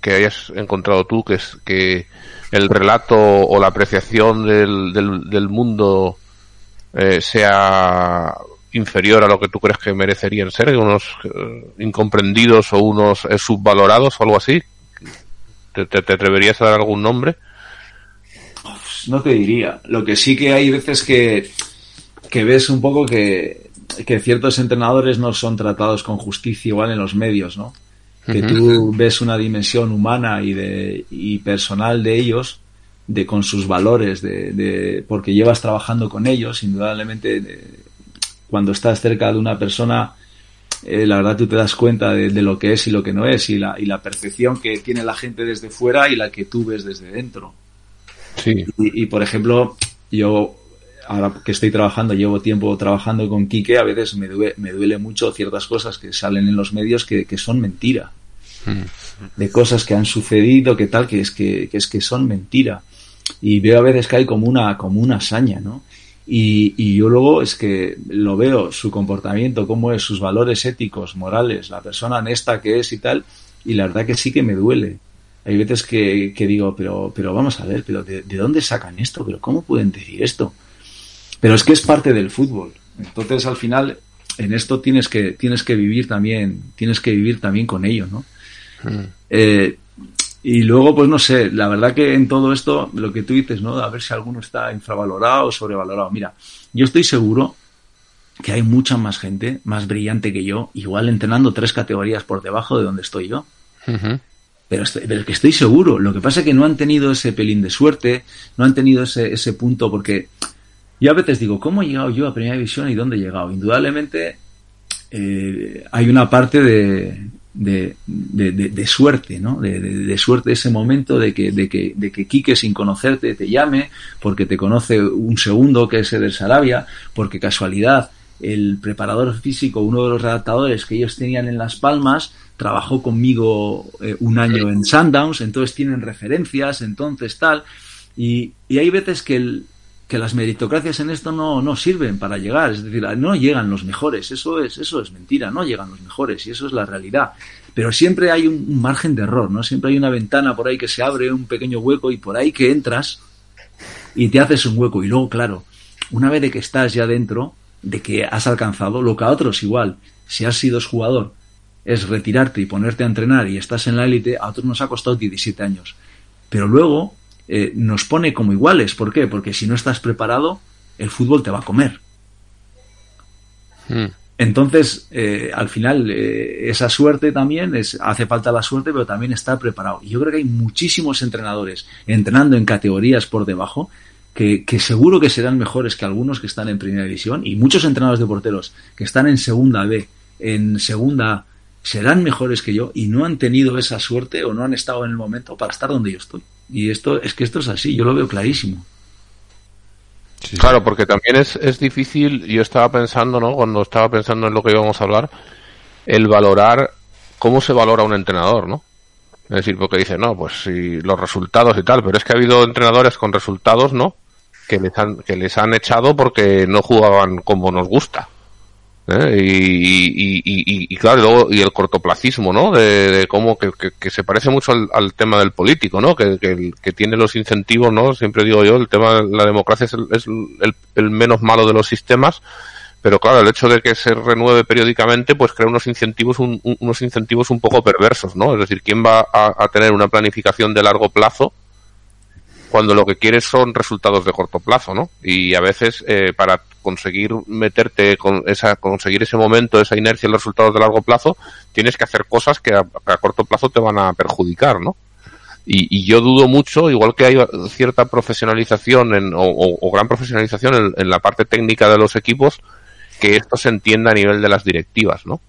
que hayas encontrado tú, que es que el relato o la apreciación del, del, del mundo eh, sea inferior a lo que tú crees que merecerían ser, unos eh, incomprendidos o unos eh, subvalorados o algo así. ¿Te, te, atreverías a dar algún nombre? No te diría. Lo que sí que hay veces que, que ves un poco que, que ciertos entrenadores no son tratados con justicia igual en los medios, ¿no? Que tú ves una dimensión humana y, de, y personal de ellos, de con sus valores, de, de porque llevas trabajando con ellos, indudablemente cuando estás cerca de una persona, eh, la verdad tú te das cuenta de, lo que es y lo que no es, y la, y la percepción que tiene la gente desde fuera y la que tú ves desde dentro. Sí. Y, por ejemplo, yo, ahora que estoy trabajando, llevo tiempo trabajando con Quique, a veces me duele, me duele mucho ciertas cosas que salen en los medios que, que son mentira. Mm. De cosas que han sucedido, que tal, que es que, que es que son mentira. Y veo a veces que hay como una, como una hazaña, ¿no? Y, y, yo luego es que lo veo, su comportamiento, cómo es, sus valores éticos, morales, la persona honesta que es y tal, y la verdad que sí que me duele. Hay veces que, que digo, pero, pero vamos a ver, pero de, dónde sacan esto? ¿Pero cómo pueden decir esto? Pero es que es parte del fútbol. Entonces, al final, en esto tienes que, tienes que vivir también, tienes que vivir también con ello, ¿no? Mm. Eh, y luego, pues no sé, la verdad que en todo esto, lo que tú dices, ¿no? A ver si alguno está infravalorado o sobrevalorado. Mira, yo estoy seguro que hay mucha más gente, más brillante que yo, igual entrenando tres categorías por debajo de donde estoy yo. pero, estoy, que estoy seguro. Lo que pasa es que no han tenido ese pelín de suerte, no han tenido ese, ese punto, porque yo a veces digo, ¿cómo he llegado yo a Primera División y dónde he llegado? Indudablemente eh, hay una parte de, de, de, suerte, ¿no? De, suerte ese momento de que, de, que, de que Quique sin conocerte te llame, porque te conoce un segundo que es Eder Sarabia, porque casualidad el preparador físico, uno de los redactadores que ellos tenían en Las Palmas, trabajó conmigo eh, un año en Sundowns, entonces tienen referencias, entonces tal. Y, y hay veces que, el, que las meritocracias en esto no, no sirven para llegar, es decir, no llegan los mejores, eso es, eso es mentira, no llegan los mejores y eso es la realidad. Pero siempre hay un, margen de error, ¿no? Siempre hay una ventana por ahí que se abre, un pequeño hueco y por ahí que entras y te haces un hueco. Y luego, claro, una vez de que estás ya dentro, de que has alcanzado, lo que a otros igual, si has sido jugador es retirarte y ponerte a entrenar y estás en la élite, a otros nos ha costado 17 años. Pero luego eh, nos pone como iguales. ¿Por qué? Porque si no estás preparado, el fútbol te va a comer. Hmm. Entonces, eh, al final, eh, esa suerte también es, hace falta la suerte, pero también estar preparado. Y yo creo que hay muchísimos entrenadores entrenando en categorías por debajo que, que, seguro que serán mejores que algunos que están en primera división y muchos entrenadores de porteros que están en segunda B, en segunda serán mejores que yo y no han tenido esa suerte o no han estado en el momento para estar donde yo estoy. Y esto es que esto es así, yo lo veo clarísimo. Claro, porque también es, es difícil, yo estaba pensando, ¿no? Cuando estaba pensando en lo que íbamos a hablar, el valorar cómo se valora un entrenador, ¿no? Es decir, porque dice, no, pues si los resultados y tal, pero es que ha habido entrenadores con resultados, ¿no? Que les han, que les han echado porque no jugaban como nos gusta. ¿Eh? Y, y, y, claro, y el cortoplacismo, ¿no? De, cómo que, que, se parece mucho al, tema del político, ¿no? Que, que, tiene los incentivos, ¿no? Siempre digo yo, el tema de la democracia es, el, es el, menos malo de los sistemas, pero claro, el hecho de que se renueve periódicamente, pues crea unos incentivos, un, unos incentivos un poco perversos, ¿no? Es decir, ¿quién va a, a tener una planificación de largo plazo? cuando lo que quieres son resultados de corto plazo, ¿no? Y a veces eh, para conseguir meterte con esa, conseguir ese momento, esa inercia en los resultados de largo plazo, tienes que hacer cosas que a, corto plazo te van a perjudicar, ¿no? Y, yo dudo mucho, igual que hay cierta profesionalización en, o, gran profesionalización en, la parte técnica de los equipos, que esto se entienda a nivel de las directivas, ¿no?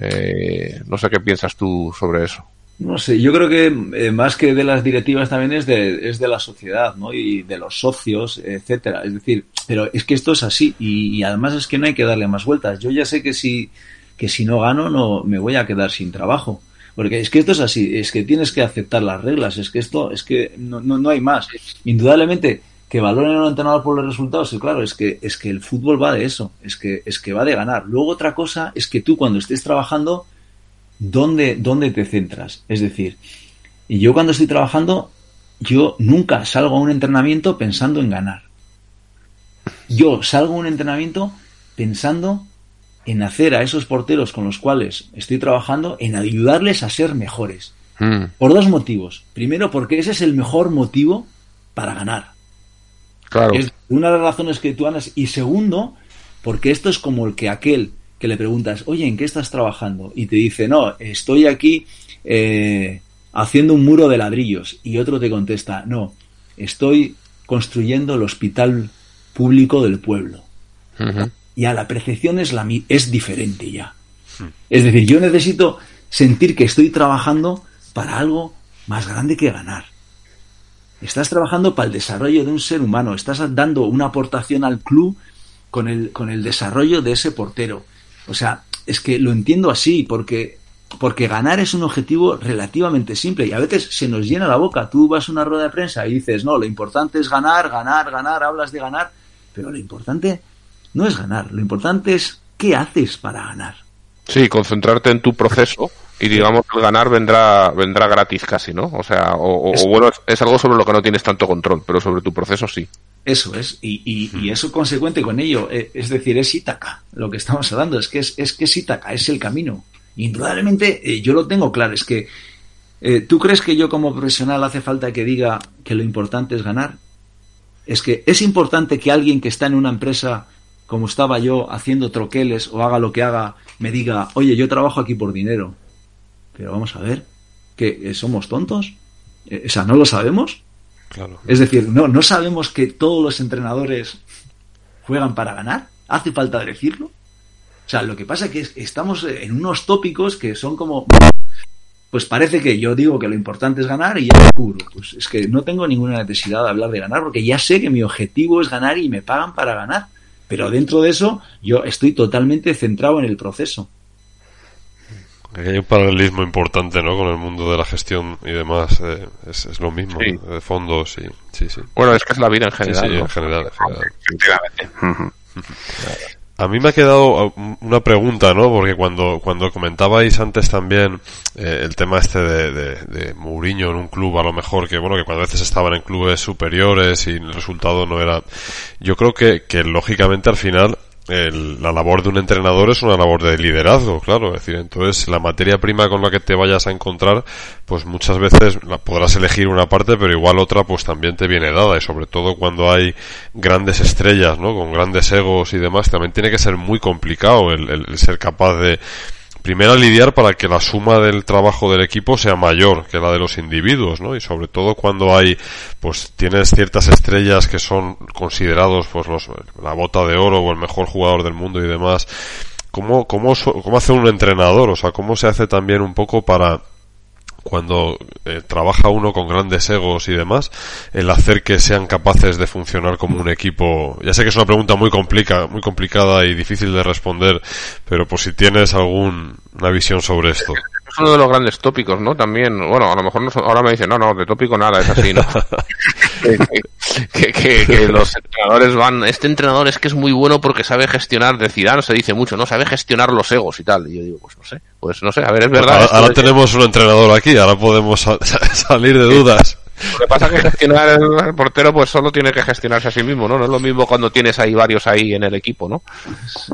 Eh, no sé qué piensas tú sobre eso. No sé, yo creo que eh, más que de las directivas también es de, es de la sociedad, ¿no? Y de los socios, etcétera. Es decir, pero es que esto es así y, además es que no hay que darle más vueltas. Yo ya sé que si, que si no gano no me voy a quedar sin trabajo. Porque es que esto es así, es que tienes que aceptar las reglas, es que esto, es que no, no, no hay más. Indudablemente, que valoren a un entrenador por los resultados, y claro, es que, es que el fútbol va de eso, es que, es que va de ganar. Luego otra cosa es que tú cuando estés trabajando dónde, dónde te centras. Es decir, y yo cuando estoy trabajando, yo nunca salgo a un entrenamiento pensando en ganar. Yo salgo a un entrenamiento pensando en hacer a esos porteros con los cuales estoy trabajando, en ayudarles a ser mejores. Hmm. Por dos motivos. Primero, porque ese es el mejor motivo para ganar. Claro. Es una de las razones que tú andas. Y segundo, porque esto es como el que aquel que le preguntas, oye, ¿en qué estás trabajando? Y te dice, no, estoy aquí eh, haciendo un muro de ladrillos. Y otro te contesta, no, estoy construyendo el hospital público del pueblo. Ya la percepción es, la, es diferente ya. Hmm. Es decir, yo necesito sentir que estoy trabajando para algo más grande que ganar. Estás trabajando para el desarrollo de un ser humano, estás dando una aportación al club con el, con el desarrollo de ese portero, o sea, es que lo entiendo así, porque, porque ganar es un objetivo relativamente simple y a veces se nos llena la boca. Tú vas a una rueda de prensa y dices, no, lo importante es ganar, ganar, ganar, hablas de ganar, pero lo importante no es ganar, lo importante es qué haces para ganar. Sí, concentrarte en tu proceso y digamos que el ganar vendrá vendrá gratis casi, ¿no? O sea, o, bueno, es, algo sobre lo que no tienes tanto control, pero sobre tu proceso sí. Eso es, y, y, y eso consecuente con ello, eh, es decir, es Ítaca, lo que estamos hablando, es que es, es que es Ítaca, es el camino. Indudablemente, eh, yo lo tengo claro, es que eh, ¿tú crees que yo como profesional hace falta que diga que lo importante es ganar? Es que es importante que alguien que está en una empresa como estaba yo haciendo troqueles o haga lo que haga, me diga, oye, yo trabajo aquí por dinero. Pero vamos a ver, ¿que somos tontos? O sea, ¿no lo sabemos? Claro. Es decir, no, no sabemos que todos los entrenadores juegan para ganar. ¿Hace falta decirlo? O sea, lo que pasa es que estamos en unos tópicos que son como pues parece que yo digo que lo importante es ganar y ya me cubro. Pues es que no tengo ninguna necesidad de hablar de ganar porque ya sé que mi objetivo es ganar y me pagan para ganar. Pero dentro de eso yo estoy totalmente centrado en el proceso. Hay un paralelismo importante, ¿no? Con el mundo de la gestión y demás. Eh, es, lo mismo, de fondos y... Sí, sí. Bueno, es que es la vida en general. Sí, en general. En general. A mí me ha quedado uh, una pregunta, ¿no? Porque cuando, cuando comentabais antes también eh, el tema este de, de, de, Mourinho en un club, a lo mejor que, bueno, que cuando a veces estaban en clubes superiores y el resultado no era... Yo creo que, que lógicamente al final el, la labor de un entrenador es una labor de liderazgo, claro. Es decir, entonces la materia prima con la que te vayas a encontrar, pues muchas veces la podrás elegir una parte, pero igual otra pues también te viene dada. Y sobre todo cuando hay grandes estrellas, ¿no? Con grandes egos y demás, también tiene que ser muy complicado el, el ser capaz de, primero lidiar para que la suma del trabajo del equipo sea mayor que la de los individuos, ¿no? Y sobre todo cuando hay, pues tienes ciertas estrellas que son considerados, pues los, la bota de oro o el mejor jugador del mundo y demás. ¿Cómo, cómo, cómo hace un entrenador? O sea, ¿cómo se hace también un poco para cuando eh, trabaja uno con grandes egos y demás, el hacer que sean capaces de funcionar como un equipo. Ya sé que es una pregunta muy complica, muy complicada y difícil de responder, pero por si tienes alguna visión sobre esto es uno de los grandes tópicos, ¿no? También, bueno, a lo mejor no, ahora me dicen, no, no, de tópico nada, es así, ¿no? que, que, que, los entrenadores van, este entrenador es que es muy bueno porque sabe gestionar, de Zidane se dice mucho, ¿no? Sabe gestionar los egos y tal. Y yo digo, pues no sé, pues no sé, a ver, es verdad. Ahora, tenemos un entrenador aquí, ahora podemos salir de dudas. Lo que pasa es que gestionar el, portero pues solo tiene que gestionarse a sí mismo, ¿no? No es lo mismo cuando tienes ahí varios ahí en el equipo, ¿no?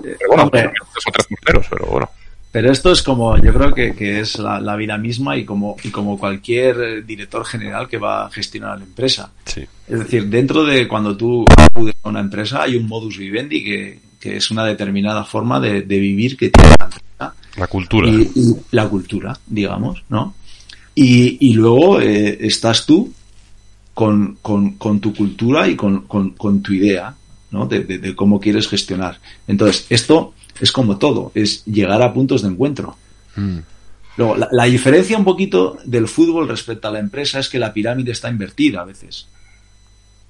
Pero bueno, son tres porteros, pero bueno. Pero esto es como, yo creo que, que es la, la, vida misma y como, y como cualquier director general que va a gestionar la empresa. Sí. Es decir, dentro de cuando tú acudes a una empresa hay un modus vivendi que, que es una determinada forma de, de vivir que tiene la empresa. La cultura. Y, y la cultura, digamos, ¿no? Y, y luego eh, estás tú con, con, con, tu cultura y con, con, con tu idea, ¿no? De, de, de cómo quieres gestionar. Entonces, esto es como todo, es llegar a puntos de encuentro. Mm. Luego, la, la, diferencia un poquito del fútbol respecto a la empresa es que la pirámide está invertida a veces.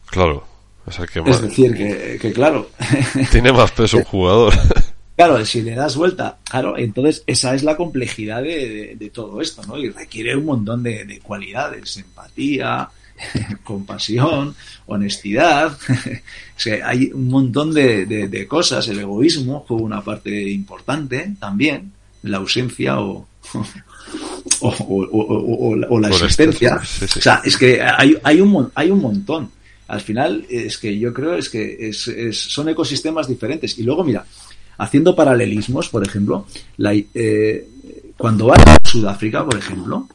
Claro. O sea, que es decir, que, que claro. Tiene más peso un jugador. Claro, si le das vuelta, claro, entonces esa es la complejidad de, de, de todo esto, ¿no? Y requiere un montón de, de cualidades, empatía, compasión, honestidad. hay un montón de, de, de, cosas. El egoísmo juega una parte importante también, la ausencia o, o, o, o la existencia. Sí, sí. O sea, es que hay, hay, un, hay un montón. Al final, es que yo creo es que es, es, son ecosistemas diferentes. Y luego, mira, haciendo paralelismos, por ejemplo, la, eh, cuando vas a Sudáfrica, por ejemplo,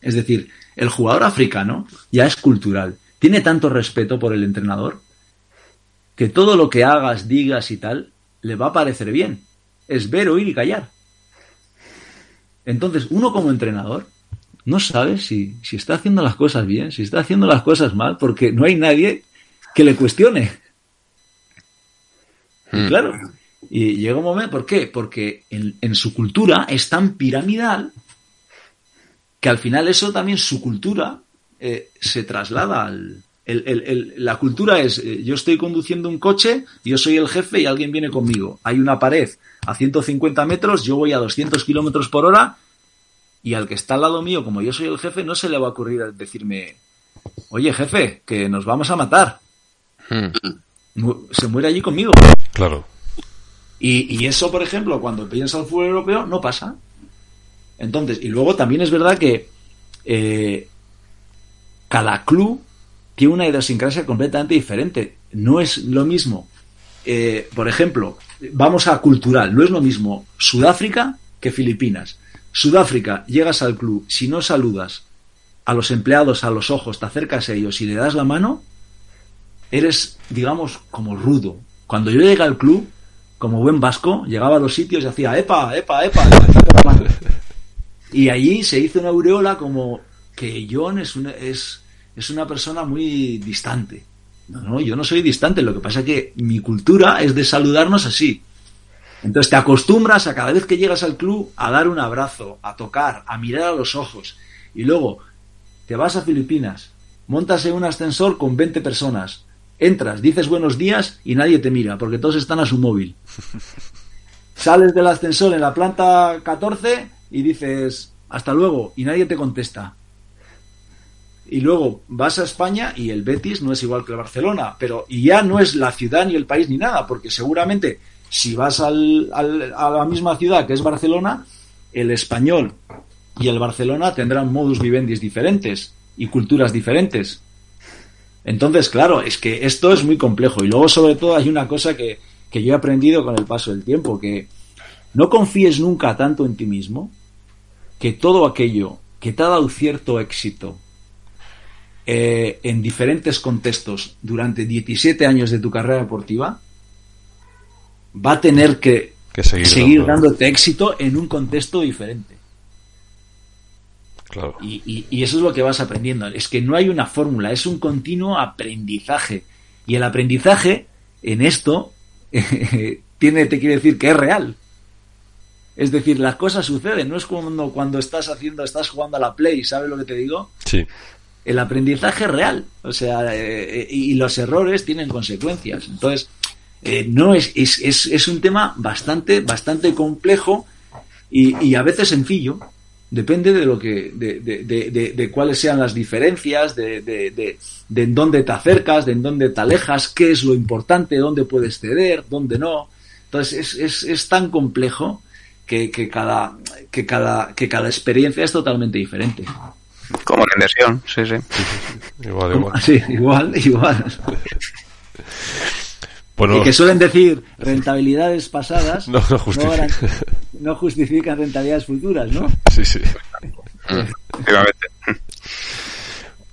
es decir, el jugador africano ya es cultural. Tiene tanto respeto por el entrenador que todo lo que hagas, digas y tal, le va a parecer bien. Es ver, oír y callar. Entonces, uno como entrenador no sabe si, si está haciendo las cosas bien, si está haciendo las cosas mal, porque no hay nadie que le cuestione. Y claro, y llega un momento, ¿por qué? Porque en, en su cultura es tan piramidal que al final eso también su cultura eh, se traslada al... El, el, el, la cultura es, eh, yo estoy conduciendo un coche, yo soy el jefe y alguien viene conmigo. Hay una pared a 150 metros, yo voy a 200 kilómetros por hora y al que está al lado mío, como yo soy el jefe, no se le va a ocurrir decirme, oye jefe, que nos vamos a matar. Hmm. Se muere allí conmigo. Claro. Y, y, eso, por ejemplo, cuando piensa el fútbol europeo, no pasa. Entonces, y luego también es verdad que eh, cada club tiene una idiosincrasia completamente diferente. No es lo mismo, eh, por ejemplo, vamos a cultural, no es lo mismo Sudáfrica que Filipinas. Sudáfrica, llegas al club, si no saludas a los empleados a los ojos, te acercas a ellos y le das la mano, eres, digamos, como rudo. Cuando yo llegué al club, como buen vasco, llegaba a los sitios y hacía, epa, epa, epa, epa y allí se hizo una aureola como que John es una, es, es una persona muy distante. No, no, yo no soy distante, lo que pasa es que mi cultura es de saludarnos así. Entonces te acostumbras a cada vez que llegas al club a dar un abrazo, a tocar, a mirar a los ojos. Y luego te vas a Filipinas, montas en un ascensor con 20 personas, entras, dices buenos días y nadie te mira porque todos están a su móvil. Sales del ascensor en la planta 14 y dices hasta luego y nadie te contesta. Y luego vas a España y el Betis no es igual que el Barcelona, pero y ya no es la ciudad ni el país ni nada, porque seguramente si vas al, a la misma ciudad que es Barcelona, el español y el Barcelona tendrán modus vivendi diferentes y culturas diferentes. Entonces, claro, es que esto es muy complejo. Y luego, sobre todo, hay una cosa que, que yo he aprendido con el paso del tiempo, que no confíes nunca tanto en ti mismo, que todo aquello que te ha dado cierto éxito eh, en diferentes contextos durante 17 años de tu carrera deportiva, va a tener que, Que seguir, seguir dando- dándote éxito en un contexto diferente. Claro. Y, y- y eso es lo que vas aprendiendo. Es que no hay una fórmula, es un continuo aprendizaje. Y el aprendizaje en esto tiene, te quiere decir que es real. Es decir, las cosas suceden, no es como cuando estás haciendo, estás jugando a la play, ¿sabes lo que te digo? Sí. El aprendizaje es real, o sea, eh, y los errores tienen consecuencias. Entonces, eh, no es, es, es, es un tema bastante, bastante complejo y, y a veces sencillo. Depende de lo que, de, de, de, de- de cuáles sean las diferencias, de, de, de, de en dónde te acercas, de en dónde te alejas, qué es lo importante, dónde puedes ceder, dónde no. Entonces es, es, es tan complejo que, que cada, que cada, que cada experiencia es totalmente diferente. Como la inversión, sí, sí. Igual, igual. Sí, igual, igual. Bueno, Y que suelen decir rentabilidades pasadas No, no justifica. garan- no justifican rentabilidades futuras, ¿no? sí, sí. Efectivamente.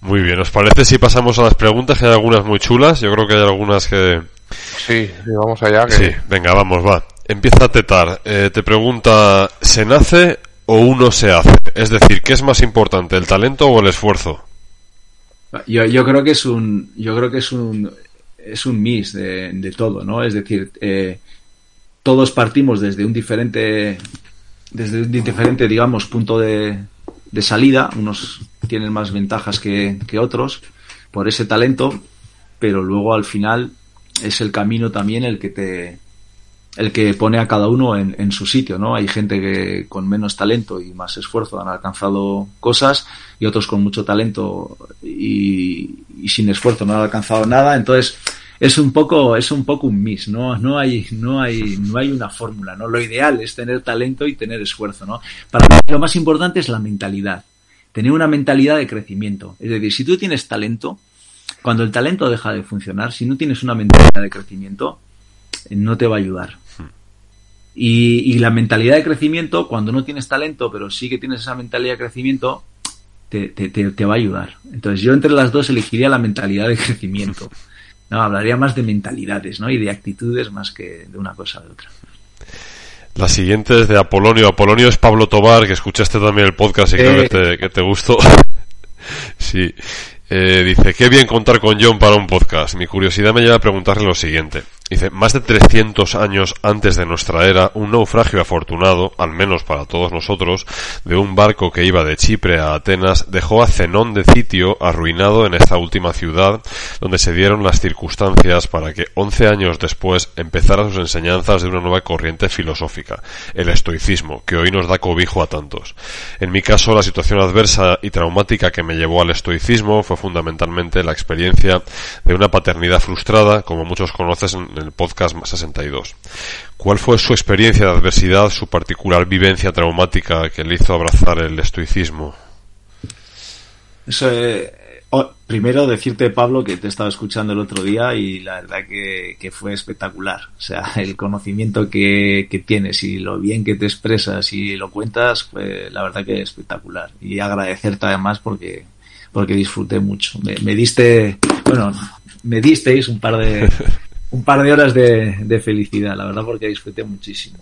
Muy bien, ¿os parece si pasamos a las preguntas? Que hay algunas muy chulas. Yo creo que hay algunas que... Sí, sí, vamos allá. Que... Sí, venga, vamos, va. Empieza a tetar. Eh, te pregunta, ¿se nace o uno se hace? Es decir, ¿qué es más importante, el talento o el esfuerzo? Yo, yo creo que es un, yo creo que es un, es un mix de, todo, ¿no? Es decir, eh, todos partimos desde un diferente, desde un diferente, digamos, punto de, de salida. Unos tienen más ventajas que otros por ese talento, pero luego al final es el camino también el que te, el que pone a cada uno en, en su sitio, ¿no? Hay gente que con menos talento y más esfuerzo han alcanzado cosas y otros con mucho talento y, sin esfuerzo no han alcanzado nada. Entonces es un poco es un poco un mix, no no hay no hay no hay una fórmula, ¿no? Lo ideal es tener talento y tener esfuerzo, ¿no? Para mí lo más importante es la mentalidad, tener una mentalidad de crecimiento. Es decir, si tú tienes talento, cuando el talento deja de funcionar, si no tienes una mentalidad de crecimiento, no te va a ayudar. Y, y, la mentalidad de crecimiento, cuando no tienes talento, pero sí que tienes esa mentalidad de crecimiento, te, te, te, te va a ayudar. Entonces yo entre las dos elegiría la mentalidad de crecimiento. No, hablaría más de mentalidades, ¿no? Y de actitudes más que de una cosa o de otra. La siguiente es de Apolonio. Apolonio es Pablo Tobar, que escuchaste también el podcast y creo Eh. que te, que te gustó. sí. Eh, dice, qué bien contar con John para un podcast. Mi curiosidad me lleva a preguntarle lo siguiente. Dice, más de 300 años antes de nuestra era, un naufragio afortunado, al menos para todos nosotros, de un barco que iba de Chipre a Atenas, dejó a Zenón de Sitio arruinado en esta última ciudad, donde se dieron las circunstancias para que 11 años después empezara sus enseñanzas de una nueva corriente filosófica, el estoicismo, que hoy nos da cobijo a tantos. En mi caso, la situación adversa y traumática que me llevó al estoicismo fue fundamentalmente la experiencia de una paternidad frustrada, como muchos conocen en el podcast 62. ¿Cuál fue su experiencia de adversidad, su particular vivencia traumática que le hizo abrazar el estoicismo? Eso, eh, oh, primero decirte, Pablo, que te estaba escuchando el otro día y la verdad que, que fue espectacular. O sea, el conocimiento que, que, tienes y lo bien que te expresas y lo cuentas, fue la verdad que espectacular. Y agradecerte además porque, porque disfruté mucho. Me, me diste, bueno, me disteis un par de, un par de horas de, de, felicidad, la verdad, porque disfruté muchísimo.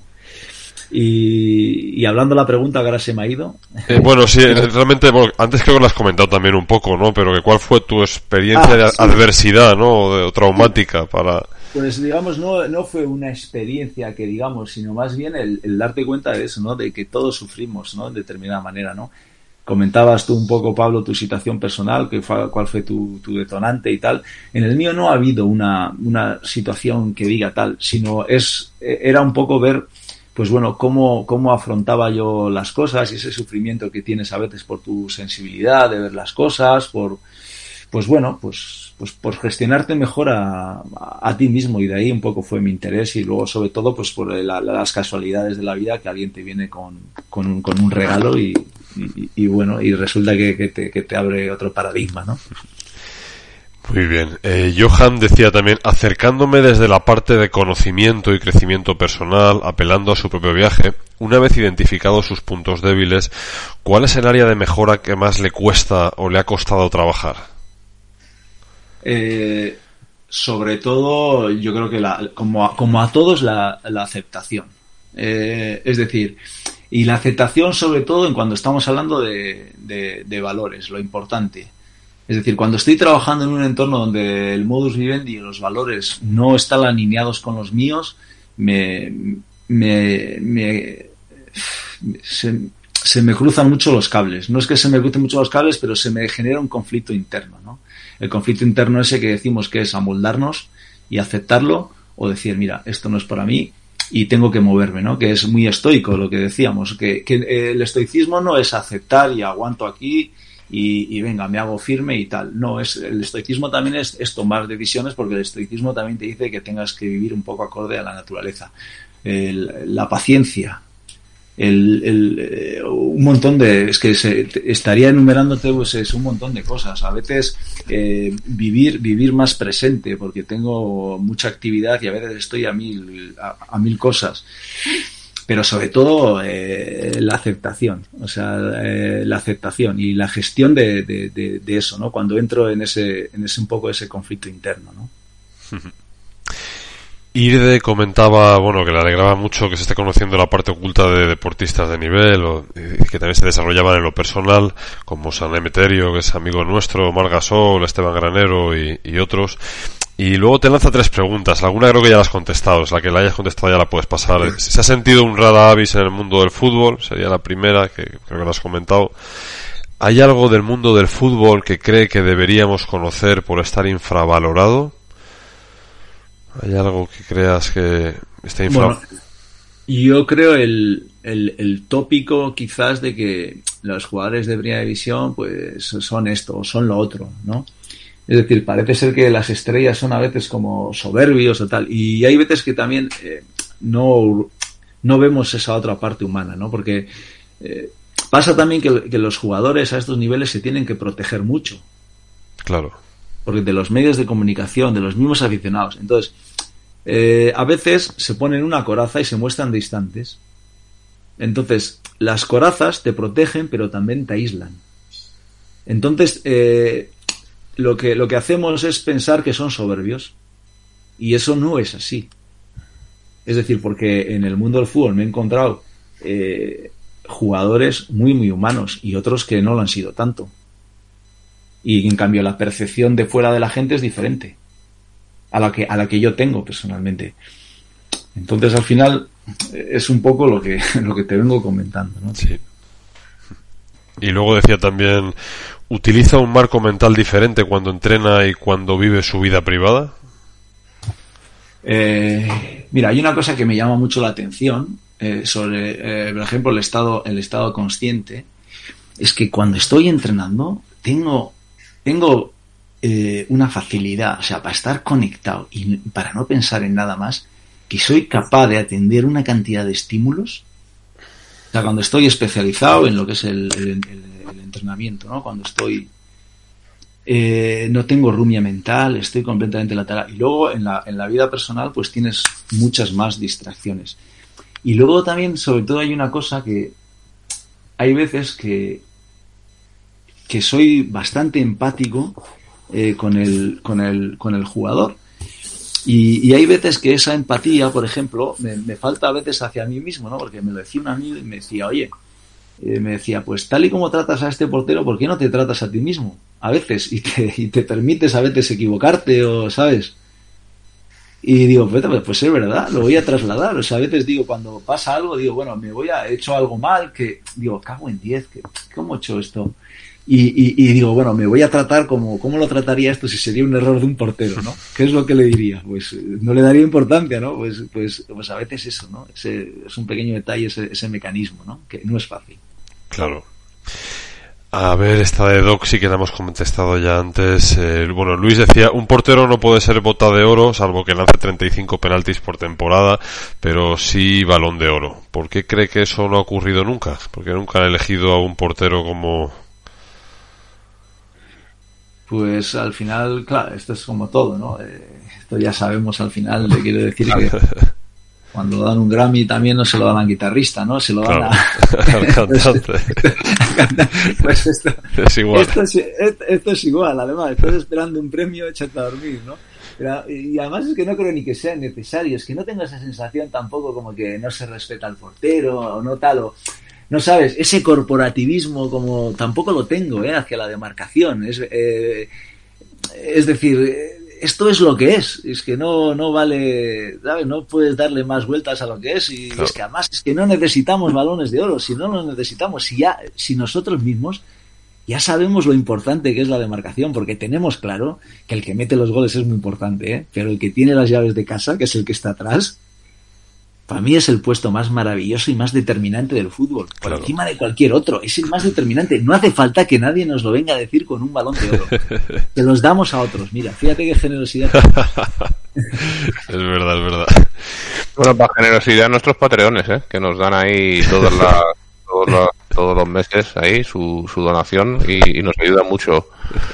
Y, y, hablando de la pregunta que ahora se me ha ido. Eh, bueno, sí, realmente, bueno, antes creo que lo has comentado también un poco, ¿no? Pero que cuál fue tu experiencia ah, de sí. adversidad, ¿no? O, de, o traumática para. Pues digamos, no, no fue una experiencia que digamos, sino más bien el, el, darte cuenta de eso, ¿no? De que todos sufrimos, ¿no? De determinada manera, ¿no? Comentabas tú un poco, Pablo, tu situación personal, que fue, cuál fue tu, tu, detonante y tal. En el mío no ha habido una, una situación que diga tal, sino es, era un poco ver, pues bueno, cómo, cómo afrontaba yo las cosas y ese sufrimiento que tienes a veces por tu sensibilidad de ver las cosas, por, pues bueno, pues, pues por gestionarte mejor a, a, a, ti mismo y de ahí un poco fue mi interés y luego sobre todo pues por la, las casualidades de la vida que alguien te viene con, con, un, con un regalo y, y, y, bueno, y resulta que, que, te, que te abre otro paradigma, ¿no? Muy bien. Eh, Johan decía también, acercándome desde la parte de conocimiento y crecimiento personal, apelando a su propio viaje, una vez identificados sus puntos débiles, ¿cuál es el área de mejora que más le cuesta o le ha costado trabajar? Eh, sobre todo, yo creo que la, como, a, como a todos, la, la aceptación. Eh, es decir, y la aceptación sobre todo en cuando estamos hablando de, de, valores, lo importante. Es decir, cuando estoy trabajando en un entorno donde el modus vivendi y los valores no están alineados con los míos, me, me, me se, se, me cruzan mucho los cables. No es que se me crucen mucho los cables, pero se me genera un conflicto interno. ¿no? El conflicto interno ese que decimos que es amoldarnos y aceptarlo o decir, mira, esto no es para mí, y tengo que moverme, ¿no? Que es muy estoico lo que decíamos, que, que el estoicismo no es aceptar y aguanto aquí y, venga, me hago firme y tal. No, es el estoicismo también es, tomar decisiones porque el estoicismo también te dice que tengas que vivir un poco acorde a la naturaleza. La paciencia, el, el, eh, un montón de es que se, estaría enumerándote pues es un montón de cosas. A veces eh, vivir vivir más presente porque tengo mucha actividad y a veces estoy a mil a, mil cosas. Pero sobre todo eh, la aceptación o sea la aceptación y la gestión de, de, de, de, eso no cuando entro en ese en ese un poco ese conflicto interno no Irde comentaba, bueno, que le alegraba mucho que se esté conociendo la parte oculta de deportistas de nivel, o, y que también se desarrollaban en lo personal, como San Emeterio, que es amigo nuestro, Mar Gasol, Esteban Granero y, y, otros. Y luego te lanza tres preguntas. Alguna creo que ya las has contestado. Es la que la hayas contestado ya la puedes pasar. ¿Se ha sentido un rara avis en el mundo del fútbol? Sería la primera, que creo que la has comentado. ¿Hay algo del mundo del fútbol que cree que deberíamos conocer por estar infravalorado? ¿Hay algo que creas que está infra... Bueno, yo creo el, el, el, tópico quizás de que los jugadores de primera división pues son esto o son lo otro, ¿no? Es decir, parece ser que las estrellas son a veces como soberbios o tal. Y hay veces que también eh, no, no vemos esa otra parte humana, ¿no? Porque eh, pasa también que, que los jugadores a estos niveles se tienen que proteger mucho. Claro porque de los medios de comunicación, de los mismos aficionados. Entonces, eh, a veces se ponen una coraza y se muestran distantes. Entonces, las corazas te protegen, pero también te aíslan. Entonces, eh, lo, que, lo que hacemos es pensar que son soberbios. Y eso no es así. Es decir, porque en el mundo del fútbol me he encontrado eh, jugadores muy, muy humanos y otros que no lo han sido tanto y en cambio la percepción de fuera de la gente es diferente a la que a la que yo tengo personalmente. Entonces al final es un poco lo que lo que te vengo comentando ¿no? sí. Y luego decía también utiliza un marco mental diferente cuando entrena y cuando vive su vida privada eh, mira hay una cosa que me llama mucho la atención eh, sobre eh, por ejemplo el estado el estado consciente es que cuando estoy entrenando tengo tengo eh, una facilidad, o sea, para estar conectado y para no pensar en nada más, que soy capaz de atender una cantidad de estímulos. O sea, cuando estoy especializado en lo que es el, entrenamiento, ¿no? Cuando estoy... Eh, no tengo rumia mental, estoy completamente lateral. Y luego en la, en la vida personal pues tienes muchas más distracciones. Y luego también, sobre todo, hay una cosa que hay veces que, que soy bastante empático eh, con, el, con, el, con el jugador. Y, y, hay veces que esa empatía, por ejemplo, me, me, falta a veces hacia mí mismo, ¿no? Porque me lo decía un amigo y me decía, oye, eh, me decía, pues tal y como tratas a este portero, ¿por qué no te tratas a ti mismo? A veces, y te, y te permites a veces equivocarte o, ¿sabes? Y digo, pues, pues es verdad, lo voy a trasladar. O sea, a veces digo, cuando pasa algo, digo, bueno, me voy a, he hecho algo mal, que digo, cago en 10, que, ¿cómo he hecho esto? Y, y, digo, bueno, me voy a tratar como, ¿cómo lo trataría esto si sería un error de un portero, ¿no? ¿Qué es lo que le diría? Pues no le daría importancia, ¿no? Pues, pues, pues a veces eso, ¿no? Ese, es un pequeño detalle, ese, ese mecanismo, ¿no? Que no es fácil. Claro. A ver, esta de Doc sí que la hemos contestado ya antes. Eh, bueno, Luis decía, un portero no puede ser bota de oro, salvo que lance 35 penaltis por temporada, pero sí balón de oro. ¿Por qué cree que eso no ha ocurrido nunca? Porque nunca ha elegido a un portero como... Pues al final, claro, esto es como todo, ¿no? Eh, esto ya sabemos al final, le quiero decir que cuando dan un Grammy también no se lo dan al guitarrista, ¿no? Se lo dan a... al cantante. pues esto, es igual. Esto es, esto es, igual, además, estás esperando un premio, échate a dormir, ¿no? y además es que no creo ni que sea necesario, es que no tengo esa sensación tampoco como que no se respeta al portero o no tal, o no sabes, ese corporativismo como tampoco lo tengo, ¿eh? Hacia la demarcación, es, eh, es decir esto es lo que es, es que no, no vale, ¿sabes? No puedes darle más vueltas a lo que es y es que además es que no necesitamos balones de oro, si no los necesitamos, si ya, si nosotros mismos ya sabemos lo importante que es la demarcación, porque tenemos claro que el que mete los goles es muy importante, ¿eh? pero el que tiene las llaves de casa, que es el que está atrás, para mí es el puesto más maravilloso y más determinante del fútbol, por encima de cualquier otro. Es el más determinante. No hace falta que nadie nos lo venga a decir con un balón de oro. que los damos a otros. Mira, fíjate qué generosidad. es verdad, es verdad. Bueno, para generosidad nuestros patreones, ¿eh? que nos dan ahí todos, todos, los, meses ahí su, su donación y, nos ayuda mucho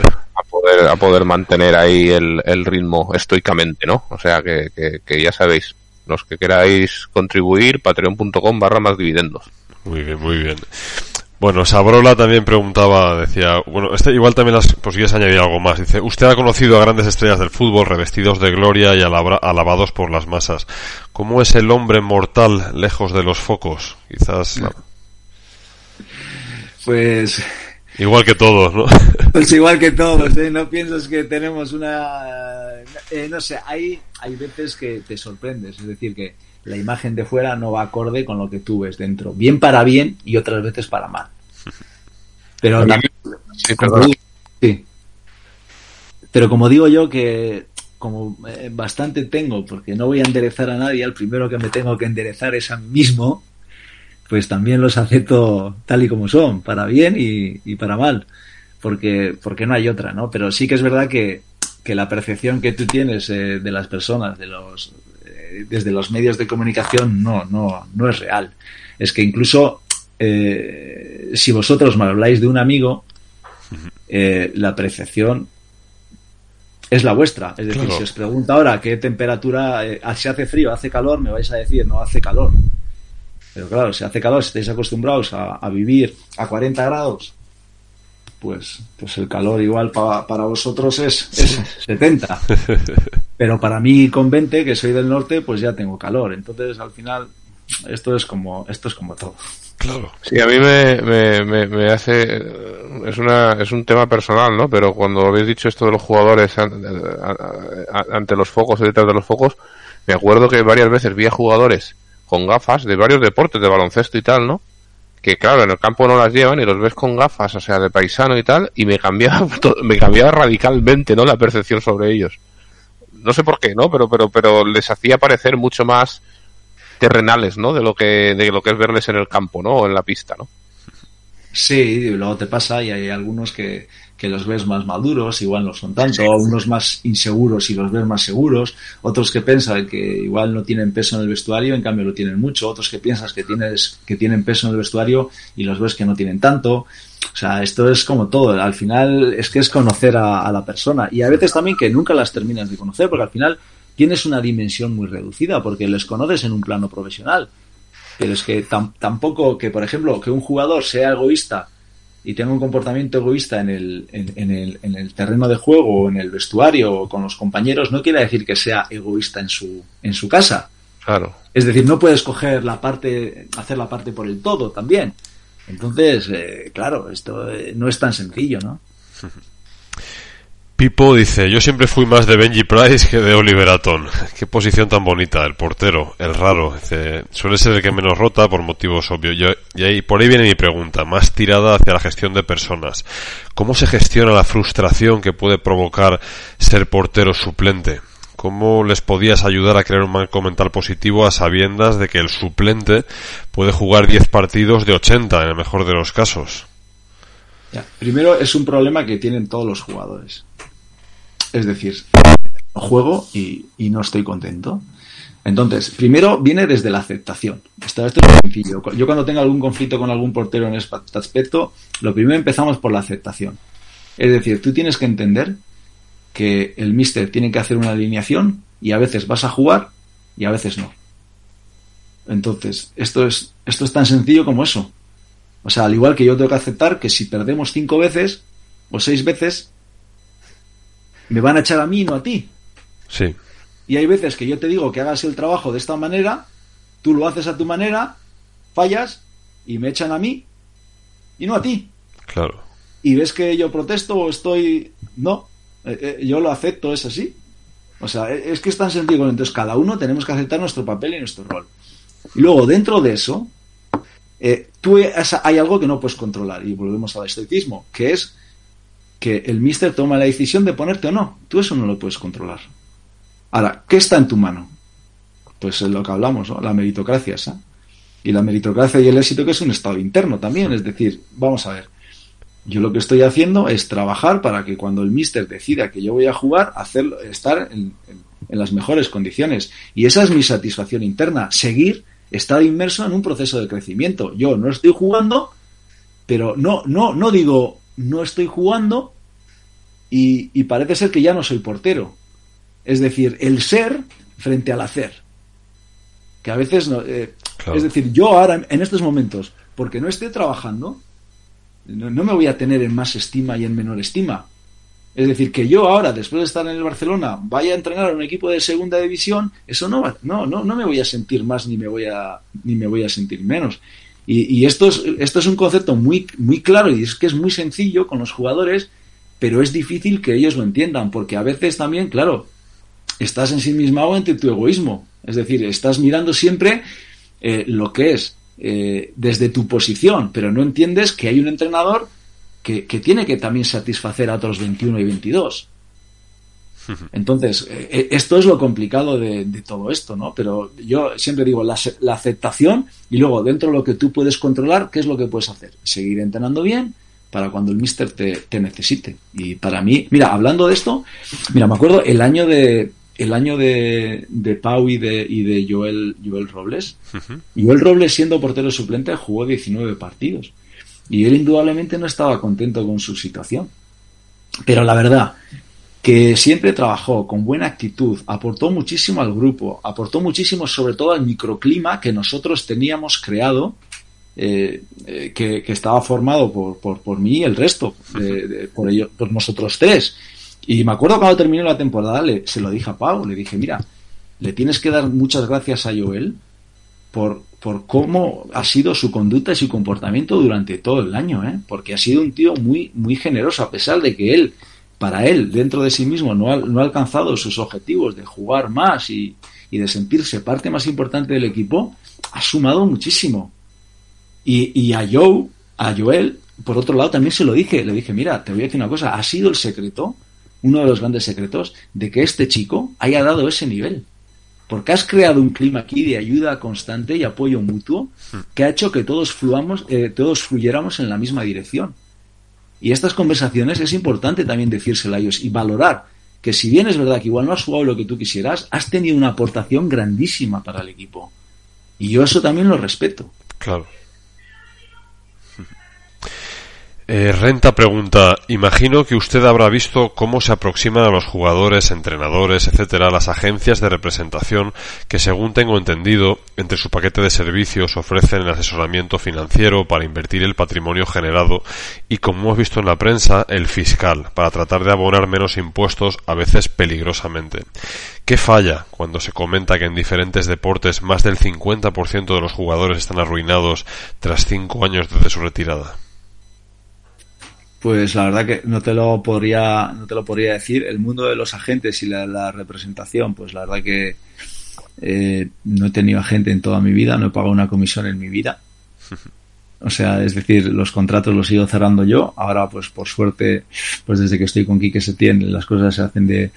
a poder, a poder mantener ahí el, el ritmo estoicamente, ¿no? O sea que, que ya sabéis los que queráis contribuir, patreon.com barra más dividendos. Muy bien, muy bien. Bueno, Sabrola también preguntaba, decía, bueno, este igual también las, pues quieres añadir algo más. Dice, usted ha conocido a grandes estrellas del fútbol revestidos de gloria y alabados por las masas. ¿Cómo es el hombre mortal lejos de los focos? Quizás. Pues Igual que todos, ¿no? Pues igual que todos, ¿eh? No piensas que tenemos una... Eh, no sé, hay, hay veces que te sorprendes, es decir, que la imagen de fuera no va acorde con lo que tú ves dentro. Bien para bien y otras veces para mal. Pero también... Sí, Pero como digo yo que como eh, bastante tengo, porque no voy a enderezar a nadie, al primero que me tengo que enderezar es a mí mismo, pues también los acepto tal y como son, para bien y, para mal, porque, porque no hay otra, ¿no? Pero sí que es verdad que, la percepción que tú tienes eh, de las personas, de los, eh, desde los medios de comunicación, no, no, no es real. Es que incluso eh, si vosotros me habláis de un amigo, la percepción es la vuestra. Es decir, si os pregunto ahora qué temperatura, si hace frío, hace calor, me vais a decir no hace calor. Pero claro, si hace calor, si estáis acostumbrados a, vivir a 40 grados, pues, pues el calor igual para vosotros es, 70. Pero para mí con 20, que soy del norte, pues ya tengo calor. Entonces al final esto es como, esto es como todo. Claro. Sí, a mí me, me, me, hace. Es, una, es un tema personal, ¿no? Pero cuando habéis dicho esto de los jugadores ante los focos detrás de los focos, me acuerdo que varias veces vi a jugadores con gafas de varios deportes, de baloncesto y tal, ¿no? Que claro, en el campo no las llevan y los ves con gafas, o sea, de paisano y tal, y me cambiaba, me cambiaba radicalmente, ¿no? La percepción sobre ellos. No sé por qué, ¿no? Pero, pero, pero les hacía parecer mucho más terrenales, ¿no? De lo que, de lo que es verles en el campo, ¿no? O en la pista, ¿no? Sí, y luego te pasa y hay algunos que, que los ves más maduros, igual no son tanto, unos más inseguros y los ves más seguros, otros que piensan que igual no tienen peso en el vestuario, en cambio lo tienen mucho, otros que piensas que tienes que tienen peso en el vestuario y los ves que no tienen tanto. O sea, esto es como todo, al final es que es conocer a, la persona y a veces también que nunca las terminas de conocer porque al final tienes una dimensión muy reducida porque les conoces en un plano profesional. Pero es que tampoco que, por ejemplo, que un jugador sea egoísta y tenga un comportamiento egoísta en el, en, el, en el terreno de juego o en el vestuario o con los compañeros, no quiere decir que sea egoísta en su, en su casa. Claro. Es decir, no puedes coger la parte, hacer la parte por el todo también. Entonces, eh, claro, esto eh, no es tan sencillo, ¿no? Pipo dice, yo siempre fui más de Benji Price que de Oliver Aton. Qué posición tan bonita, el portero, el raro. Dice, suele ser el que menos rota por motivos obvios. Y ahí, por ahí viene mi pregunta, más tirada hacia la gestión de personas. ¿Cómo se gestiona la frustración que puede provocar ser portero suplente? ¿Cómo les podías ayudar a crear un marco mental positivo a sabiendas de que el suplente puede jugar 10 partidos de 80 en el mejor de los casos? Primero es un problema que tienen todos los jugadores. Es decir, juego y, no estoy contento. Entonces, primero viene desde la aceptación. Esto, es sencillo. Yo cuando tenga algún conflicto con algún portero en este aspecto, lo primero empezamos por la aceptación. Es decir, tú tienes que entender que el mister tiene que hacer una alineación y a veces vas a jugar y a veces no. Entonces, esto es, esto es tan sencillo como eso. O sea, al igual que yo tengo que aceptar que si perdemos cinco veces o seis veces, me van a echar a mí y no a ti. Sí. Y hay veces que yo te digo que hagas el trabajo de esta manera, tú lo haces a tu manera, fallas y me echan a mí y no a ti. Claro. Y ves que yo protesto o estoy... No, eh, eh, yo lo acepto, es así. O sea, es que es tan sencillo. Entonces, cada uno tenemos que aceptar nuestro papel y nuestro rol. Y luego, dentro de eso, eh, tú hay algo que no puedes controlar. Y volvemos al estoicismo, que es que el mister toma la decisión de ponerte o no. Tú eso no lo puedes controlar. Ahora, ¿qué está en tu mano? Pues es lo que hablamos, ¿no? La meritocracia, ¿sí? Y la meritocracia y el éxito que es un estado interno también. Es decir, vamos a ver. Yo lo que estoy haciendo es trabajar para que cuando el mister decida que yo voy a jugar, hacerlo, estar en, en, las mejores condiciones. Y esa es mi satisfacción interna. Seguir, estar inmerso en un proceso de crecimiento. Yo no estoy jugando, pero no, no, no digo no estoy jugando y, y, parece ser que ya no soy portero. Es decir, el ser frente al hacer. Que a veces no. Eh, claro. Es decir, yo ahora, en estos momentos, porque no esté trabajando, no, no, me voy a tener en más estima y en menor estima. Es decir, que yo ahora, después de estar en el Barcelona, vaya a entrenar a un equipo de segunda división, eso no, no, no, no me voy a sentir más ni me voy a, ni me voy a sentir menos. Y, esto, es, esto es un concepto muy, muy claro y es que es muy sencillo con los jugadores, pero es difícil que ellos lo entiendan, porque a veces también, claro, estás en sí mismo entre tu egoísmo. Es decir, estás mirando siempre eh, lo que es eh, desde tu posición, pero no entiendes que hay un entrenador que, que, tiene que también satisfacer a otros 21 y 22. Entonces, eh, esto es lo complicado de, de, todo esto, ¿no? Pero yo siempre digo, la, la, aceptación y luego dentro de lo que tú puedes controlar, ¿qué es lo que puedes hacer? Seguir entrenando bien para cuando el mister te, te necesite. Y para mí, mira, hablando de esto, mira, me acuerdo el año de, el año de, de Pau y de, y de Joel, Joel Robles. Uh -huh. Joel Robles, siendo portero suplente, jugó 19 partidos. Y él indudablemente no estaba contento con su situación. Pero la verdad, que siempre trabajó con buena actitud, aportó muchísimo al grupo, aportó muchísimo sobre todo al microclima que nosotros teníamos creado, eh, eh, que, que, estaba formado por, por, por mí y el resto, de, de, por, ello, por nosotros tres. Y me acuerdo cuando terminó la temporada, le, se lo dije a Pau, le dije, mira, le tienes que dar muchas gracias a Joel por, por cómo ha sido su conducta y su comportamiento durante todo el año, ¿eh? porque ha sido un tío muy, muy generoso, a pesar de que él, para él, dentro de sí mismo, no ha, no ha alcanzado sus objetivos de jugar más y, y, de sentirse parte más importante del equipo, ha sumado muchísimo. Y, y a Joe, a Joel, por otro lado, también se lo dije, le dije, mira, te voy a decir una cosa, ha sido el secreto uno de los grandes secretos de que este chico haya dado ese nivel. Porque has creado un clima aquí de ayuda constante y apoyo mutuo que ha hecho que todos fluamos, eh, todos fluyéramos en la misma dirección. Y estas conversaciones es importante también decírselo a ellos y valorar que si bien es verdad que igual no has jugado lo que tú quisieras, has tenido una aportación grandísima para el equipo. Y yo eso también lo respeto. Claro. Eh, Renta pregunta, imagino que usted habrá visto cómo se aproximan a los jugadores, entrenadores, etcétera, las agencias de representación que, según tengo entendido, entre su paquete de servicios ofrecen el asesoramiento financiero para invertir el patrimonio generado y, como hemos visto en la prensa, el fiscal para tratar de abonar menos impuestos, a veces peligrosamente. ¿Qué falla cuando se comenta que en diferentes deportes más del 50% de los jugadores están arruinados tras cinco años desde su retirada? Pues la verdad que no te lo podría, no te lo podría decir. El mundo de los agentes y la, representación, pues la verdad que eh, no he tenido agente en toda mi vida, no he pagado una comisión en mi vida. O sea, es decir, los contratos los sigo cerrando yo. Ahora, pues por suerte, pues desde que estoy con Quique Setién, las cosas se hacen de,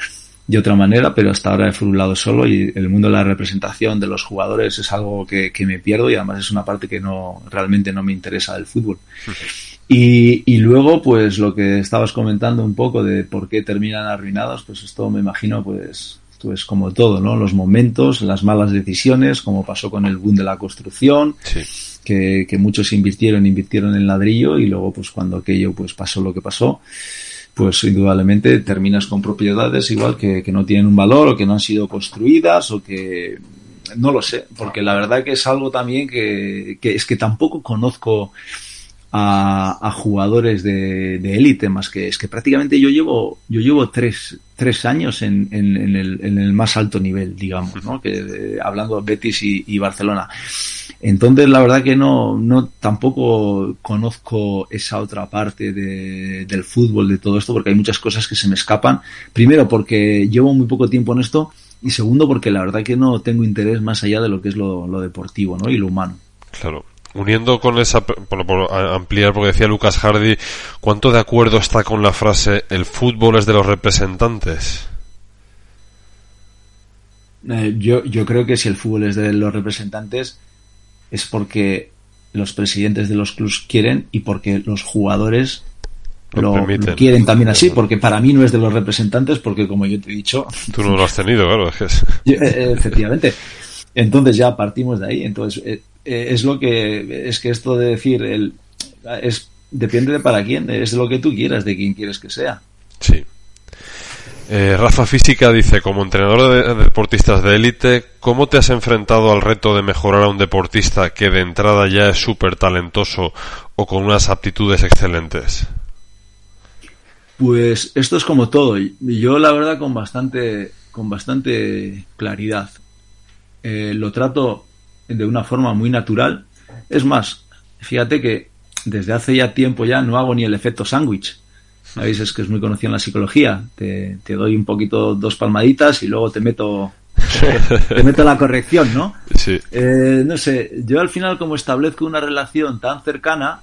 de otra manera, pero hasta ahora he furulado solo y el mundo de la representación de los jugadores es algo que, que me pierdo y además es una parte que no realmente no me interesa del fútbol. Y, y, luego, pues lo que estabas comentando un poco de por qué terminan arruinados, pues esto me imagino, pues, pues como todo, ¿no? Los momentos, las malas decisiones, como pasó con el boom de la construcción, que, que muchos invirtieron, invirtieron en ladrillo y luego, pues cuando aquello, pues pasó lo que pasó, pues indudablemente terminas con propiedades igual que, que no tienen un valor o que no han sido construidas o que no lo sé, porque la verdad que es algo también que, que es que tampoco conozco a, jugadores de élite más que es que prácticamente yo llevo yo llevo tres, tres años en, en, el, en el más alto nivel digamos ¿no? que de, hablando Betis y, y, Barcelona. Entonces la verdad que no no tampoco conozco esa otra parte de, del fútbol de todo esto porque hay muchas cosas que se me escapan. Primero porque llevo muy poco tiempo en esto y segundo porque la verdad que no tengo interés más allá de lo que es lo, lo deportivo ¿no? y lo humano. Claro uniendo con esa, por, por, ampliar, porque decía Lucas Hardy, ¿cuánto de acuerdo está con la frase el fútbol es de los representantes? Eh, yo, yo creo que si el fútbol es de los representantes es porque los presidentes de los clubes quieren y porque los jugadores lo, lo, quieren también así, porque para mí no es de los representantes, porque como yo te he dicho... Tú no lo has tenido, claro. Es eh, efectivamente. Entonces ya partimos de ahí. Entonces, eh, eh, es lo que es que esto de decir el es depende de para quién es lo que tú quieras de quién quieres que sea. Sí. Eh, Rafa Física dice como entrenador de, deportistas de élite cómo te has enfrentado al reto de mejorar a un deportista que de entrada ya es súper talentoso o con unas aptitudes excelentes pues esto es como todo. Yo la verdad con bastante con bastante claridad eh, lo trato de una forma muy natural. Es más, fíjate que desde hace ya tiempo ya no hago ni el efecto sándwich. Sabéis, es que es muy conocido en la psicología. Te, te, doy un poquito dos palmaditas y luego te meto te meto la corrección, ¿no? Sí. Eh, no sé, yo al final como establezco una relación tan cercana,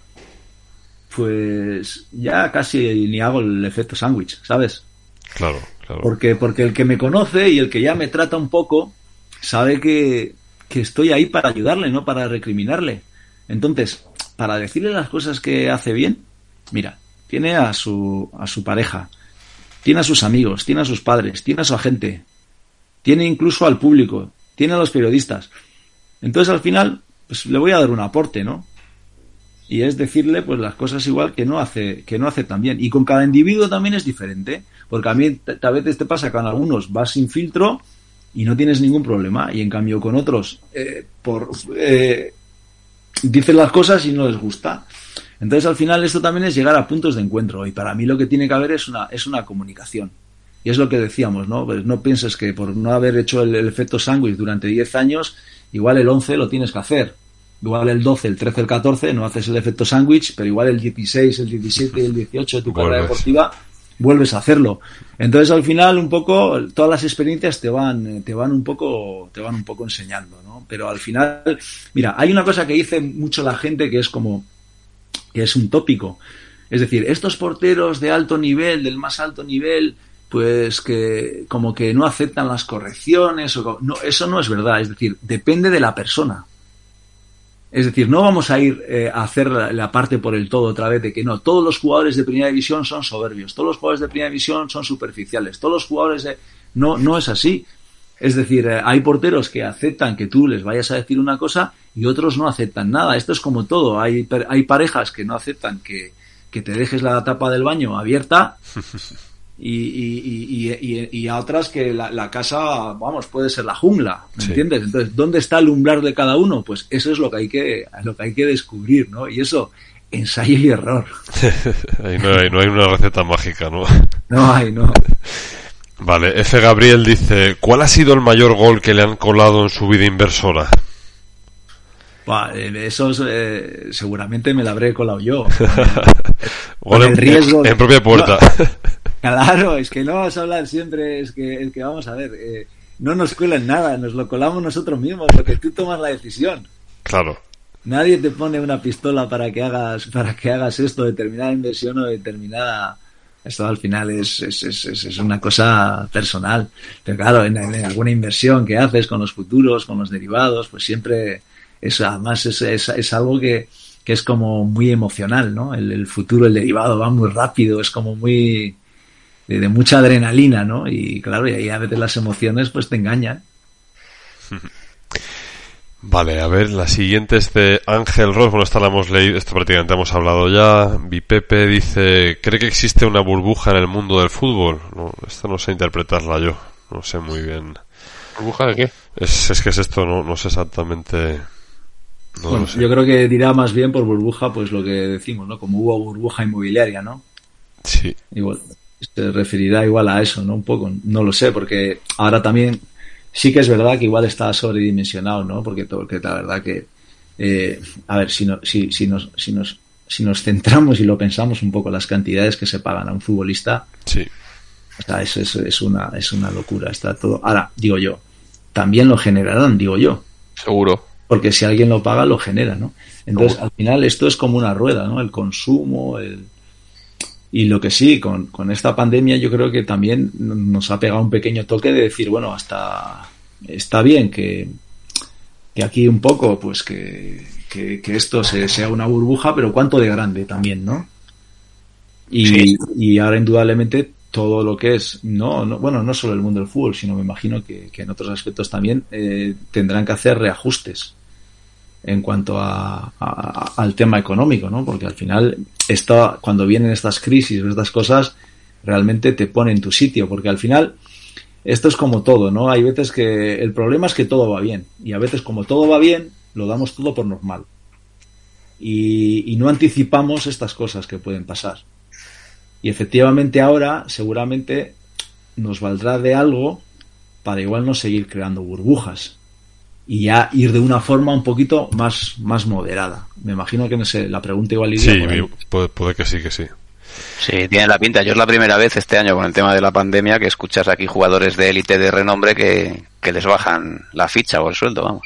pues ya casi ni hago el efecto sándwich, ¿sabes? Claro, claro. Porque, porque el que me conoce y el que ya me trata un poco, sabe que, que estoy ahí para ayudarle, no para recriminarle. Entonces, para decirle las cosas que hace bien, mira, tiene a su, a su pareja, tiene a sus amigos, tiene a sus padres, tiene a su agente, tiene incluso al público, tiene a los periodistas. Entonces, al final, pues le voy a dar un aporte, ¿no? Y es decirle, pues, las cosas igual que no hace, que no hace tan bien. Y con cada individuo también es diferente, porque a mí a veces te pasa con algunos vas sin filtro y no tienes ningún problema. Y en cambio con otros, eh, por, eh, dicen las cosas y no les gusta. Entonces al final esto también es llegar a puntos de encuentro y para mí lo que tiene que haber es una, es una comunicación. Y es lo que decíamos, ¿no? Pues no pienses que por no haber hecho el, el efecto sándwich durante 10 años, igual el 11 lo tienes que hacer. Igual el 12, el 13, el 14 no haces el efecto sándwich, pero igual el 16, el 17 y el 18 de tu carrera deportiva vuelves a hacerlo. Entonces al final un poco todas las experiencias te van te van un poco te van un poco enseñando, ¿no? Pero al final, mira, hay una cosa que dice mucho la gente que es como que es un tópico. Es decir, estos porteros de alto nivel, del más alto nivel, pues que como que no aceptan las correcciones o no, eso no es verdad, es decir, depende de la persona. Es decir, no vamos a ir eh, a hacer la, parte por el todo otra vez de que no, todos los jugadores de primera división son soberbios, todos los jugadores de primera división son superficiales, todos los jugadores de... No, no es así. Es decir, eh, hay porteros que aceptan que tú les vayas a decir una cosa y otros no aceptan nada. Esto es como todo. Hay, hay parejas que no aceptan que, que te dejes la tapa del baño abierta y, y, y, y, a otras que la, la, casa, vamos, puede ser la jungla, ¿me sí. entiendes? Entonces, ¿dónde está el umbral de cada uno? Pues eso es lo que hay que, lo que, hay que descubrir, ¿no? Y eso, ensayo y error. Ahí no, hay, no hay una receta mágica, ¿no? No hay, no. Vale, F. Gabriel dice, ¿cuál ha sido el mayor gol que le han colado en su vida inversora? eso eh, seguramente me la habré colado yo. Con el, riesgo. En, propia puerta. Claro, es que no vamos a hablar siempre, es que, es que vamos a ver, eh, no nos cuelan nada, nos lo colamos nosotros mismos, porque tú tomas la decisión. Claro. Nadie te pone una pistola para que hagas, para que hagas esto, determinada inversión o determinada esto al final es, es, es, es, una cosa personal. Pero claro, en, alguna inversión que haces con los futuros, con los derivados, pues siempre es, además es, es, algo que, que, es como muy emocional, ¿no? El, futuro, el derivado va muy rápido, es como muy de, mucha adrenalina, ¿no? Y claro, y ahí a veces las emociones pues te engañan. Vale, a ver, la siguiente es de Ángel Ross. Bueno, esta la hemos leído, esto prácticamente hemos hablado ya. Vipepe dice, ¿cree que existe una burbuja en el mundo del fútbol? No, esta no sé interpretarla yo. No sé muy bien. ¿Burbuja de qué? Es, es que es esto, no, no sé exactamente. bueno, yo creo que dirá más bien por burbuja, pues lo que decimos, ¿no? Como hubo burbuja inmobiliaria, ¿no? Sí. Igual, se referirá igual a eso, ¿no? Un poco, no lo sé, porque ahora también sí que es verdad que igual está sobredimensionado, ¿no? Porque, porque la verdad que, eh, a ver, si, no, si, si, nos, si, nos, si nos centramos y lo pensamos un poco, las cantidades que se pagan a un futbolista, sí. o sea, es, es, es, una, es una locura, está todo. Ahora, digo yo, también lo generarán, digo yo. Seguro. Porque si alguien lo paga, lo genera, ¿no? Entonces, al final esto es como una rueda, ¿no? El consumo, el, y lo que sí, con, con, esta pandemia yo creo que también nos ha pegado un pequeño toque de decir, bueno, hasta está bien que, que aquí un poco, pues que, que, esto se, sea una burbuja, pero cuánto de grande también, ¿no? Y, y ahora indudablemente todo lo que es, no, no, bueno, no solo el mundo del fútbol, sino me imagino que, que en otros aspectos también eh, tendrán que hacer reajustes en cuanto a, al tema económico, ¿no? Porque al final, esto, cuando vienen estas crisis o estas cosas, realmente te pone en tu sitio, porque al final, esto es como todo, ¿no? Hay veces que el problema es que todo va bien, y a veces como todo va bien, lo damos todo por normal. Y no anticipamos estas cosas que pueden pasar. Y efectivamente ahora, seguramente, nos valdrá de algo para igual no seguir creando burbujas y ya ir de una forma un poquito más, más moderada. Me imagino que no sé, la pregunta igual iría Sí, puede, puede, que sí, que sí. Sí, tiene la pinta. Yo es la primera vez este año con el tema de la pandemia que escuchas aquí jugadores de élite de renombre que, que les bajan la ficha o el sueldo, vamos.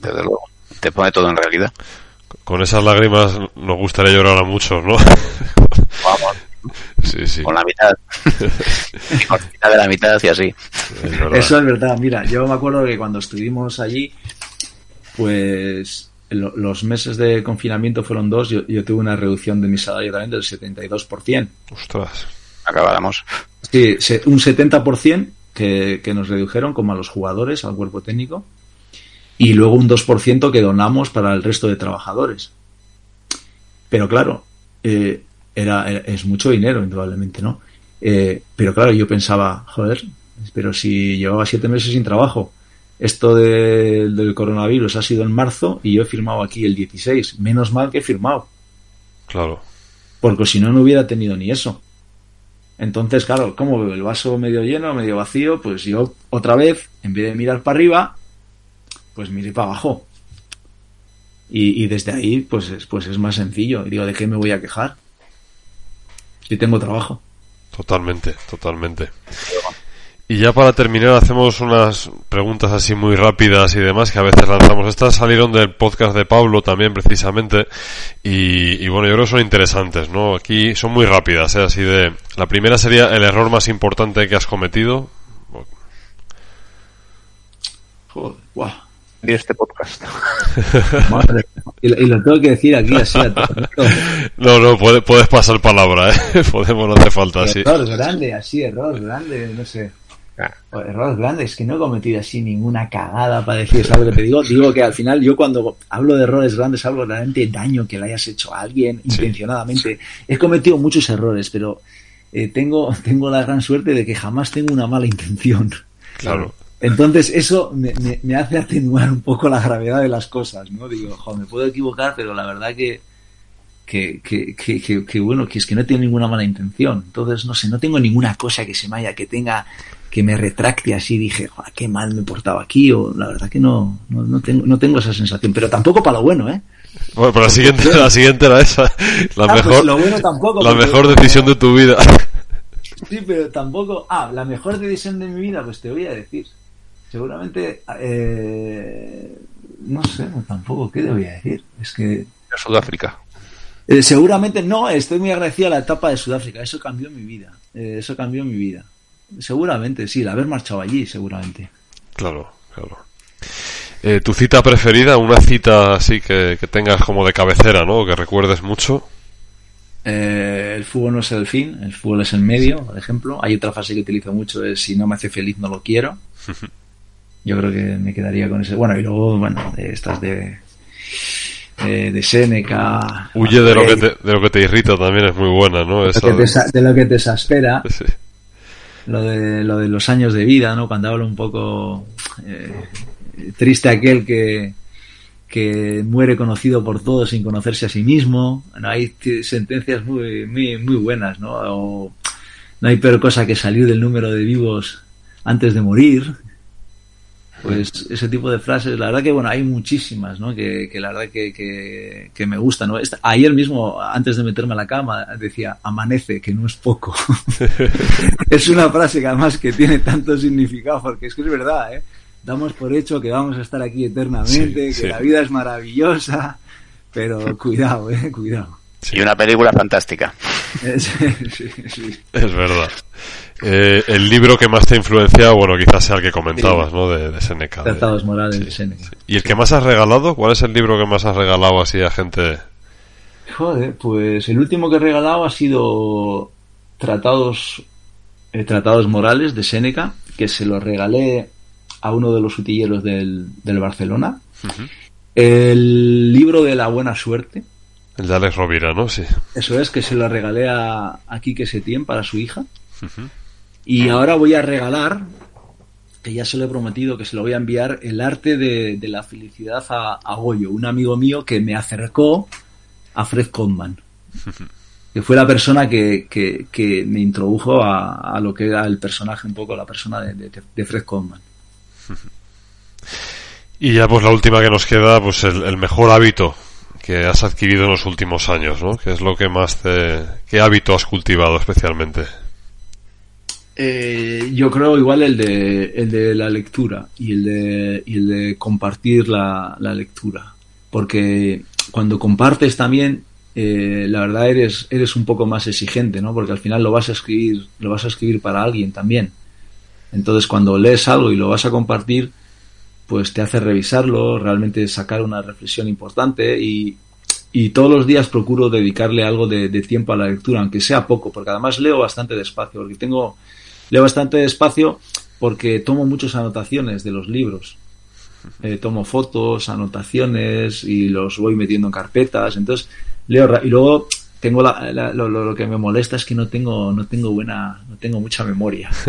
Desde luego. Te pone todo en realidad. Con esas lágrimas nos gustaría llorar a muchos, ¿no? Vamos. Sí, sí. Con la mitad. con la mitad de la mitad y así. Eso es verdad. Mira, yo me acuerdo que cuando estuvimos allí, pues los meses de confinamiento fueron dos. Yo, tuve una reducción de mi salario también del 72%. Ostras. Acabáramos. Sí, un 70% que, que nos redujeron como a los jugadores, al cuerpo técnico. Y luego un 2% que donamos para el resto de trabajadores. Pero claro, eh, era, es mucho dinero, indudablemente, ¿no? Eh, pero claro, yo pensaba, joder, pero si llevaba siete meses sin trabajo, esto del coronavirus ha sido en marzo y yo he firmado aquí el 16. Menos mal que he firmado. Claro. Porque si no, no hubiera tenido ni eso. Entonces, claro, como el vaso medio lleno, medio vacío, pues yo otra vez, en vez de mirar para arriba, pues miré para abajo. Y, y desde ahí, pues, pues es más sencillo. Y digo, ¿de qué me voy a quejar? Si tengo trabajo. Totalmente, totalmente. Y ya para terminar hacemos unas preguntas así muy rápidas y demás que a veces lanzamos. Estas salieron del podcast de Pablo también precisamente y, bueno, yo creo que son interesantes, ¿no? Aquí son muy rápidas, ¿eh? Así de... La primera sería el error más importante que has cometido. Joder, guau este podcast. y, lo tengo que decir aquí así a No, no, puedes pasar palabra, ¿eh? Podemos, no hace falta así. Error grande, así, error grande, no sé. Ah. Error grande, es que no he cometido así ninguna cagada para decir, ¿sabes lo que te digo? Digo que al final yo cuando hablo de errores grandes hablo realmente de daño que le hayas hecho a alguien intencionadamente. He cometido muchos errores, pero eh, tengo, tengo la gran suerte de que jamás tengo una mala intención. Claro. Entonces eso me, me, hace atenuar un poco la gravedad de las cosas, ¿no? Digo, jo, me puedo equivocar, pero la verdad que, que, que, que, que, bueno, que es que no tiene ninguna mala intención. Entonces, no sé, no tengo ninguna cosa que se me haya, que tenga, que me retracte así, dije, qué mal me he portado aquí, o la verdad que no, no, no, tengo, no tengo esa sensación, pero tampoco para lo bueno, ¿eh? Bueno, pero la siguiente, la siguiente era esa, la Ah, pues mejor, lo bueno tampoco, la mejor decisión de tu vida. Sí, pero tampoco. Ah, la mejor decisión de mi vida, pues te voy a decir. Seguramente. Eh, no sé, tampoco. ¿Qué te voy a decir? Es que. Sudáfrica. eh, seguramente no, estoy muy agradecido a la etapa de Sudáfrica. Eso cambió mi vida. Eh, eso cambió mi vida. Seguramente, sí, el haber marchado allí, seguramente. Claro, claro. Eh, ¿Tu cita preferida? Una cita así que, que tengas como de cabecera, ¿no? Que recuerdes mucho. Eh, el fútbol no es el fin, el fútbol es el medio, por ejemplo. Hay otra frase que utilizo mucho, es si no me hace feliz no lo quiero. Yo creo que me quedaría con ese. Bueno, y luego, bueno, de estas de eh, de Seneca. Huye de lo, que te, de lo que te irrita también es muy buena, ¿no? Esa de, de- de lo que te exaspera, sí. lo de, lo de los años de vida, ¿no? Cuando habla un poco eh, triste aquel que, que muere conocido por todos sin conocerse a sí mismo. Bueno, hay sentencias muy, muy, muy buenas, ¿no? O, no hay peor cosa que salir del número de vivos antes de morir. Pues ese tipo de frases, la verdad que bueno, hay muchísimas, ¿no? Que, que la verdad que, que, que me gustan, ¿no? Esta- ayer mismo, antes de meterme a la cama, decía, amanece, que no es poco. es una frase que además que tiene tanto significado, porque es que es verdad, ¿eh? Damos por hecho que vamos a estar aquí eternamente, Sí, que sí. la vida es maravillosa, pero cuidado, ¿eh? Cuidado. Y una película fantástica. Es- sí, sí. Es verdad. Eh, el libro que más te ha influenciado, bueno, quizás sea el que comentabas, ¿no? De, de Seneca. de- Tratados morales de Séneca. ¿Y el que más has regalado? ¿Cuál es el libro que más has regalado así a gente? Joder, pues el último que he regalado ha sido Tratados, eh, Tratados Morales de Séneca, que se lo regalé a uno de los utilleros del, del Barcelona. El libro de la buena suerte, El de Alex Rovira, ¿no? Sí. eso es, que se lo regalé a, a Quique Setién para su hija. Y ahora voy a regalar, que ya se lo he prometido, que se lo voy a enviar, el arte de, la felicidad a, a Goyo, un amigo mío que me acercó a Fred Kaufman, que fue la persona que, que, que me introdujo a, lo que era el personaje, un poco la persona de, de, Fred Kaufman. Y ya pues la última que nos queda, pues el, el mejor hábito que has adquirido en los últimos años, ¿no? ¿Qué es lo que más te... ¿Qué hábito has cultivado especialmente? Eh, yo creo igual el de, el de la lectura y el de, y el de compartir la, la lectura. Porque cuando compartes también, eh, la verdad eres, eres un poco más exigente, ¿no? Porque al final lo vas a escribir, lo vas a escribir para alguien también. Entonces cuando lees algo y lo vas a compartir, pues te hace revisarlo, realmente sacar una reflexión importante y, y todos los días procuro dedicarle algo de, de tiempo a la lectura, aunque sea poco, porque además leo bastante despacio, porque tengo, leo bastante despacio porque tomo muchas anotaciones de los libros. Eh, tomo fotos, anotaciones y los voy metiendo en carpetas. Entonces leo ra- y luego tengo la, la- lo, lo- lo que me molesta es que no tengo no tengo buena no tengo mucha memoria.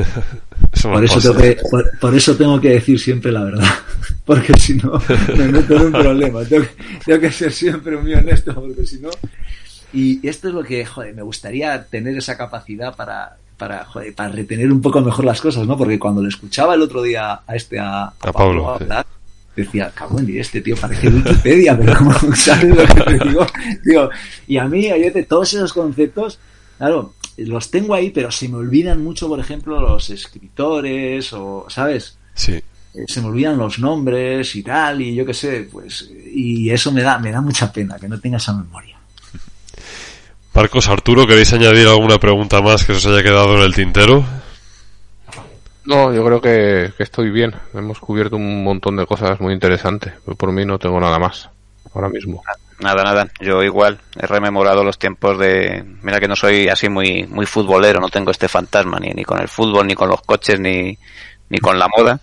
Por eso, tengo que, por, por eso tengo que decir siempre la verdad. Porque si no, me meto en un problema. Tengo, que- tengo que ser siempre muy honesto, porque si no. Y esto es lo que, joder, me gustaría tener esa capacidad para, para, joder, para retener un poco mejor las cosas, ¿no? Porque cuando le escuchaba el otro día a este, a, a Pablo, hablar, decía, cabrón, y este tío parece Wikipedia, pero ¿cómo sabes lo que te digo? Digo, y a mí, oye, todos esos conceptos, claro, los tengo ahí, pero se me olvidan mucho, por ejemplo, los escritores o, ¿sabes? Sí. Eh, Se me olvidan los nombres y tal, y yo qué sé, pues, y eso me da, me da mucha pena que no tenga esa memoria. Marcos, Arturo, ¿queréis añadir alguna pregunta más que os haya quedado en el tintero? No, yo creo que, que estoy bien. Hemos cubierto un montón de cosas muy interesantes. Pero por mí no tengo nada más ahora mismo. Nada, nada. Yo igual he rememorado los tiempos de. Mira que no soy así muy muy futbolero, no tengo este fantasma ni, ni con el fútbol, ni con los coches, ni, ni con la moda.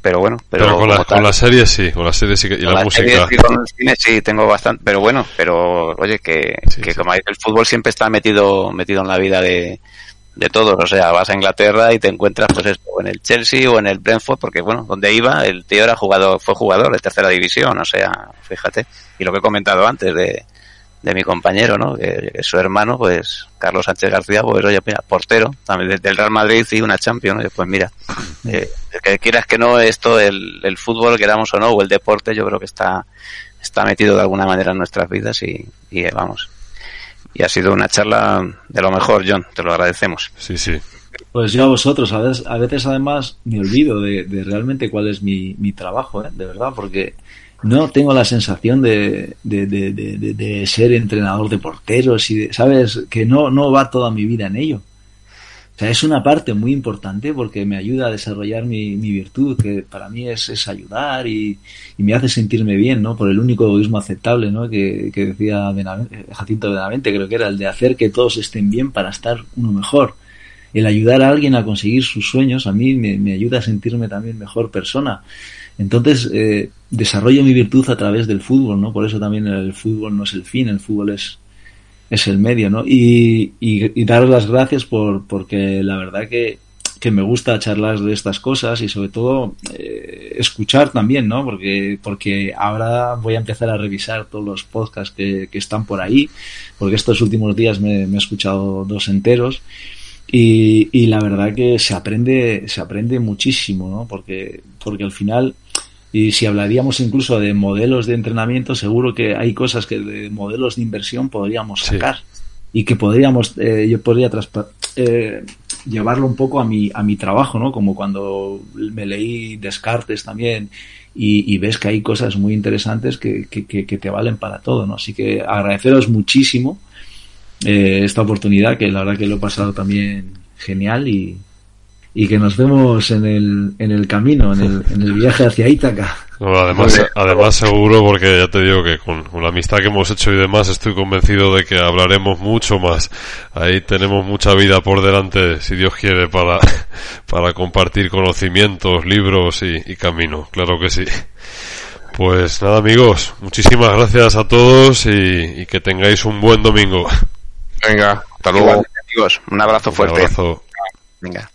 Pero bueno, pero, Pero, con, la, con la serie sí, con la serie sí que- y con la las música. y con el cine sí tengo bastante, pero bueno, pero oye que, Sí, que sí. como el fútbol siempre está metido metido en la vida de, de todos, o sea, vas a Inglaterra y te encuentras pues esto, en el Chelsea o en el Brentford, porque bueno, donde iba el tío era jugador, fue jugador de tercera división, o sea, fíjate, y lo que he comentado antes de de mi compañero, ¿no? Que, que su hermano, pues Carlos Sánchez García, pues oye, mira, portero, también del Real Madrid y una Champions, ¿no? pues mira, eh, que quieras que no, esto, el, el fútbol, queramos o no, o el deporte, yo creo que está, está metido de alguna manera en nuestras vidas y, y eh, vamos. Y ha sido una charla de lo mejor, John, te lo agradecemos. Sí, sí. Pues yo a vosotros, a veces, a veces además me olvido de, de realmente cuál es mi, mi trabajo, ¿eh? de verdad, porque no tengo la sensación de, de, de, de, ser entrenador de porteros y sabes que no no va toda mi vida en ello. O sea es una parte muy importante porque me ayuda a desarrollar mi, mi virtud que para mí es, es ayudar y, y, me hace sentirme bien no por el único egoísmo aceptable no que, que decía Benavente, Jacinto Benavente creo que era el de hacer que todos estén bien para estar uno mejor. El ayudar a alguien a conseguir sus sueños a mí me, me ayuda a sentirme también mejor persona entonces, eh, desarrollo mi virtud a través del fútbol, ¿no? Por eso también el fútbol no es el fin, el fútbol es, es el medio, ¿no? Y, y, y daros las gracias por, porque la verdad que, que me gusta charlar de estas cosas y sobre todo eh, escuchar también, ¿no? Porque, porque ahora voy a empezar a revisar todos los podcasts que, que están por ahí, porque estos últimos días me, me he escuchado dos enteros. Y, y, la verdad que se aprende, se aprende muchísimo, ¿no? Porque, porque al final, y si hablaríamos incluso de modelos de entrenamiento, seguro que hay cosas que de modelos de inversión podríamos sacar sí. y que podríamos, eh, yo podría eh, llevarlo un poco a mi, a mi trabajo, ¿no? Como cuando me leí Descartes también y, y ves que hay cosas muy interesantes que, que, que, que te valen para todo, ¿no? Así que agradeceros muchísimo eh, esta oportunidad, que la verdad que lo he pasado también genial y, y que nos vemos en el, en el camino, en el, en el viaje hacia Ítaca. No, además, además seguro, porque ya te digo que con, con, la amistad que hemos hecho y demás, estoy convencido de que hablaremos mucho más. Ahí tenemos mucha vida por delante, si Dios quiere, para, para compartir conocimientos, libros y, y camino. Claro que sí. Pues nada amigos, muchísimas gracias a todos y, y que tengáis un buen domingo. Venga, hasta luego. amigos, un abrazo fuerte. Un abrazo. Venga.